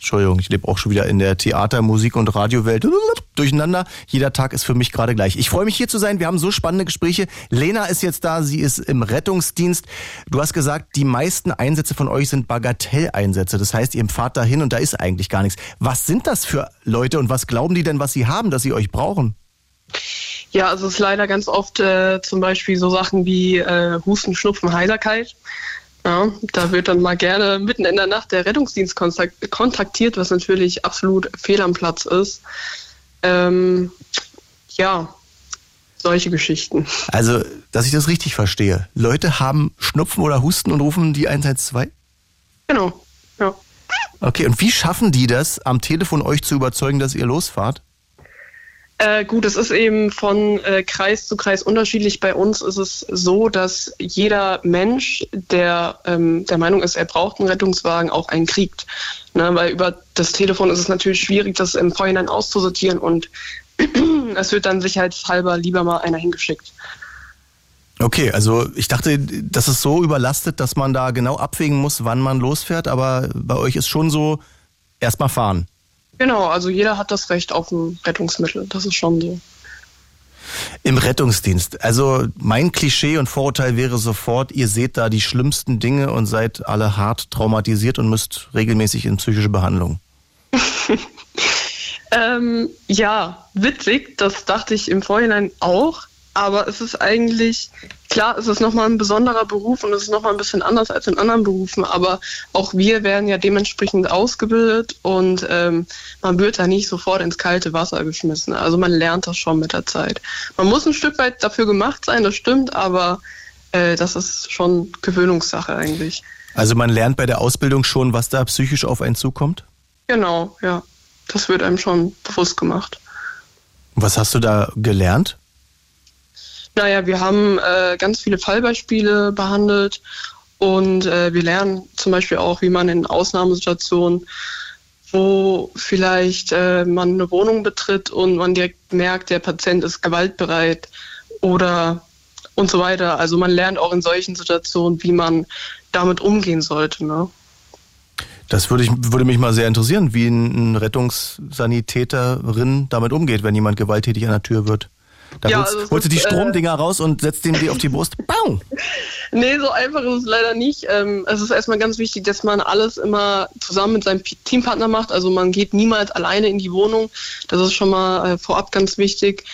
Entschuldigung, ich lebe auch schon wieder in der Theater-, Musik- und Radiowelt. Durcheinander. Jeder Tag ist für mich gerade gleich. Ich freue mich hier zu sein. Wir haben so spannende Gespräche. Lena ist jetzt da. Sie ist im Rettungsdienst. Du hast gesagt, die meisten Einsätze von euch sind Bagatelleinsätze. Das heißt, ihr fahrt da hin und da ist eigentlich gar nichts. Was sind das für Leute und was glauben die denn, was sie haben, dass sie euch brauchen? Ja, also es ist leider ganz oft äh, zum Beispiel so Sachen wie äh, Husten, Schnupfen, Heiserkeit. Ja, da wird dann mal gerne mitten in der Nacht der Rettungsdienst kontak- kontaktiert, was natürlich absolut fehl am Platz ist. Ähm, ja, solche Geschichten. Also, dass ich das richtig verstehe. Leute haben Schnupfen oder Husten und rufen die 112? Genau, ja. Okay, und wie schaffen die das, am Telefon euch zu überzeugen, dass ihr losfahrt? Äh, gut, es ist eben von äh, Kreis zu Kreis unterschiedlich. Bei uns ist es so, dass jeder Mensch, der ähm, der Meinung ist, er braucht einen Rettungswagen, auch einen kriegt. Ne, weil über das Telefon ist es natürlich schwierig, das im Vorhinein auszusortieren und es wird dann sicherheitshalber lieber mal einer hingeschickt. Okay, also ich dachte, das ist so überlastet, dass man da genau abwägen muss, wann man losfährt, aber bei euch ist schon so, erstmal fahren. Genau, also jeder hat das Recht auf ein Rettungsmittel. Das ist schon so. Im Rettungsdienst. Also mein Klischee und Vorurteil wäre sofort, ihr seht da die schlimmsten Dinge und seid alle hart traumatisiert und müsst regelmäßig in psychische Behandlung. ähm, ja, witzig, das dachte ich im Vorhinein auch. Aber es ist eigentlich, klar, es ist nochmal ein besonderer Beruf und es ist nochmal ein bisschen anders als in anderen Berufen, aber auch wir werden ja dementsprechend ausgebildet und ähm, man wird da nicht sofort ins kalte Wasser geschmissen. Also man lernt das schon mit der Zeit. Man muss ein Stück weit dafür gemacht sein, das stimmt, aber äh, das ist schon Gewöhnungssache eigentlich. Also man lernt bei der Ausbildung schon, was da psychisch auf einen zukommt? Genau, ja. Das wird einem schon bewusst gemacht. Was hast du da gelernt? Naja, wir haben äh, ganz viele Fallbeispiele behandelt und äh, wir lernen zum Beispiel auch, wie man in Ausnahmesituationen, wo vielleicht äh, man eine Wohnung betritt und man direkt merkt, der Patient ist gewaltbereit oder und so weiter. Also man lernt auch in solchen Situationen, wie man damit umgehen sollte. Ne? Das würde, ich, würde mich mal sehr interessieren, wie ein Rettungssanitäterin damit umgeht, wenn jemand gewalttätig an der Tür wird. Da ja, holst, also holst du die äh, Stromdinger raus und setzt den dir auf die Brust. Bau! Nee, so einfach ist es leider nicht. Ähm, es ist erstmal ganz wichtig, dass man alles immer zusammen mit seinem Teampartner macht. Also man geht niemals alleine in die Wohnung. Das ist schon mal äh, vorab ganz wichtig.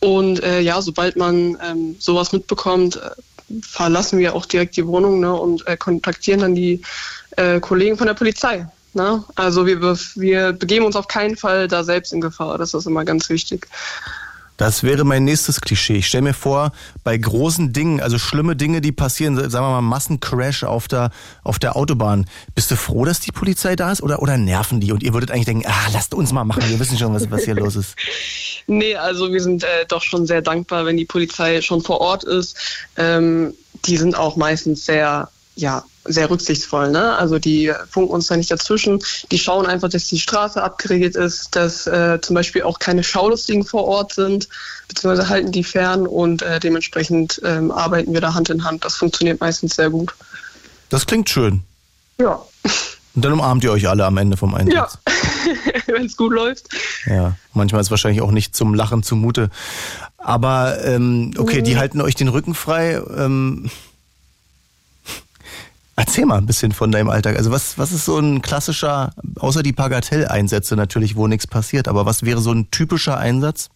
Und äh, ja, sobald man ähm, sowas mitbekommt, äh, verlassen wir auch direkt die Wohnung ne, und äh, kontaktieren dann die äh, Kollegen von der Polizei. Ne? Also wir, wir begeben uns auf keinen Fall da selbst in Gefahr. Das ist immer ganz wichtig. Das wäre mein nächstes Klischee. Ich stelle mir vor, bei großen Dingen, also schlimme Dinge, die passieren, sagen wir mal Massencrash auf der, auf der Autobahn. Bist du froh, dass die Polizei da ist oder, oder nerven die? Und ihr würdet eigentlich denken, ah, lasst uns mal machen, wir wissen schon, was, was hier los ist. Nee, also wir sind äh, doch schon sehr dankbar, wenn die Polizei schon vor Ort ist. Ähm, die sind auch meistens sehr ja, sehr rücksichtsvoll. Ne? Also die funken uns da nicht dazwischen. Die schauen einfach, dass die Straße abgeregelt ist, dass äh, zum Beispiel auch keine Schaulustigen vor Ort sind, beziehungsweise halten die fern und äh, dementsprechend ähm, arbeiten wir da Hand in Hand. Das funktioniert meistens sehr gut. Das klingt schön. Ja. Und dann umarmt ihr euch alle am Ende vom Einsatz. Ja, wenn es gut läuft. Ja, manchmal ist es wahrscheinlich auch nicht zum Lachen zumute. Aber ähm, okay, mhm. die halten euch den Rücken frei. Ähm, Erzähl mal ein bisschen von deinem Alltag. Also was, was ist so ein klassischer, außer die Bagatelleinsätze natürlich, wo nichts passiert, aber was wäre so ein typischer Einsatz?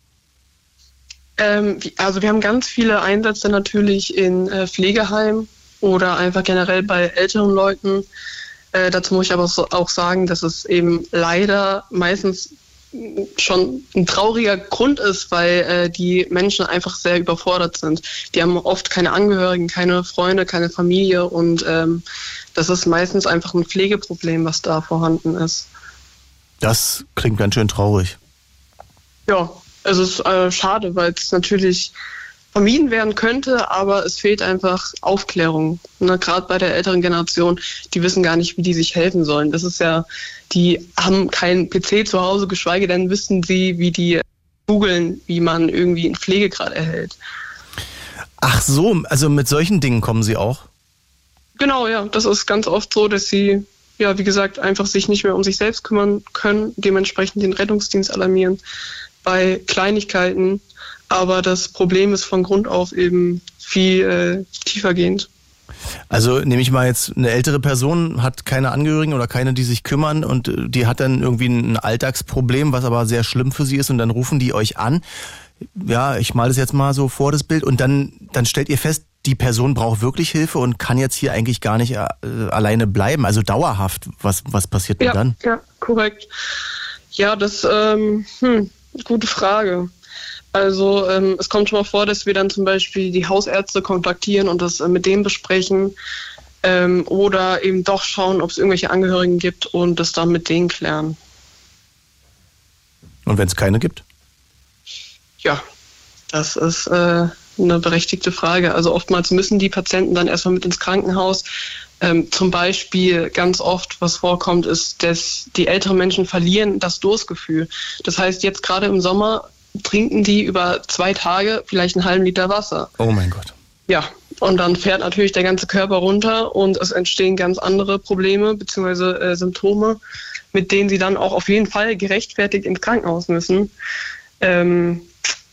Ähm, also wir haben ganz viele Einsätze natürlich in äh, Pflegeheimen oder einfach generell bei älteren Leuten. Äh, dazu muss ich aber auch sagen, dass es eben leider meistens schon ein trauriger Grund ist, weil äh, die Menschen einfach sehr überfordert sind. Die haben oft keine Angehörigen, keine Freunde, keine Familie und ähm, das ist meistens einfach ein Pflegeproblem, was da vorhanden ist. Das klingt ganz schön traurig. Ja, es ist äh, schade, weil es natürlich vermieden werden könnte, aber es fehlt einfach Aufklärung. Ne, Gerade bei der älteren Generation, die wissen gar nicht, wie die sich helfen sollen. Das ist ja, die haben keinen PC zu Hause, geschweige denn wissen sie, wie die googeln, wie man irgendwie einen Pflegegrad erhält. Ach so, also mit solchen Dingen kommen sie auch? Genau, ja. Das ist ganz oft so, dass sie, ja, wie gesagt, einfach sich nicht mehr um sich selbst kümmern können, dementsprechend den Rettungsdienst alarmieren. Bei Kleinigkeiten aber das Problem ist von Grund auf eben viel äh, tiefergehend. Also nehme ich mal jetzt eine ältere Person, hat keine Angehörigen oder keine, die sich kümmern und äh, die hat dann irgendwie ein Alltagsproblem, was aber sehr schlimm für sie ist und dann rufen die euch an. Ja, ich male das jetzt mal so vor, das Bild und dann, dann stellt ihr fest, die Person braucht wirklich Hilfe und kann jetzt hier eigentlich gar nicht äh, alleine bleiben, also dauerhaft. Was, was passiert denn ja, dann? Ja, korrekt. Ja, das, ähm, hm, gute Frage. Also ähm, es kommt schon mal vor, dass wir dann zum Beispiel die Hausärzte kontaktieren und das äh, mit denen besprechen ähm, oder eben doch schauen, ob es irgendwelche Angehörigen gibt und das dann mit denen klären. Und wenn es keine gibt? ja, das ist äh, eine berechtigte Frage. Also oftmals müssen die Patienten dann erstmal mit ins Krankenhaus. Ähm, zum Beispiel ganz oft, was vorkommt, ist, dass die älteren Menschen verlieren das Durstgefühl. Das heißt, jetzt gerade im Sommer trinken die über zwei Tage vielleicht einen halben Liter Wasser. Oh mein Gott. Ja, und dann fährt natürlich der ganze Körper runter und es entstehen ganz andere Probleme bzw. Äh, Symptome, mit denen sie dann auch auf jeden Fall gerechtfertigt ins Krankenhaus müssen. Ähm,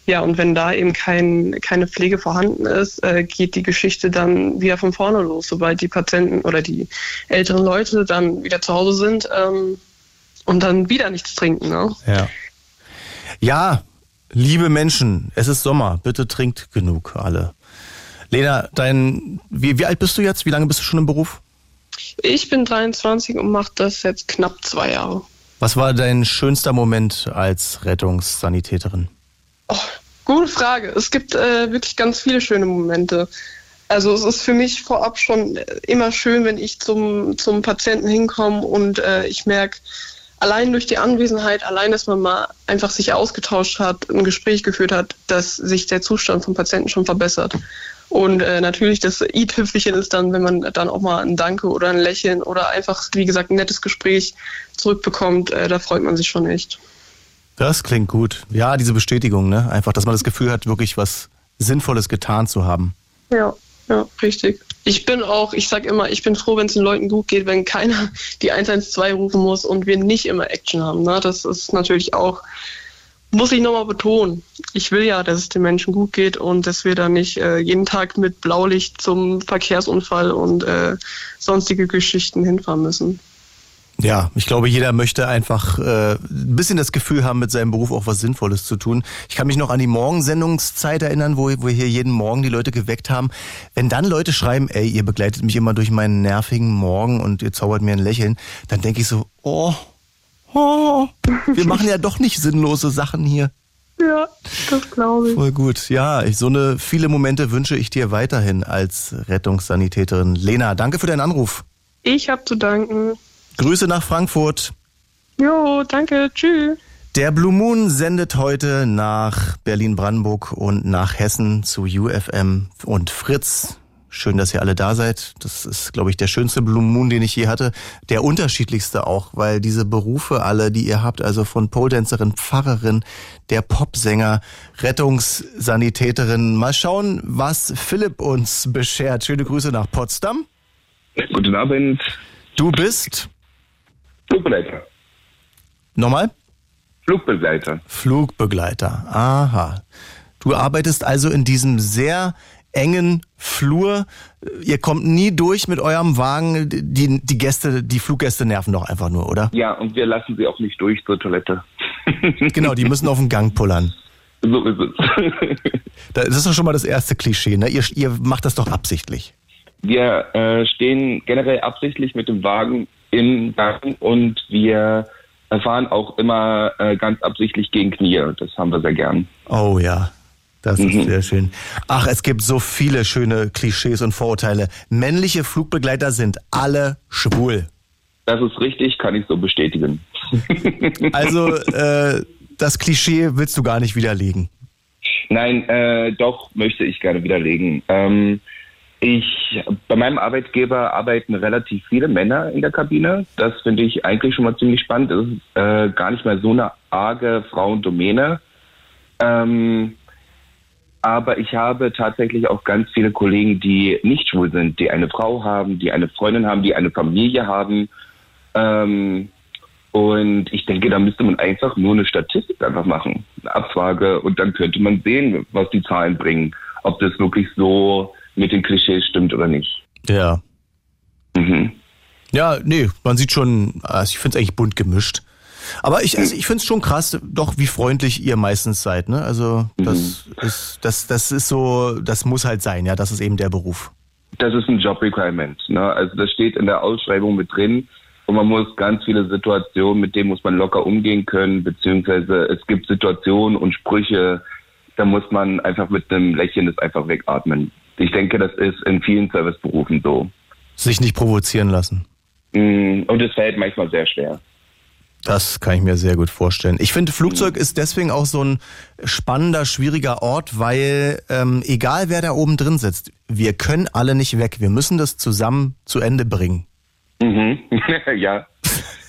ja, und wenn da eben kein, keine Pflege vorhanden ist, äh, geht die Geschichte dann wieder von vorne los, sobald die Patienten oder die älteren Leute dann wieder zu Hause sind ähm, und dann wieder nichts trinken. Ne? Ja. Ja, liebe Menschen, es ist Sommer, bitte trinkt genug alle. Lena, dein, wie, wie alt bist du jetzt? Wie lange bist du schon im Beruf? Ich bin 23 und mache das jetzt knapp zwei Jahre. Was war dein schönster Moment als Rettungssanitäterin? Oh, gute Frage. Es gibt äh, wirklich ganz viele schöne Momente. Also es ist für mich vorab schon immer schön, wenn ich zum, zum Patienten hinkomme und äh, ich merke, allein durch die Anwesenheit, allein, dass man mal einfach sich ausgetauscht hat, ein Gespräch geführt hat, dass sich der Zustand vom Patienten schon verbessert. Und äh, natürlich das i-Tüpfelchen ist dann, wenn man dann auch mal ein Danke oder ein Lächeln oder einfach, wie gesagt, ein nettes Gespräch zurückbekommt, äh, da freut man sich schon echt. Das klingt gut. Ja, diese Bestätigung, ne? Einfach, dass man das Gefühl hat, wirklich was Sinnvolles getan zu haben. Ja, ja, richtig. Ich bin auch, ich sag immer, ich bin froh, wenn es den Leuten gut geht, wenn keiner die 112 rufen muss und wir nicht immer Action haben. Ne? Das ist natürlich auch, muss ich nochmal betonen. Ich will ja, dass es den Menschen gut geht und dass wir da nicht äh, jeden Tag mit Blaulicht zum Verkehrsunfall und äh, sonstige Geschichten hinfahren müssen. Ja, ich glaube, jeder möchte einfach äh, ein bisschen das Gefühl haben, mit seinem Beruf auch was Sinnvolles zu tun. Ich kann mich noch an die Morgensendungszeit erinnern, wo, wir hier jeden Morgen die Leute geweckt haben. Wenn dann Leute schreiben, ey, ihr begleitet mich immer durch meinen nervigen Morgen und ihr zaubert mir ein Lächeln, dann denke ich so, oh, oh, wir machen ja doch nicht sinnlose Sachen hier. Ja, das glaube ich. Voll gut. Ja, ich, so eine viele Momente wünsche ich dir weiterhin als Rettungssanitäterin. Lena, danke für deinen Anruf. Ich habe zu danken. Grüße nach Frankfurt. Jo, danke. Tschüss. Der Blue Moon sendet heute nach Berlin-Brandenburg und nach Hessen zu UFM und Fritz. Schön, dass ihr alle da seid. Das ist, glaube ich, der schönste Blue Moon, den ich je hatte. Der unterschiedlichste auch, weil diese Berufe alle, die ihr habt, also von Pole-Dancerin, Pfarrerin, der Popsänger, Rettungssanitäterin. Mal schauen, was Philipp uns beschert. Schöne Grüße nach Potsdam. Guten Abend. Du bist? Flugbegleiter. Nochmal? Flugbegleiter. Flugbegleiter. Aha. Du arbeitest also in diesem sehr engen Flur. Ihr kommt nie durch mit eurem Wagen. Die, die Gäste, die Fluggäste nerven doch einfach nur, oder? Ja, und wir lassen sie auch nicht durch zur Toilette. genau, die müssen auf den Gang pullern. So ist es. das ist doch schon mal das erste Klischee, ne? Ihr, ihr macht das doch absichtlich. Wir äh, stehen generell absichtlich mit dem Wagen im Gang und wir fahren auch immer äh, ganz absichtlich gegen Knie. Das haben wir sehr gern. Oh ja. Das ist mhm. sehr schön. Ach, es gibt so viele schöne Klischees und Vorurteile. Männliche Flugbegleiter sind alle schwul. Das ist richtig, kann ich so bestätigen. also, äh, das Klischee willst du gar nicht widerlegen? Nein, äh, doch möchte ich gerne widerlegen. Ähm, ich, bei meinem Arbeitgeber arbeiten relativ viele Männer in der Kabine. Das finde ich eigentlich schon mal ziemlich spannend. Es ist äh, gar nicht mehr so eine arge Frauendomäne. Ähm, aber ich habe tatsächlich auch ganz viele Kollegen, die nicht schwul sind, die eine Frau haben, die eine Freundin haben, die eine Familie haben. Ähm, und ich denke, da müsste man einfach nur eine Statistik einfach machen, eine Abfrage, und dann könnte man sehen, was die Zahlen bringen, ob das wirklich so mit den Klischees stimmt oder nicht. Ja. Mhm. Ja, nee, man sieht schon, also ich finde es eigentlich bunt gemischt. Aber ich, also ich finde es schon krass, doch wie freundlich ihr meistens seid. Ne? Also das mhm. ist, das, das ist so, das muss halt sein, ja, das ist eben der Beruf. Das ist ein Job-Requirement. Ne? Also das steht in der Ausschreibung mit drin. Und man muss ganz viele Situationen, mit denen muss man locker umgehen können, beziehungsweise es gibt Situationen und Sprüche, da muss man einfach mit einem Lächeln das einfach wegatmen. Ich denke, das ist in vielen Serviceberufen so. Sich nicht provozieren lassen. Mm, und es fällt manchmal sehr schwer. Das kann ich mir sehr gut vorstellen. Ich finde, Flugzeug ist deswegen auch so ein spannender, schwieriger Ort, weil ähm, egal wer da oben drin sitzt, wir können alle nicht weg. Wir müssen das zusammen zu Ende bringen. Mhm. ja.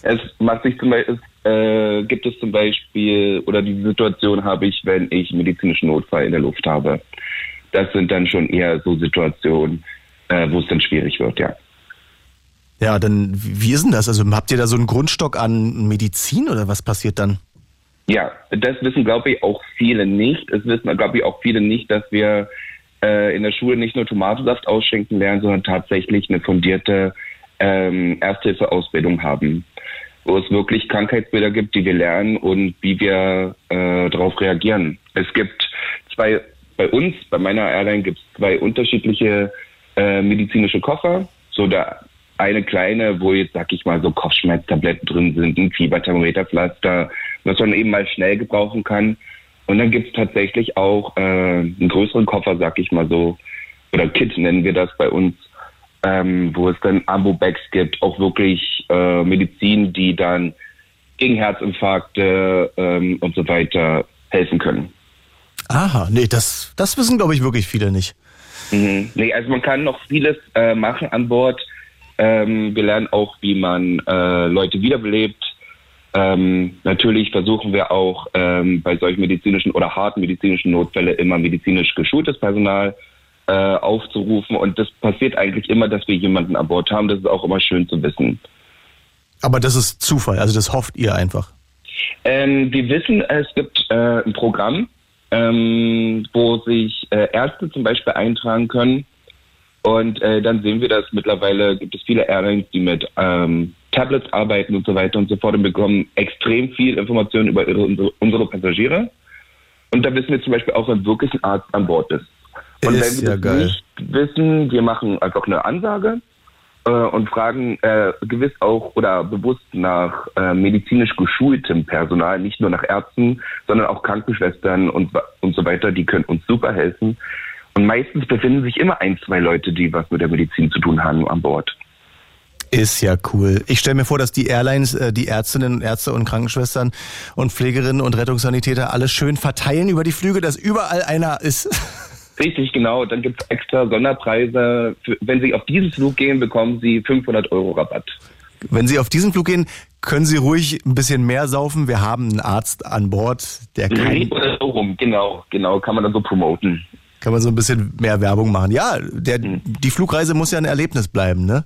Es macht sich zum Beispiel, es, äh, gibt es zum Beispiel, oder die Situation habe ich, wenn ich medizinischen Notfall in der Luft habe. Das sind dann schon eher so Situationen, äh, wo es dann schwierig wird, ja. Ja, dann wie ist denn das? Also habt ihr da so einen Grundstock an Medizin oder was passiert dann? Ja, das wissen, glaube ich, auch viele nicht. Es wissen, glaube ich, auch viele nicht, dass wir äh, in der Schule nicht nur Tomatensaft ausschenken lernen, sondern tatsächlich eine fundierte ähm, Ersthilfe-Ausbildung haben, wo es wirklich Krankheitsbilder gibt, die wir lernen und wie wir äh, darauf reagieren. Es gibt zwei, bei uns, bei meiner Airline gibt es zwei unterschiedliche äh, medizinische Koffer. So der eine kleine, wo jetzt, sag ich mal, so Kopfschmerztabletten drin sind, ein Fieberthermometerpflaster, was man eben mal schnell gebrauchen kann. Und dann gibt es tatsächlich auch äh, einen größeren Koffer, sag ich mal so, oder Kit nennen wir das bei uns, ähm, wo es dann Ambo-Bags gibt, auch wirklich äh, Medizin, die dann gegen Herzinfarkte ähm, und so weiter helfen können. Aha, nee, das, das wissen, glaube ich, wirklich viele nicht. Mhm. Nee, also man kann noch vieles äh, machen an Bord. Ähm, wir lernen auch, wie man äh, Leute wiederbelebt. Ähm, natürlich versuchen wir auch ähm, bei solchen medizinischen oder harten medizinischen Notfällen immer medizinisch geschultes Personal äh, aufzurufen. Und das passiert eigentlich immer, dass wir jemanden an Bord haben. Das ist auch immer schön zu wissen. Aber das ist Zufall, also das hofft ihr einfach. Ähm, wir wissen, es gibt äh, ein Programm, ähm, wo sich äh, Ärzte zum Beispiel eintragen können. Und äh, dann sehen wir, dass mittlerweile gibt es viele Airlines, die mit ähm, Tablets arbeiten und so weiter und so fort und bekommen extrem viel Informationen über ihre, unsere, Passagiere. Und da wissen wir zum Beispiel auch, wenn wirklich ein Arzt an Bord ist. Und Ist wenn wir ja das geil. nicht wissen, wir machen einfach eine Ansage äh, und fragen äh, gewiss auch oder bewusst nach äh, medizinisch geschultem Personal, nicht nur nach Ärzten, sondern auch Krankenschwestern und, und so weiter, die können uns super helfen. Und meistens befinden sich immer ein, zwei Leute, die was mit der Medizin zu tun haben an Bord. Ist ja cool. Ich stelle mir vor, dass die Airlines, äh, die Ärztinnen und Ärzte und Krankenschwestern und Pflegerinnen und Rettungssanitäter alles schön verteilen über die Flüge, dass überall einer ist. Richtig, genau. Dann gibt es extra Sonderpreise. Wenn Sie auf diesen Flug gehen, bekommen Sie 500 Euro Rabatt. Wenn Sie auf diesen Flug gehen, können Sie ruhig ein bisschen mehr saufen. Wir haben einen Arzt an Bord, der kann, Oder so rum, genau, genau, kann man dann so promoten. kann man so ein bisschen mehr Werbung machen. Ja, der, die Flugreise muss ja ein Erlebnis bleiben, ne?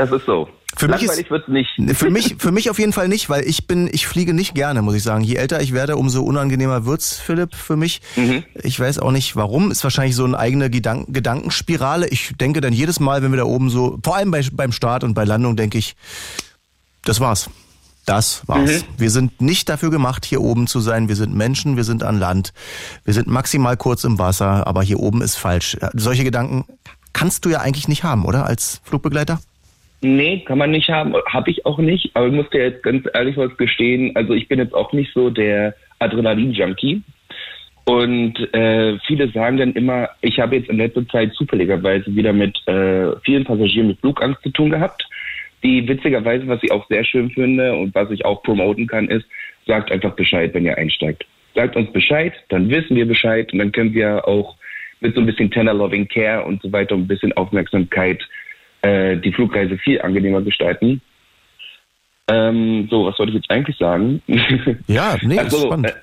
Das ist so. Für mich Langweilig wird's nicht. Für mich, für mich auf jeden Fall nicht, weil ich bin, ich fliege nicht gerne, muss ich sagen. Je älter ich werde, umso unangenehmer wird's, Philipp, für mich. Ich weiß auch nicht warum. Ist wahrscheinlich so eine eigene Gedanken, Gedankenspirale. Ich denke dann jedes Mal, wenn wir da oben so, vor allem bei, beim Start und bei Landung, denke ich, das war's. Das war's. Wir sind nicht dafür gemacht, hier oben zu sein. Wir sind Menschen, wir sind an Land. Wir sind maximal kurz im Wasser, aber hier oben ist falsch. Solche Gedanken kannst du ja eigentlich nicht haben, oder? Als Flugbegleiter? Nee, kann man nicht haben. Habe ich auch nicht. Aber ich muss dir jetzt ganz ehrlich was gestehen. Also ich bin jetzt auch nicht so der Adrenalin-Junkie. Und äh, viele sagen dann immer, ich habe jetzt in letzter Zeit zufälligerweise wieder mit äh, vielen Passagieren mit Flugangst zu tun gehabt. Die witzigerweise, was ich auch sehr schön finde und was ich auch promoten kann, ist, sagt einfach Bescheid, wenn ihr einsteigt. Sagt uns Bescheid, dann wissen wir Bescheid und dann können wir auch mit so ein bisschen Tender Loving Care und so weiter ein bisschen Aufmerksamkeit äh, die Flugreise viel angenehmer gestalten. Ähm, so, was wollte ich jetzt eigentlich sagen? Ja, nee, ist also, spannend.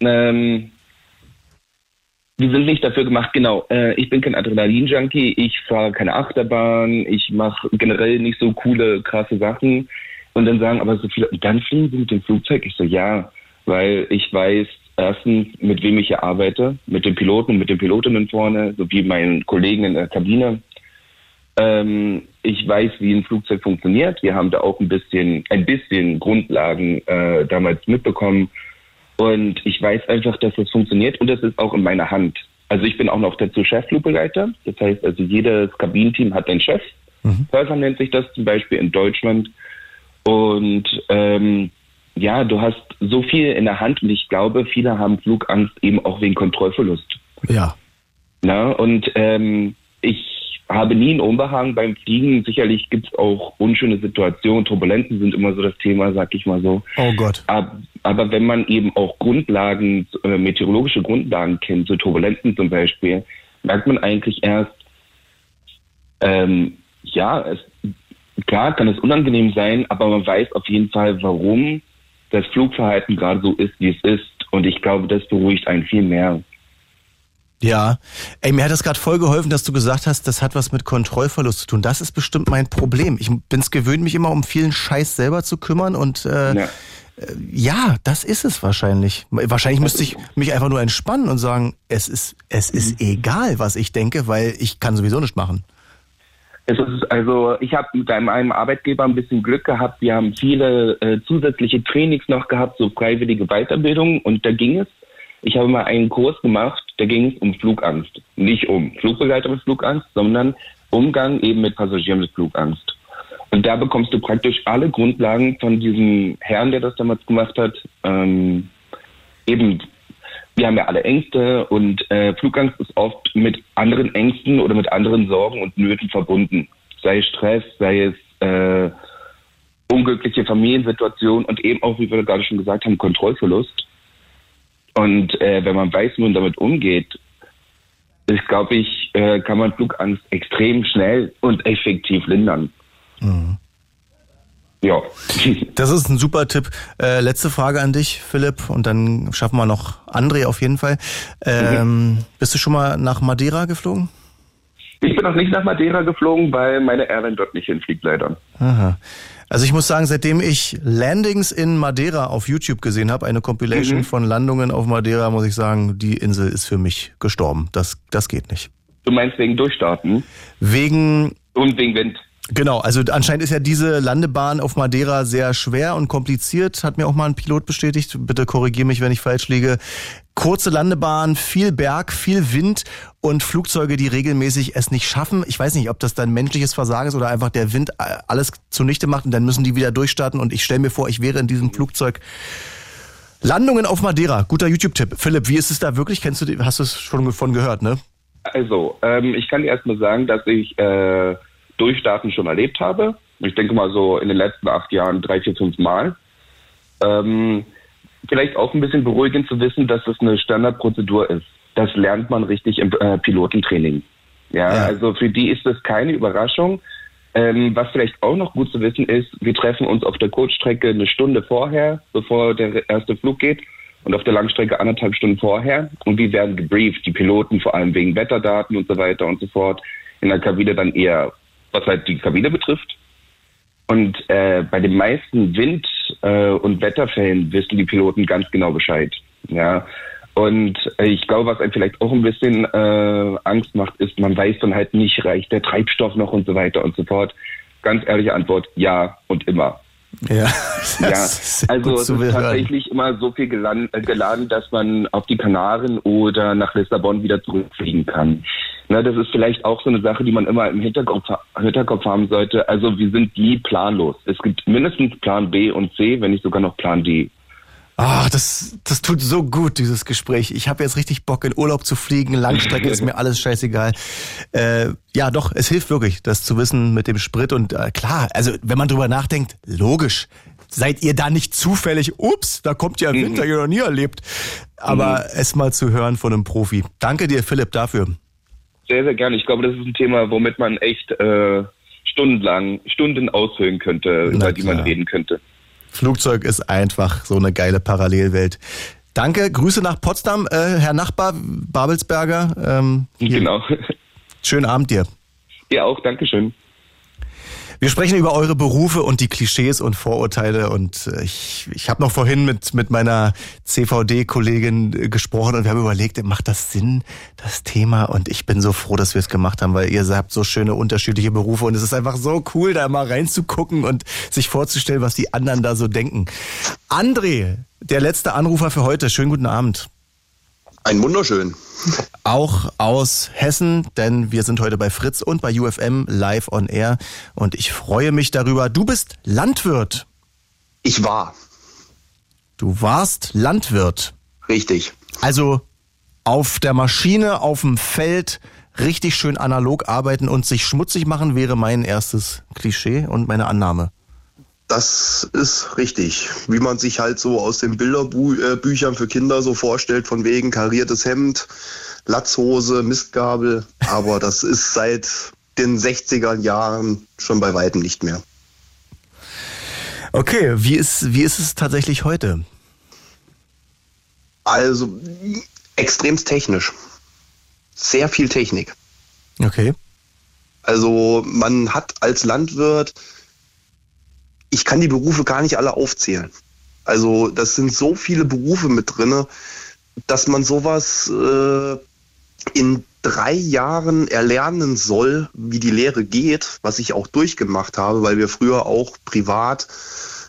Äh, ähm, wir sind nicht dafür gemacht, genau. Äh, ich bin kein Adrenalin-Junkie, ich fahre keine Achterbahn, ich mache generell nicht so coole, krasse Sachen. Und dann sagen aber so viele, dann fliegen sie mit dem Flugzeug? Ich so, ja, weil ich weiß erstens, mit wem ich hier arbeite, mit den Piloten und mit den Pilotinnen vorne, sowie meinen Kollegen in der Kabine. Ähm, ich weiß, wie ein Flugzeug funktioniert. Wir haben da auch ein bisschen, ein bisschen Grundlagen äh, damals mitbekommen. Und ich weiß einfach, dass das funktioniert und das ist auch in meiner Hand. Also ich bin auch noch dazu Chefflugbegleiter. Das heißt also, jedes Kabinenteam hat einen Chef. Purser nennt sich das zum Beispiel in Deutschland. Und ähm, ja, du hast so viel in der Hand und ich glaube, viele haben Flugangst eben auch wegen Kontrollverlust. Ja. Na, und ähm, ich habe nie ein Unbehagen beim Fliegen. Sicherlich gibt es auch unschöne Situationen. Turbulenzen sind immer so das Thema, sag ich mal so. Oh Gott. Aber, aber wenn man eben auch Grundlagen, äh, meteorologische Grundlagen kennt, so Turbulenzen zum Beispiel, merkt man eigentlich erst, ähm, ja, es, klar kann es unangenehm sein, aber man weiß auf jeden Fall, warum das Flugverhalten gerade so ist, wie es ist. Und ich glaube, das beruhigt einen viel mehr. Ja, ey, mir hat das gerade voll geholfen, dass du gesagt hast, das hat was mit Kontrollverlust zu tun. Das ist bestimmt mein Problem. Ich bin es gewöhnt, mich immer um vielen Scheiß selber zu kümmern und äh, ja. Äh, ja, das ist es wahrscheinlich. Wahrscheinlich müsste ich mich einfach nur entspannen und sagen, es ist, es ist mhm. egal, was ich denke, weil ich kann sowieso nichts machen. Es ist also, ich habe mit einem Arbeitgeber ein bisschen Glück gehabt. Wir haben viele äh, zusätzliche Trainings noch gehabt, so freiwillige Weiterbildung und da ging es. Ich habe mal einen Kurs gemacht, da ging es um Flugangst. Nicht um Flugbegleiter mit Flugangst, sondern Umgang eben mit Passagieren mit Flugangst. Und da bekommst du praktisch alle Grundlagen von diesem Herrn, der das damals gemacht hat. Ähm, eben, wir haben ja alle Ängste und äh, Flugangst ist oft mit anderen Ängsten oder mit anderen Sorgen und Nöten verbunden. Sei es Stress, sei es äh, unglückliche Familiensituationen und eben auch, wie wir gerade schon gesagt haben, Kontrollverlust. Und äh, wenn man weiß, wie man damit umgeht, ist, glaube ich, äh, kann man Flugangst extrem schnell und effektiv lindern. Mhm. Ja. Das ist ein super Tipp. Äh, letzte Frage an dich, Philipp, und dann schaffen wir noch André auf jeden Fall. Ähm, mhm. Bist du schon mal nach Madeira geflogen? Ich bin noch nicht nach Madeira geflogen, weil meine Airline dort nicht hinfliegt, leider. Aha. Also ich muss sagen, seitdem ich Landings in Madeira auf YouTube gesehen habe, eine Compilation mhm. von Landungen auf Madeira, muss ich sagen, die Insel ist für mich gestorben. Das, das geht nicht. Du meinst wegen Durchstarten? Wegen... Und wegen Wind. Genau, also anscheinend ist ja diese Landebahn auf Madeira sehr schwer und kompliziert, hat mir auch mal ein Pilot bestätigt. Bitte korrigiere mich, wenn ich falsch liege. Kurze Landebahn, viel Berg, viel Wind und Flugzeuge, die regelmäßig es nicht schaffen. Ich weiß nicht, ob das dann menschliches Versagen ist oder einfach der Wind alles zunichte macht und dann müssen die wieder durchstarten. Und ich stelle mir vor, ich wäre in diesem Flugzeug. Landungen auf Madeira, guter YouTube-Tipp. Philipp, wie ist es da wirklich? Kennst du, hast du es schon davon gehört, ne? Also, ähm, ich kann dir erstmal sagen, dass ich äh, Durchstarten schon erlebt habe. Ich denke mal so in den letzten acht Jahren drei, vier, fünf Mal. Ähm, vielleicht auch ein bisschen beruhigend zu wissen, dass das eine Standardprozedur ist. Das lernt man richtig im äh, Pilotentraining. Ja, ja, also für die ist das keine Überraschung. Ähm, was vielleicht auch noch gut zu wissen ist, wir treffen uns auf der Kurzstrecke eine Stunde vorher, bevor der erste Flug geht, und auf der Langstrecke anderthalb Stunden vorher. Und wir werden gebrieft, die Piloten vor allem wegen Wetterdaten und so weiter und so fort. In der Kabine dann eher, was halt die Kabine betrifft. Und äh, bei den meisten Wind- äh, und Wetterfällen wissen die Piloten ganz genau Bescheid. Ja. Und äh, ich glaube, was einem vielleicht auch ein bisschen äh, Angst macht, ist, man weiß dann halt nicht, reicht der Treibstoff noch und so weiter und so fort. Ganz ehrliche Antwort, ja und immer. Ja, ja. also es ist tatsächlich immer so viel geladen, äh, geladen, dass man auf die Kanaren oder nach Lissabon wieder zurückfliegen kann. Na, das ist vielleicht auch so eine Sache, die man immer im Hinterkopf, Hinterkopf haben sollte. Also wir sind nie planlos. Es gibt mindestens Plan B und C, wenn nicht sogar noch Plan D. Ach, das, das tut so gut, dieses Gespräch. Ich habe jetzt richtig Bock, in Urlaub zu fliegen. Langstrecke ist mir alles scheißegal. Äh, ja, doch, es hilft wirklich, das zu wissen mit dem Sprit. Und äh, klar, also wenn man drüber nachdenkt, logisch. Seid ihr da nicht zufällig, ups, da kommt ja Winter, mhm. ihr noch nie erlebt. Aber mhm. es mal zu hören von einem Profi. Danke dir, Philipp, dafür. Sehr, sehr gerne. Ich glaube, das ist ein Thema, womit man echt äh, stundenlang, Stunden aushöhlen könnte, über die man reden könnte. Flugzeug ist einfach so eine geile Parallelwelt. Danke, Grüße nach Potsdam, äh, Herr Nachbar Babelsberger. Ähm, genau. Schönen Abend dir. Ja, auch, Dankeschön. Wir sprechen über eure Berufe und die Klischees und Vorurteile und äh, ich, ich habe noch vorhin mit, mit meiner CVD-Kollegin äh, gesprochen und wir haben überlegt, macht das Sinn, das Thema? Und ich bin so froh, dass wir es gemacht haben, weil ihr habt so schöne unterschiedliche Berufe und es ist einfach so cool, da mal reinzugucken und sich vorzustellen, was die anderen da so denken. André, der letzte Anrufer für heute. Schönen guten Abend. Ein wunderschön. Auch aus Hessen, denn wir sind heute bei Fritz und bei UFM live on air und ich freue mich darüber. Du bist Landwirt. Ich war. Du warst Landwirt. Richtig. Also auf der Maschine, auf dem Feld, richtig schön analog arbeiten und sich schmutzig machen wäre mein erstes Klischee und meine Annahme. Das ist richtig. Wie man sich halt so aus den Bilderbüchern für Kinder so vorstellt, von wegen kariertes Hemd, Latzhose, Mistgabel. Aber das ist seit den 60er Jahren schon bei weitem nicht mehr. Okay, wie ist, wie ist es tatsächlich heute? Also extremst technisch. Sehr viel Technik. Okay. Also man hat als Landwirt, ich kann die Berufe gar nicht alle aufzählen. Also das sind so viele Berufe mit drinne, dass man sowas äh, in drei Jahren erlernen soll, wie die Lehre geht, was ich auch durchgemacht habe, weil wir früher auch privat,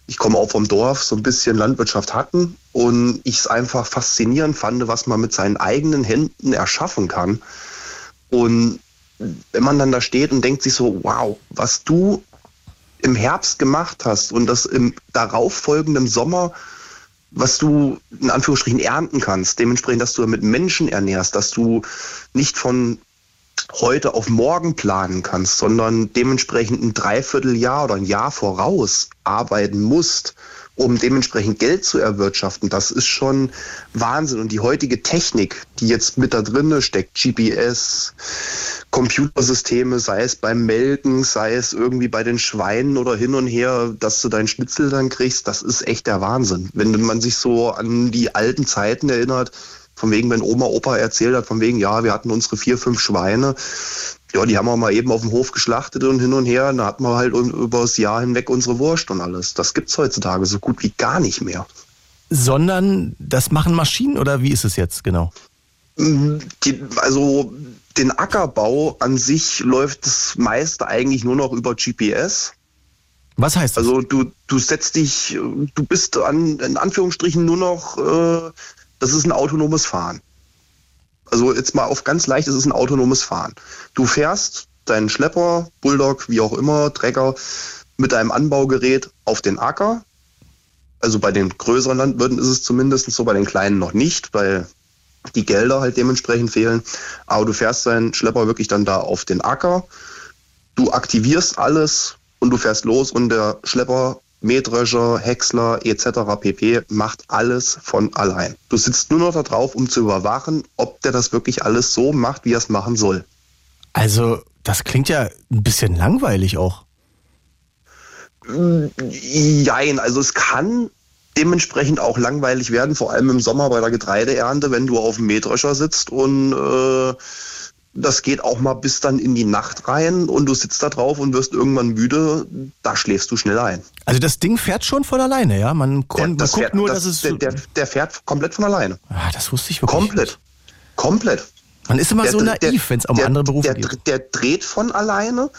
ich komme auch vom Dorf, so ein bisschen Landwirtschaft hatten und ich es einfach faszinierend fand, was man mit seinen eigenen Händen erschaffen kann. Und wenn man dann da steht und denkt sich so, wow, was du im Herbst gemacht hast und das im darauffolgenden Sommer was du in Anführungsstrichen ernten kannst, dementsprechend, dass du mit Menschen ernährst, dass du nicht von heute auf morgen planen kannst, sondern dementsprechend ein Dreivierteljahr oder ein Jahr voraus arbeiten musst, um dementsprechend Geld zu erwirtschaften. Das ist schon Wahnsinn. Und die heutige Technik, die jetzt mit da drinne steckt, GPS, Computersysteme, sei es beim Melken, sei es irgendwie bei den Schweinen oder hin und her, dass du deinen Schnitzel dann kriegst, das ist echt der Wahnsinn. Wenn man sich so an die alten Zeiten erinnert, von wegen, wenn Oma, Opa erzählt hat, von wegen, ja, wir hatten unsere vier, fünf Schweine. Ja, die haben wir mal eben auf dem Hof geschlachtet und hin und her. Da hatten wir halt über das Jahr hinweg unsere Wurst und alles. Das gibt's heutzutage so gut wie gar nicht mehr. Sondern das machen Maschinen oder wie ist es jetzt genau? Die, also den Ackerbau an sich läuft das meiste eigentlich nur noch über GPS. Was heißt das? Also du, du setzt dich, du bist an, in Anführungsstrichen nur noch äh, das ist ein autonomes Fahren. Also jetzt mal auf ganz leicht, es ist ein autonomes Fahren. Du fährst deinen Schlepper, Bulldog, wie auch immer, Trecker mit deinem Anbaugerät auf den Acker. Also bei den größeren Landwirten ist es zumindest so, bei den kleinen noch nicht, weil die Gelder halt dementsprechend fehlen. Aber du fährst deinen Schlepper wirklich dann da auf den Acker. Du aktivierst alles und du fährst los und der Schlepper Mähdrescher, Häcksler etc. pp. macht alles von allein. Du sitzt nur noch da drauf, um zu überwachen, ob der das wirklich alles so macht, wie er es machen soll. Also, das klingt ja ein bisschen langweilig auch. Jein, also es kann dementsprechend auch langweilig werden, vor allem im Sommer bei der Getreideernte, wenn du auf dem Mähdrescher sitzt und äh, das geht auch mal bis dann in die Nacht rein und du sitzt da drauf und wirst irgendwann müde, da schläfst du schnell ein. Also das Ding fährt schon von alleine, ja? Man, der, man guckt fährt, nur, das, dass es... Der, der, der, fährt komplett von alleine. Ah, das wusste ich wirklich Komplett. Nicht. Komplett. Man ist immer so naiv, wenn es um andere Berufe geht. Der dreht von alleine.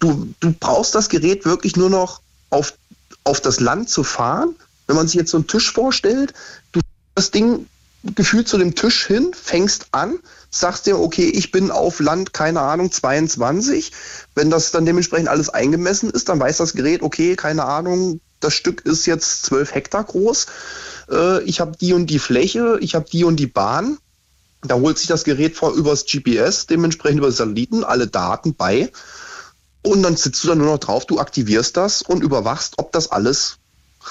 Du, du brauchst das Gerät wirklich nur noch auf, auf das Land zu fahren. Wenn man sich jetzt so einen Tisch vorstellt, du das Ding gefühlt zu dem Tisch hin, fängst an, sagst dir, okay, ich bin auf Land, keine Ahnung, 22. Wenn das dann dementsprechend alles eingemessen ist, dann weiß das Gerät, okay, keine Ahnung, das Stück ist jetzt 12 Hektar groß. Äh, ich habe die und die Fläche, ich habe die und die Bahn. Da holt sich das Gerät vor übers GPS, dementsprechend über Satelliten, alle Daten bei. Und dann sitzt du dann nur noch drauf, du aktivierst das und überwachst, ob das alles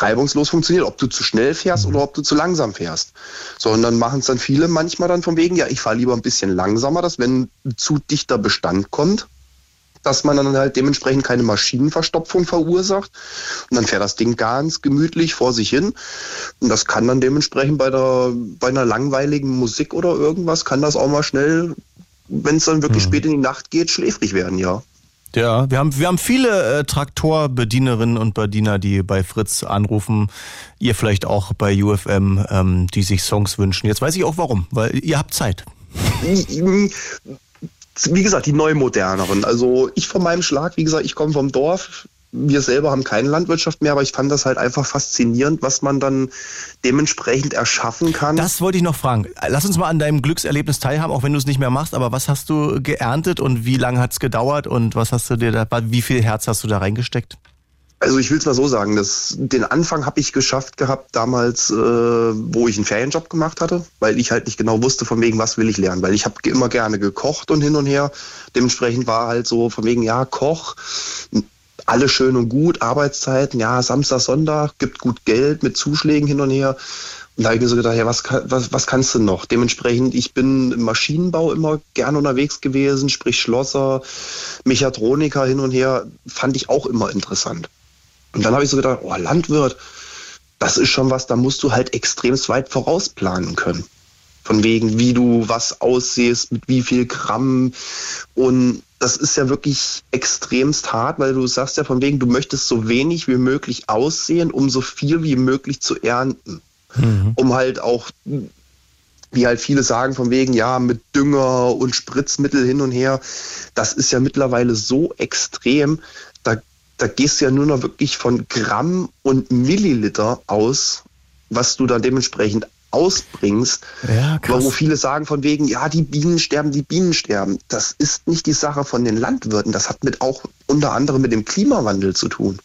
reibungslos funktioniert, ob du zu schnell fährst oder ob du zu langsam fährst. So, und dann machen es dann viele manchmal dann von wegen, ja, ich fahre lieber ein bisschen langsamer, dass wenn ein zu dichter Bestand kommt, dass man dann halt dementsprechend keine Maschinenverstopfung verursacht. Und dann fährt das Ding ganz gemütlich vor sich hin. Und das kann dann dementsprechend bei, der, bei einer langweiligen Musik oder irgendwas, kann das auch mal schnell, wenn es dann wirklich mhm. spät in die Nacht geht, schläfrig werden, ja. Ja, wir haben, wir haben viele äh, Traktorbedienerinnen und Bediener, die bei Fritz anrufen. Ihr vielleicht auch bei UFM, ähm, die sich Songs wünschen. Jetzt weiß ich auch warum, weil ihr habt Zeit. Wie gesagt, die neumoderneren. Also ich von meinem Schlag, wie gesagt, ich komme vom Dorf wir selber haben keine Landwirtschaft mehr, aber ich fand das halt einfach faszinierend, was man dann dementsprechend erschaffen kann. Das wollte ich noch fragen. Lass uns mal an deinem Glückserlebnis teilhaben, auch wenn du es nicht mehr machst, aber was hast du geerntet und wie lange hat es gedauert und was hast du dir da, wie viel Herz hast du da reingesteckt? Also ich will es mal so sagen, dass den Anfang habe ich geschafft gehabt damals, äh, wo ich einen Ferienjob gemacht hatte, weil ich halt nicht genau wusste, von wegen, was will ich lernen. Weil ich habe immer gerne gekocht und hin und her. Dementsprechend war halt so von wegen, ja, Koch, alles schön und gut, Arbeitszeiten, ja, Samstag, Sonntag, gibt gut Geld mit Zuschlägen hin und her. Und da habe ich mir so gedacht, ja, was, was, was kannst du noch? Dementsprechend, ich bin im Maschinenbau immer gerne unterwegs gewesen, sprich Schlosser, Mechatroniker hin und her, fand ich auch immer interessant. Und dann habe ich so gedacht, oh, Landwirt, das ist schon was, da musst du halt extrem weit vorausplanen können. Von wegen, wie du was aussiehst, mit wie viel Gramm. Und das ist ja wirklich extremst hart, weil du sagst ja von wegen, du möchtest so wenig wie möglich aussehen, um so viel wie möglich zu ernten. Mhm. Um halt auch, wie halt viele sagen, von wegen, ja, mit Dünger und Spritzmittel hin und her. Das ist ja mittlerweile so extrem, da da gehst du ja nur noch wirklich von Gramm und Milliliter aus, was du dann dementsprechend ausbringst. Ja, krass. Wo viele sagen von wegen, ja, die Bienen sterben, die Bienen sterben. Das ist nicht die Sache von den Landwirten. Das hat mit auch unter anderem mit dem Klimawandel zu tun.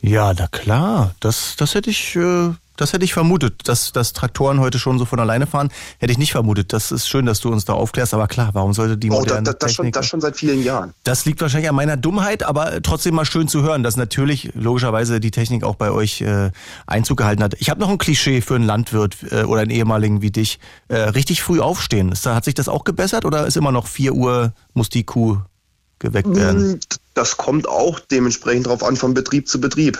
Ja, na klar. Das, das hätte ich äh, das hätte ich vermutet, dass, dass Traktoren heute schon so von alleine fahren. Hätte ich nicht vermutet. Das ist schön, dass du uns da aufklärst. Aber klar, warum sollte die moderne oh, da, da, das, Technik... Schon, das schon seit vielen Jahren. Das liegt wahrscheinlich an meiner Dummheit, aber trotzdem mal schön zu hören, dass natürlich logischerweise die Technik auch bei euch äh, Einzug gehalten hat. Ich habe noch ein Klischee für einen Landwirt äh, oder einen ehemaligen wie dich. Äh, richtig früh aufstehen. Ist, hat sich das auch gebessert oder ist immer noch 4 Uhr, muss die Kuh geweckt werden? Hm, das kommt auch dementsprechend drauf an, von Betrieb zu Betrieb.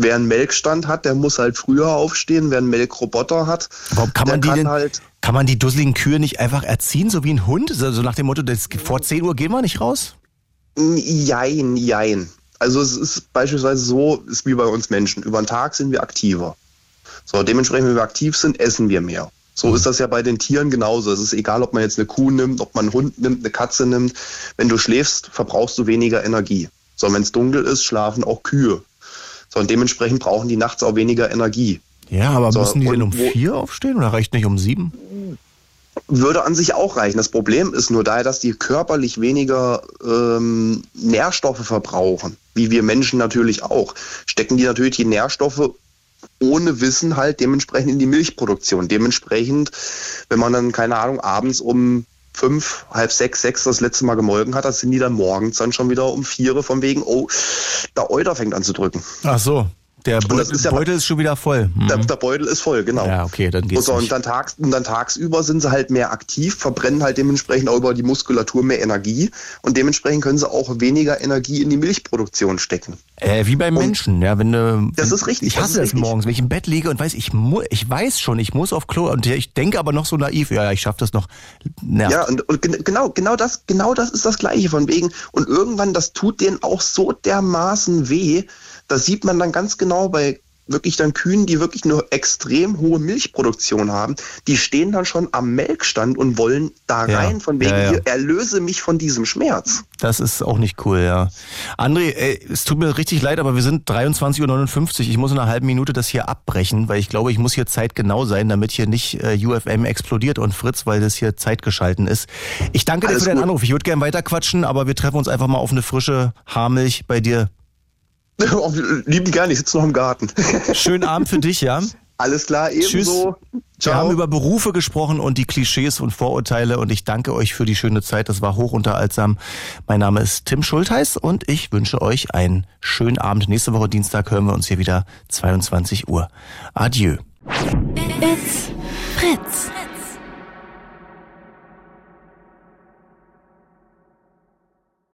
Wer einen Melkstand hat, der muss halt früher aufstehen. Wer einen Melkroboter hat, Warum kann man die kann denn, halt. Kann man die dusseligen Kühe nicht einfach erziehen, so wie ein Hund? So nach dem Motto, das, vor 10 Uhr gehen wir nicht raus? Jein, jein. Also es ist beispielsweise so, ist wie bei uns Menschen. Über den Tag sind wir aktiver. So, dementsprechend, wenn wir aktiv sind, essen wir mehr. So ist das ja bei den Tieren genauso. Es ist egal, ob man jetzt eine Kuh nimmt, ob man einen Hund nimmt, eine Katze nimmt. Wenn du schläfst, verbrauchst du weniger Energie. So, wenn es dunkel ist, schlafen auch Kühe. So, und dementsprechend brauchen die nachts auch weniger Energie. Ja, aber so, müssen die denn um vier aufstehen oder reicht nicht um sieben? Würde an sich auch reichen. Das Problem ist nur daher, dass die körperlich weniger ähm, Nährstoffe verbrauchen, wie wir Menschen natürlich auch. Stecken die natürlich die Nährstoffe ohne Wissen halt dementsprechend in die Milchproduktion. Dementsprechend, wenn man dann, keine Ahnung, abends um fünf, halb sechs, sechs das letzte Mal gemolken hat, dann sind die dann morgens dann schon wieder um vier von wegen, oh, der Euter fängt an zu drücken. Ach so. Der Beutel ist, ja, Beutel ist, schon wieder voll. Mhm. Der, der, Beutel ist voll, genau. Ja, okay, dann geht's. Und, und, dann tags, und dann tagsüber sind sie halt mehr aktiv, verbrennen halt dementsprechend auch über die Muskulatur mehr Energie und dementsprechend können sie auch weniger Energie in die Milchproduktion stecken. Äh, wie beim Menschen, ja, wenn du. Das ist richtig. Ich hasse es morgens, wenn ich im Bett liege und weiß, ich mu ich weiß schon, ich muss auf Klo und ich denke aber noch so naiv, ja, ich schaffe das noch. Nervt. Ja, und, und genau, genau das, genau das ist das Gleiche von wegen. Und irgendwann, das tut denen auch so dermaßen weh. Das sieht man dann ganz genau bei wirklich dann Kühen, die wirklich eine extrem hohe Milchproduktion haben, die stehen dann schon am Melkstand und wollen da rein, ja, von wegen, ja, ja. erlöse mich von diesem Schmerz. Das ist auch nicht cool, ja. André, ey, es tut mir richtig leid, aber wir sind 23.59 Uhr. Ich muss in einer halben Minute das hier abbrechen, weil ich glaube, ich muss hier zeitgenau sein, damit hier nicht äh, UFM explodiert und Fritz, weil das hier zeitgeschalten ist. Ich danke Alles dir für deinen gut. Anruf. Ich würde gerne weiterquatschen, aber wir treffen uns einfach mal auf eine frische Haarmilch bei dir Oh, lieben gerne, ich sitze noch im Garten. Schönen Abend für dich, ja? Alles klar, ebenso. Tschüss. Ciao. Wir haben über Berufe gesprochen und die Klischees und Vorurteile und ich danke euch für die schöne Zeit. Das war hochunterhaltsam. Mein Name ist Tim Schultheiß und ich wünsche euch einen schönen Abend. Nächste Woche Dienstag hören wir uns hier wieder 22 Uhr. Adieu. It's Fritz.